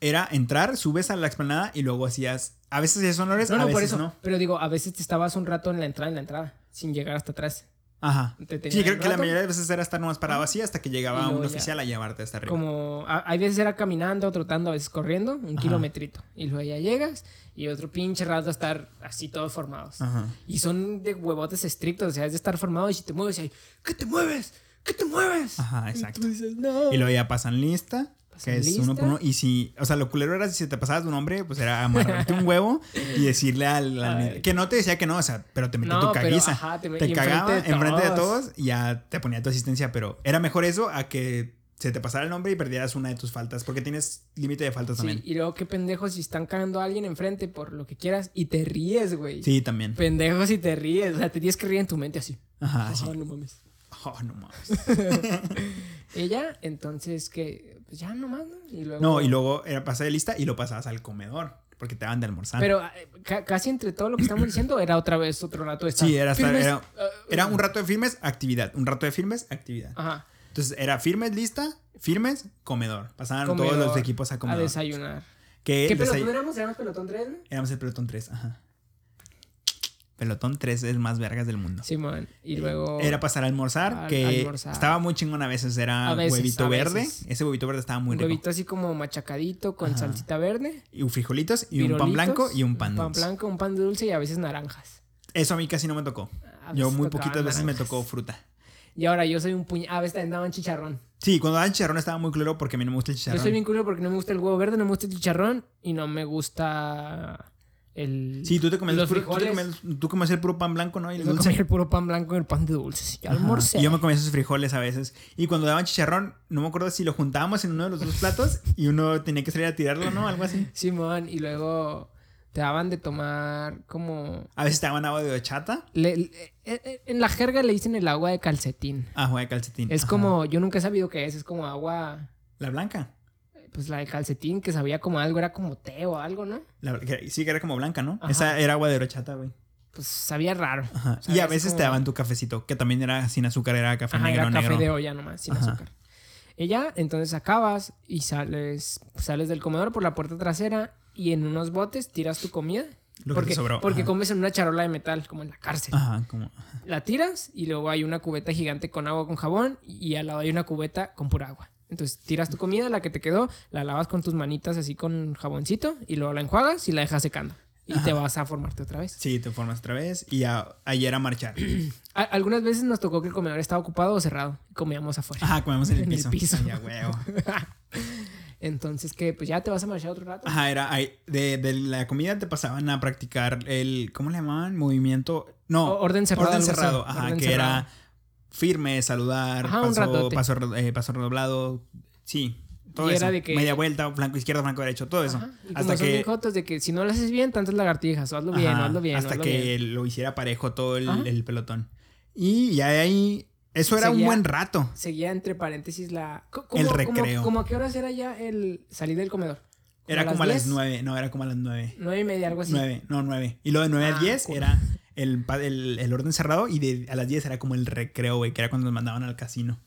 [SPEAKER 2] Era entrar, subes a la explanada y luego hacías. A veces hacías honores,
[SPEAKER 1] No,
[SPEAKER 2] a
[SPEAKER 1] no,
[SPEAKER 2] veces
[SPEAKER 1] por eso.
[SPEAKER 2] no.
[SPEAKER 1] Pero digo, a veces te estabas un rato en la entrada, en la entrada, sin llegar hasta atrás.
[SPEAKER 2] Ajá.
[SPEAKER 1] Te
[SPEAKER 2] Sí, creo que la mayoría de veces era estar nomás parado así hasta que
[SPEAKER 1] Y
[SPEAKER 2] llegaba un oficial a llevarte hasta arriba.
[SPEAKER 1] Como a- hay veces era caminando, trotando, a veces corriendo, un
[SPEAKER 2] Ajá.
[SPEAKER 1] kilometrito. Y luego ya llegas y otro pinche rato a estar así todos formados.
[SPEAKER 2] Ajá.
[SPEAKER 1] Y son de huevotes estrictos, o sea, es de estar formado y si te mueves, ahí, ¿qué te mueves? ¿Qué te mueves?
[SPEAKER 2] Ajá,
[SPEAKER 1] Y
[SPEAKER 2] exacto.
[SPEAKER 1] tú dices, no.
[SPEAKER 2] Y luego ya pasan lista.
[SPEAKER 1] Pasan
[SPEAKER 2] que es
[SPEAKER 1] lista.
[SPEAKER 2] uno por uno. Y si, o sea, lo culero era si te pasabas de un hombre, pues era amarrarte un huevo y decirle al, al- que no te decía que no, o sea, pero te
[SPEAKER 1] No,
[SPEAKER 2] tu
[SPEAKER 1] pero,
[SPEAKER 2] caguiza.
[SPEAKER 1] ajá, te-
[SPEAKER 2] te cagaba
[SPEAKER 1] enfrente de
[SPEAKER 2] enfrente de
[SPEAKER 1] todos.
[SPEAKER 2] y ya te ponía tu asistencia, pero era mejor eso a que se te pasara el nombre y perdieras una de tus faltas, porque tienes límite de faltas
[SPEAKER 1] Sí,
[SPEAKER 2] también.
[SPEAKER 1] y luego qué pendejos si están cagando a alguien enfrente por lo que quieras y te ríes, güey.
[SPEAKER 2] Sí, también.
[SPEAKER 1] Pendejos y te ríes, o sea, te tienes que reír en tu mente así.
[SPEAKER 2] Ajá,
[SPEAKER 1] Ah,
[SPEAKER 2] sí.
[SPEAKER 1] no mames.
[SPEAKER 2] Oh, no mames. [laughs]
[SPEAKER 1] Ya, entonces que pues ya nomás, ¿no? Y luego
[SPEAKER 2] No, y luego era pasar de lista y lo pasabas al comedor, porque te daban de almorzar.
[SPEAKER 1] Pero eh, ca- casi entre todo lo que estamos diciendo era otra vez otro rato de estar
[SPEAKER 2] Sí, era estar- era-
[SPEAKER 1] eh,
[SPEAKER 2] era un rato de firmes, actividad. Un rato de firmes, actividad.
[SPEAKER 1] Ajá.
[SPEAKER 2] Entonces era firmes, lista, firmes, comedor. Pasaban todos los equipos a
[SPEAKER 1] A
[SPEAKER 2] comedor.
[SPEAKER 1] desayunar.
[SPEAKER 2] que
[SPEAKER 1] ¿Qué
[SPEAKER 2] el desay-
[SPEAKER 1] pelotón éramos? ¿Éramos pelotón 3?
[SPEAKER 2] Éramos el pelotón 3, ajá. Pelotón 3 es más vergas del mundo.
[SPEAKER 1] Simón. Y luego.
[SPEAKER 2] Era pasar a almorzar,
[SPEAKER 1] Al-
[SPEAKER 2] que
[SPEAKER 1] almorzar.
[SPEAKER 2] estaba muy chingón a veces. Era
[SPEAKER 1] A veces,
[SPEAKER 2] huevito verde.
[SPEAKER 1] veces.
[SPEAKER 2] Ese huevito verde estaba muy rico.
[SPEAKER 1] huevito así como machacadito con
[SPEAKER 2] Ajá.
[SPEAKER 1] salsita verde.
[SPEAKER 2] Y frijolitos y un pan blanco y un pan
[SPEAKER 1] Un pan
[SPEAKER 2] dulce.
[SPEAKER 1] blanco, un pan dulce y a veces naranjas.
[SPEAKER 2] Eso a mí casi no me tocó. Yo muy poquitas veces me tocó fruta.
[SPEAKER 1] Y ahora yo soy un puñal. A veces también daban chicharrón.
[SPEAKER 2] Sí, cuando daban chicharrón estaba muy claro porque a mí no me gusta el
[SPEAKER 1] Yo
[SPEAKER 2] chicharrón.
[SPEAKER 1] soy bien curioso porque no me gusta el huevo verde, no me gusta el chicharrón y no me gusta el.
[SPEAKER 2] Sí, tú te comes,
[SPEAKER 1] los
[SPEAKER 2] el puro-
[SPEAKER 1] frijoles.
[SPEAKER 2] tú comes el puro pan blanco, ¿no? Y el
[SPEAKER 1] Yo
[SPEAKER 2] dulce.
[SPEAKER 1] comía el puro pan blanco y el pan de dulces.
[SPEAKER 2] Ajá.
[SPEAKER 1] almorcé.
[SPEAKER 2] Y yo me comía esos frijoles a veces. Y cuando daban chicharrón, no me acuerdo si lo juntábamos en uno de los dos platos y uno tenía que salir a tirarlo, ¿no? Algo así.
[SPEAKER 1] Simón, y luego te daban de tomar como.
[SPEAKER 2] A veces te daban agua de horchata.
[SPEAKER 1] le- le- eh, eh, en la jerga le dicen el agua de calcetín.
[SPEAKER 2] Agua de calcetín.
[SPEAKER 1] Es
[SPEAKER 2] Ajá.
[SPEAKER 1] como. Yo nunca he sabido qué es. Es como agua.
[SPEAKER 2] La blanca.
[SPEAKER 1] Pues la de calcetín que sabía como algo. Era como té o algo, ¿no?
[SPEAKER 2] La- que- sí, que era como blanca, ¿no?
[SPEAKER 1] Ajá.
[SPEAKER 2] Esa era agua de horchata, güey.
[SPEAKER 1] Pues sabía raro.
[SPEAKER 2] Ajá.
[SPEAKER 1] Sabía
[SPEAKER 2] Y a veces te daban tu cafecito, que también era sin azúcar, era café
[SPEAKER 1] Ajá,
[SPEAKER 2] negro,
[SPEAKER 1] era café
[SPEAKER 2] negro.
[SPEAKER 1] de olla nomás, sin
[SPEAKER 2] Ajá.
[SPEAKER 1] azúcar. Y ya, entonces acabas y sales, sales del comedor por la puerta trasera y en unos botes tiras tu comida.
[SPEAKER 2] Lo que
[SPEAKER 1] porque
[SPEAKER 2] te sobró.
[SPEAKER 1] porque
[SPEAKER 2] Ajá.
[SPEAKER 1] comes en una charola de metal, como en la cárcel.
[SPEAKER 2] Ajá, como.
[SPEAKER 1] La tiras y luego hay una cubeta gigante con agua con jabón y al lado hay una cubeta con pura agua. Entonces tiras tu comida, la que te quedó, la lavas con tus manitas así con jaboncito y luego la enjuagas y la dejas secando. Y te vas a formarte otra vez.
[SPEAKER 2] Sí, te formas otra vez y a, ayer a marchar. [clears throat]
[SPEAKER 1] A- algunas veces nos tocó que el comedor estaba ocupado o cerrado y comíamos afuera.
[SPEAKER 2] Ajá, comemos en el [laughs]
[SPEAKER 1] En el
[SPEAKER 2] piso.
[SPEAKER 1] piso.
[SPEAKER 2] Ay, a huevo. [laughs]
[SPEAKER 1] Entonces, que Pues ya te vas a marchar otro rato.
[SPEAKER 2] Ajá, era ahí, de, de la comida te pasaban a practicar el, ¿cómo le llamaban? Movimiento, no,
[SPEAKER 1] O- orden cerrado,
[SPEAKER 2] orden cerrado, ajá,
[SPEAKER 1] Orden
[SPEAKER 2] que
[SPEAKER 1] cerrado.
[SPEAKER 2] era firme, saludar,
[SPEAKER 1] Ajá, un
[SPEAKER 2] paso, paso, eh, paso redoblado, sí, todo
[SPEAKER 1] Y
[SPEAKER 2] eso,
[SPEAKER 1] era de que-
[SPEAKER 2] media vuelta, flanco izquierdo, flanco derecho, todo eso,
[SPEAKER 1] Ajá, Y como
[SPEAKER 2] hasta
[SPEAKER 1] son
[SPEAKER 2] que,
[SPEAKER 1] jotos de que si no lo haces bien, tantas lagartijas, o hazlo bien,
[SPEAKER 2] ajá,
[SPEAKER 1] hazlo bien,
[SPEAKER 2] hasta
[SPEAKER 1] hazlo
[SPEAKER 2] que
[SPEAKER 1] bien.
[SPEAKER 2] lo hiciera parejo todo el, el pelotón. Y ya de ahí, eso era un
[SPEAKER 1] Seguía-
[SPEAKER 2] buen rato.
[SPEAKER 1] Seguía entre paréntesis la... co-
[SPEAKER 2] El
[SPEAKER 1] ¿cómo-
[SPEAKER 2] recreo.
[SPEAKER 1] Cómo, cómo a qué horas era ya el salir del comedor?
[SPEAKER 2] Era como a las
[SPEAKER 1] 10?
[SPEAKER 2] nueve, no, era como a las nueve.
[SPEAKER 1] Nueve y media, algo así.
[SPEAKER 2] Nueve, no, nueve. Y luego de nueve
[SPEAKER 1] Ah,
[SPEAKER 2] a diez
[SPEAKER 1] cool.
[SPEAKER 2] era el, el, el orden cerrado y de, a las diez era como el recreo, güey, que era cuando nos mandaban al casino.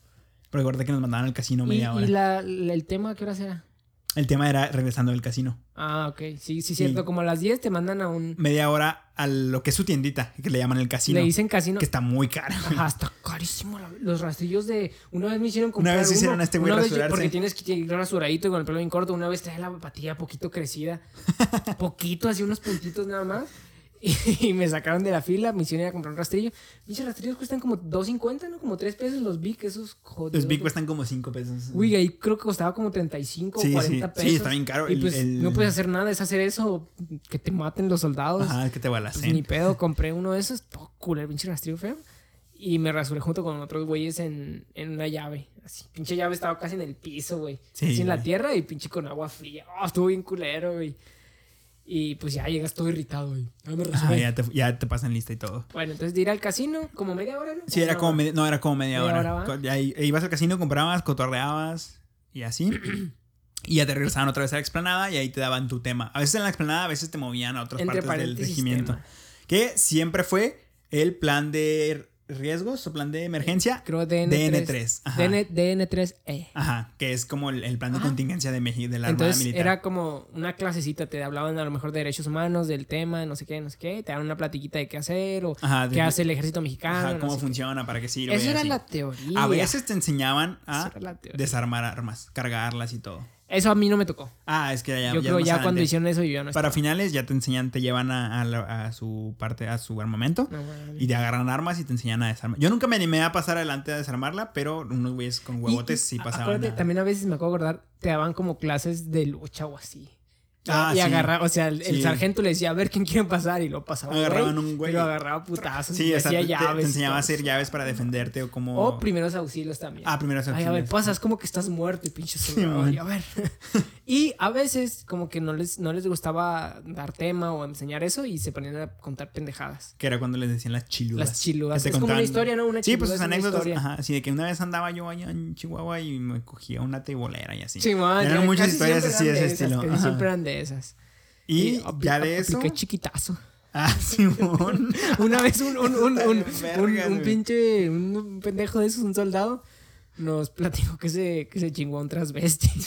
[SPEAKER 2] Pero recuerda que nos mandaban al casino
[SPEAKER 1] ¿Y,
[SPEAKER 2] media hora.
[SPEAKER 1] y la, la- el tema a qué horas era?
[SPEAKER 2] El tema era regresando del casino.
[SPEAKER 1] Ah, ok. Sí, sí, cierto. Como a las 10 te mandan a un...
[SPEAKER 2] Media hora a lo que es su tiendita, que le llaman el casino.
[SPEAKER 1] Le dicen casino.
[SPEAKER 2] Que está muy cara.
[SPEAKER 1] Ajá, está carísimo. Los rastrillos de. Una vez me hicieron
[SPEAKER 2] Una
[SPEAKER 1] comprar.
[SPEAKER 2] vez hicieron
[SPEAKER 1] uno,
[SPEAKER 2] a este güey
[SPEAKER 1] una
[SPEAKER 2] rasurarse.
[SPEAKER 1] Porque tienes que ir rasuradito y con el pelo bien corto. Una vez traía la patilla poquito crecida. [laughs] poquito, así unos puntitos nada más. [laughs] Y, me sacaron de la fila. Me hicieron ir a comprar un rastrillo. Dichos rastrillos cuestan como 2.50, ¿no? Como 3 pesos los Big, esos jodidos.
[SPEAKER 2] Los Big cuestan como cinco pesos.
[SPEAKER 1] Uy, ahí creo que costaba como 35
[SPEAKER 2] Sí,
[SPEAKER 1] o
[SPEAKER 2] sí.
[SPEAKER 1] 40
[SPEAKER 2] Sí,
[SPEAKER 1] pesos.
[SPEAKER 2] está bien caro.
[SPEAKER 1] Y
[SPEAKER 2] El-
[SPEAKER 1] pues
[SPEAKER 2] el-
[SPEAKER 1] no puedes hacer nada, es hacer eso que te maten los soldados.
[SPEAKER 2] Ajá, que te
[SPEAKER 1] Pues
[SPEAKER 2] balacen.
[SPEAKER 1] ni pedo, [laughs] compré uno de esos, todo culero, pinche rastrillo feo. Y me rasuré junto con otros güeyes en, en una llave. Así, pinche llave estaba casi en el piso, güey.
[SPEAKER 2] Sí,
[SPEAKER 1] Así en la tierra y pinche con agua fría. Oh, estuvo bien culero, güey. Y pues ya llegas todo irritado, güey. Rasuré.
[SPEAKER 2] ya, te, ya te pasan lista y todo.
[SPEAKER 1] Bueno, entonces de ir al casino, como media hora, ¿no?
[SPEAKER 2] Sí, era como media, no, era como media,
[SPEAKER 1] Media
[SPEAKER 2] hora.
[SPEAKER 1] hora,
[SPEAKER 2] i- ibas al casino, comprabas, cotorreabas y así. [clears throat] y ya te regresaban otra vez a la explanada y ahí te daban tu tema. A veces en la explanada, a veces te movían a otras
[SPEAKER 1] Entre
[SPEAKER 2] partes del regimiento. Que siempre fue el plan de riesgos o plan de emergencia.
[SPEAKER 1] Creo DN3.
[SPEAKER 2] DN3. Ajá.
[SPEAKER 1] DN, DN3E.
[SPEAKER 2] Ajá, que es como el, el plan de
[SPEAKER 1] Ajá.
[SPEAKER 2] contingencia de México, de la Armada
[SPEAKER 1] Entonces
[SPEAKER 2] Militar.
[SPEAKER 1] era como una clasecita, te hablaban a lo mejor de derechos humanos, del tema, no sé qué, no sé qué, te daban una platiquita de qué hacer o
[SPEAKER 2] Ajá, de-
[SPEAKER 1] qué hace el ejército mexicano.
[SPEAKER 2] Ajá,
[SPEAKER 1] no
[SPEAKER 2] cómo
[SPEAKER 1] qué.
[SPEAKER 2] funciona, para qué sirve.
[SPEAKER 1] Eso era
[SPEAKER 2] así.
[SPEAKER 1] la teoría.
[SPEAKER 2] A veces te enseñaban a desarmar armas, cargarlas y todo.
[SPEAKER 1] Eso a mí no me tocó.
[SPEAKER 2] Ah, es que ya,
[SPEAKER 1] yo
[SPEAKER 2] ya
[SPEAKER 1] creo ya cuando hicieron eso yo ya no
[SPEAKER 2] Para
[SPEAKER 1] estaba.
[SPEAKER 2] finales ya te enseñan, te llevan a, a la- a su parte, a su armamento.
[SPEAKER 1] No.
[SPEAKER 2] Y te agarran armas y te enseñan a desarmar. Yo nunca me animé a pasar adelante a desarmarla, pero unos güeyes con huevotes
[SPEAKER 1] y
[SPEAKER 2] sí pasaban. a-
[SPEAKER 1] También a veces me acuerdo acordar, te daban como clases de lucha o así.
[SPEAKER 2] Ah,
[SPEAKER 1] y
[SPEAKER 2] sí.
[SPEAKER 1] agarraba, o sea, el, el
[SPEAKER 2] Sí.
[SPEAKER 1] sargento le decía, a ver quién quiere pasar, y lo pasaba.
[SPEAKER 2] Agarraban un güey.
[SPEAKER 1] Y lo agarraba putazos.
[SPEAKER 2] Sí,
[SPEAKER 1] y hacía
[SPEAKER 2] te, te- te
[SPEAKER 1] llaves. y
[SPEAKER 2] enseñaba a hacer llaves para defenderte o como...
[SPEAKER 1] O primeros auxilios también.
[SPEAKER 2] Ah, primeros
[SPEAKER 1] Ay, a ver,
[SPEAKER 2] auxilios.
[SPEAKER 1] pasas como que estás muerto y pinche
[SPEAKER 2] man.
[SPEAKER 1] y a ver. y a veces como que no les, no les gustaba dar tema o enseñar eso y se ponían a contar pendejadas.
[SPEAKER 2] Que era cuando les decían las chiludas.
[SPEAKER 1] Las chiludas.
[SPEAKER 2] Te
[SPEAKER 1] Es como una historia, ¿no? Una
[SPEAKER 2] Sí, pues sus anécdotas. Ajá, así de que una vez andaba yo allá en Chihuahua y me cogía una teibolera y así.
[SPEAKER 1] Sí, man,
[SPEAKER 2] Eran muchas historias así de ese estilo.
[SPEAKER 1] siempre eran de esas.
[SPEAKER 2] Y
[SPEAKER 1] apli-
[SPEAKER 2] ya de eso...
[SPEAKER 1] Chiquitazo.
[SPEAKER 2] Ah, [laughs] Simón. [laughs]
[SPEAKER 1] Una vez un, un, un, un, pinche, un, pendejo de esos, un soldado, nos platicó que se, que se chingó a un transvesti. [laughs]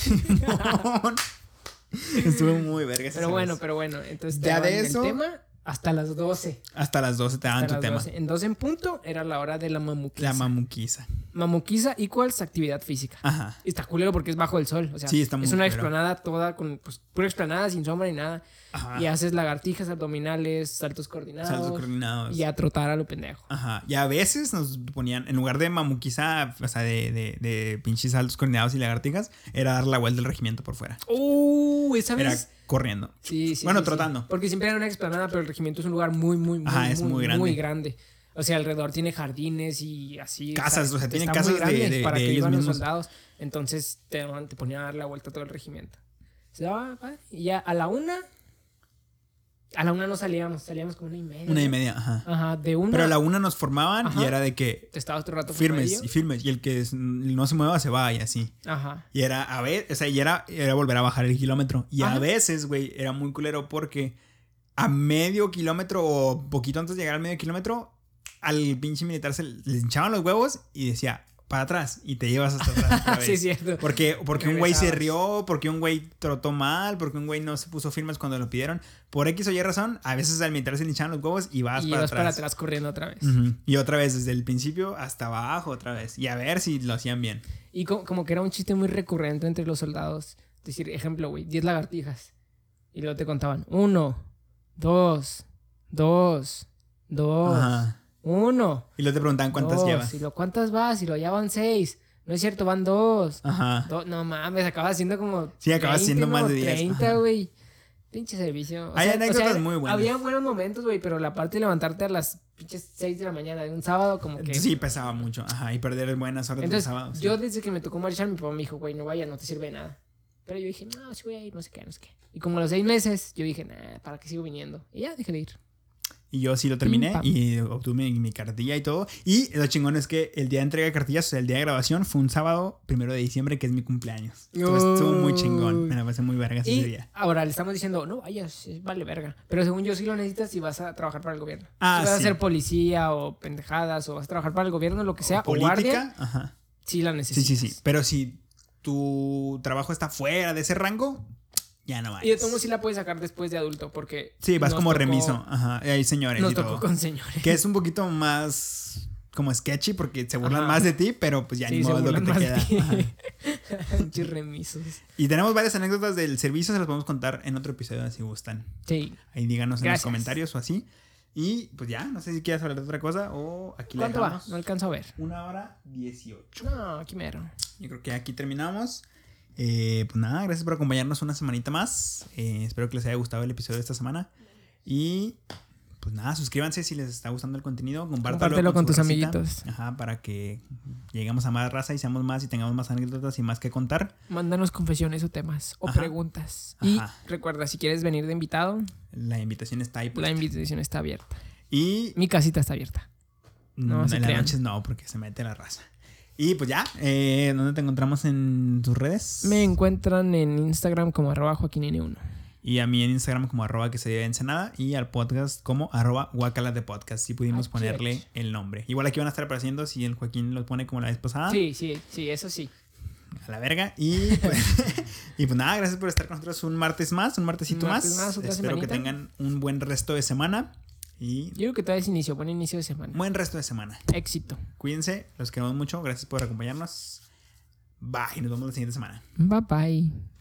[SPEAKER 2] Estuvo muy verga
[SPEAKER 1] pero bueno, pero bueno, entonces
[SPEAKER 2] Ya de eso-
[SPEAKER 1] tema hasta las 12.
[SPEAKER 2] Hasta las 12 te daban tu tema.
[SPEAKER 1] 12. En 12 en punto era la hora de la mamuquiza.
[SPEAKER 2] La mamuquiza.
[SPEAKER 1] Mamuquiza equals actividad física.
[SPEAKER 2] Ajá.
[SPEAKER 1] Y está culero porque es bajo el sol. O sea,
[SPEAKER 2] Sí, está muy
[SPEAKER 1] es una
[SPEAKER 2] culero.
[SPEAKER 1] explanada toda con pues, pura explanada, sin sombra ni nada.
[SPEAKER 2] Ajá.
[SPEAKER 1] Y haces lagartijas abdominales, saltos coordinados.
[SPEAKER 2] Saltos coordinados.
[SPEAKER 1] Y a trotar a lo pendejo.
[SPEAKER 2] Ajá. Y a veces nos ponían, en lugar de mamuquiza, o sea, de, de, de pinches saltos coordinados y lagartijas, era dar la vuelta del regimiento por fuera.
[SPEAKER 1] Uh, esa
[SPEAKER 2] Era
[SPEAKER 1] vez.
[SPEAKER 2] corriendo.
[SPEAKER 1] Sí, sí.
[SPEAKER 2] bueno,
[SPEAKER 1] sí, sí.
[SPEAKER 2] trotando.
[SPEAKER 1] Porque siempre era una explanada, pero el regimiento es un lugar muy, muy, muy,
[SPEAKER 2] Ajá, es muy grande.
[SPEAKER 1] grande. O sea, alrededor tiene jardines y así.
[SPEAKER 2] Casas, o sea, tiene casas de- de-
[SPEAKER 1] para
[SPEAKER 2] de
[SPEAKER 1] que
[SPEAKER 2] ellos
[SPEAKER 1] iban los
[SPEAKER 2] mismos.
[SPEAKER 1] soldados. Entonces te, te ponían a dar la vuelta a todo el regimiento. Se daba, y ya a la una. A la una no salíamos, salíamos como una y media.
[SPEAKER 2] Una y media, ajá.
[SPEAKER 1] Ajá, de una.
[SPEAKER 2] Pero a la una nos formaban y
[SPEAKER 1] Ajá.
[SPEAKER 2] era de que
[SPEAKER 1] Te estabas otro rato
[SPEAKER 2] firmes y firmes. Y el que no se mueva se va y así.
[SPEAKER 1] Ajá.
[SPEAKER 2] Y era a ver, o sea, y era, era volver a bajar el kilómetro. Y a
[SPEAKER 1] Ajá.
[SPEAKER 2] veces, güey, era muy culero porque a medio kilómetro o poquito antes de llegar al medio kilómetro, al pinche militar se le hinchaban los huevos y decía, para atrás. Y te llevas hasta atrás otra [laughs] vez.
[SPEAKER 1] Sí, es cierto.
[SPEAKER 2] Porque, porque un güey se rió, porque un güey trotó mal, porque un güey no se puso firmes cuando lo pidieron. Por X o Y razón, a veces al militar se le hinchaban los huevos y vas
[SPEAKER 1] y
[SPEAKER 2] para
[SPEAKER 1] vas
[SPEAKER 2] atrás.
[SPEAKER 1] para atrás corriendo otra vez.
[SPEAKER 2] Y otra vez, desde el principio hasta abajo, otra vez. Y a ver si lo hacían bien.
[SPEAKER 1] Y co- como, que era un chiste muy recurrente entre los soldados. Decir, ejemplo, güey, 10 lagartijas. Y luego te contaban, uno, dos, dos, dos,
[SPEAKER 2] Ajá.
[SPEAKER 1] Uno.
[SPEAKER 2] Y luego te preguntaban cuántas
[SPEAKER 1] dos.
[SPEAKER 2] llevas.
[SPEAKER 1] Y lo cuántas vas, y lo ya van seis. No es cierto, van dos.
[SPEAKER 2] Ajá.
[SPEAKER 1] Do- no mames, acabas siendo como.
[SPEAKER 2] Sí, acabas siendo más de 10,
[SPEAKER 1] 30,
[SPEAKER 2] ajá.
[SPEAKER 1] güey. Pinche servicio. O
[SPEAKER 2] Hay
[SPEAKER 1] sea, o
[SPEAKER 2] anécdotas
[SPEAKER 1] sea,
[SPEAKER 2] muy buenas.
[SPEAKER 1] Había buenos momentos, güey, pero la parte de levantarte a las pinches 6 de la mañana de un sábado, como que.
[SPEAKER 2] Sí, pesaba mucho. Ajá. Y perder buenas horas
[SPEAKER 1] Entonces,
[SPEAKER 2] de sábado. sí.
[SPEAKER 1] yo desde que me tocó marchar, mi papá me dijo, güey, no vaya, no te sirve de nada. Pero yo dije, no, sí voy a ir, no sé qué, no sé qué. Y como a los seis meses, yo dije, nah, ¿para qué sigo viniendo? Y ya dejé de ir.
[SPEAKER 2] Y yo sí lo terminé
[SPEAKER 1] Pim, pam.
[SPEAKER 2] y obtuve mi, mi cartilla y todo. Y lo chingón es que el día de entrega de cartillas, o sea, el día de grabación, fue un sábado, primero de diciembre, que es mi cumpleaños. Entonces, estuvo muy chingón. Me la pasé muy vergas ese día.
[SPEAKER 1] ahora le estamos diciendo, no vayas, vale verga. Pero según yo sí lo necesitas si vas a trabajar para el gobierno.
[SPEAKER 2] Ah,
[SPEAKER 1] si vas
[SPEAKER 2] sí.
[SPEAKER 1] a ser policía o pendejadas o vas a trabajar para el gobierno, lo que sea, o, guardia,
[SPEAKER 2] Política, ajá.
[SPEAKER 1] sí la
[SPEAKER 2] Sí,
[SPEAKER 1] necesitas.
[SPEAKER 2] sí, sí. Pero si tu trabajo está fuera de ese rango, ya no hay.
[SPEAKER 1] Y de todos sí la puedes sacar después de adulto porque...
[SPEAKER 2] Sí, vas como remiso. Ajá. Y hay señores
[SPEAKER 1] Nos
[SPEAKER 2] y
[SPEAKER 1] tocó
[SPEAKER 2] todo.
[SPEAKER 1] con señores.
[SPEAKER 2] Que es un poquito más como sketchy porque se burlan
[SPEAKER 1] Ajá.
[SPEAKER 2] más de ti, pero pues ya ni
[SPEAKER 1] Sí, se
[SPEAKER 2] modo es lo que te queda. [laughs]
[SPEAKER 1] remisos.
[SPEAKER 2] Y tenemos varias anécdotas del servicio, se las podemos contar en otro episodio si gustan.
[SPEAKER 1] Sí.
[SPEAKER 2] Ahí díganos en
[SPEAKER 1] Gracias.
[SPEAKER 2] los comentarios o así. Y pues ya, no sé si quieres hablar de otra cosa o aquí la
[SPEAKER 1] ¿Cuánto va?
[SPEAKER 2] dejamos.
[SPEAKER 1] No alcanzo a ver.
[SPEAKER 2] Una hora dieciocho.
[SPEAKER 1] No, aquí mero.
[SPEAKER 2] Yo creo que aquí terminamos. Eh, pues nada, gracias por acompañarnos una semanita más. Eh, espero que les haya gustado el episodio de esta semana. Y pues nada, suscríbanse si les está gustando el contenido. Compártelo,
[SPEAKER 1] Compártelo con
[SPEAKER 2] su
[SPEAKER 1] tus amiguitos.
[SPEAKER 2] Ajá, para que lleguemos a más raza y seamos más y tengamos más anécdotas y más que contar.
[SPEAKER 1] Mándanos confesiones o temas o
[SPEAKER 2] Ajá.
[SPEAKER 1] preguntas. Y recuerda, si quieres venir de invitado,
[SPEAKER 2] La invitación está ahí.
[SPEAKER 1] la
[SPEAKER 2] puesta.
[SPEAKER 1] invitación está abierta.
[SPEAKER 2] Y
[SPEAKER 1] Mi casita está abierta. no
[SPEAKER 2] mm,
[SPEAKER 1] se
[SPEAKER 2] en las noches no, porque se mete la raza. Y pues ya, eh, ¿dónde te encontramos en tus redes?
[SPEAKER 1] Me encuentran en Instagram como arroba joaquinn1.
[SPEAKER 2] Y a mí en Instagram como arroba que se diga Ensenada y al podcast como arroba guacala de podcast. Si pudimos
[SPEAKER 1] Ah,
[SPEAKER 2] ponerle el nombre. Igual aquí van a estar apareciendo si el Joaquín lo pone como la vez pasada.
[SPEAKER 1] Sí, sí, sí, eso sí.
[SPEAKER 2] A la verga. Y pues, [laughs] y pues nada, gracias por estar con nosotros un martes más, un martesito
[SPEAKER 1] Un
[SPEAKER 2] más.
[SPEAKER 1] martes más, otra
[SPEAKER 2] Espero que tengan un buen resto de semana. Y
[SPEAKER 1] Yo creo que todavía es inicio, buen inicio de semana.
[SPEAKER 2] buen resto de semana.
[SPEAKER 1] Éxito.
[SPEAKER 2] Cuídense, los queremos mucho. Gracias por acompañarnos. Bye, nos vemos la siguiente semana.
[SPEAKER 1] Bye bye.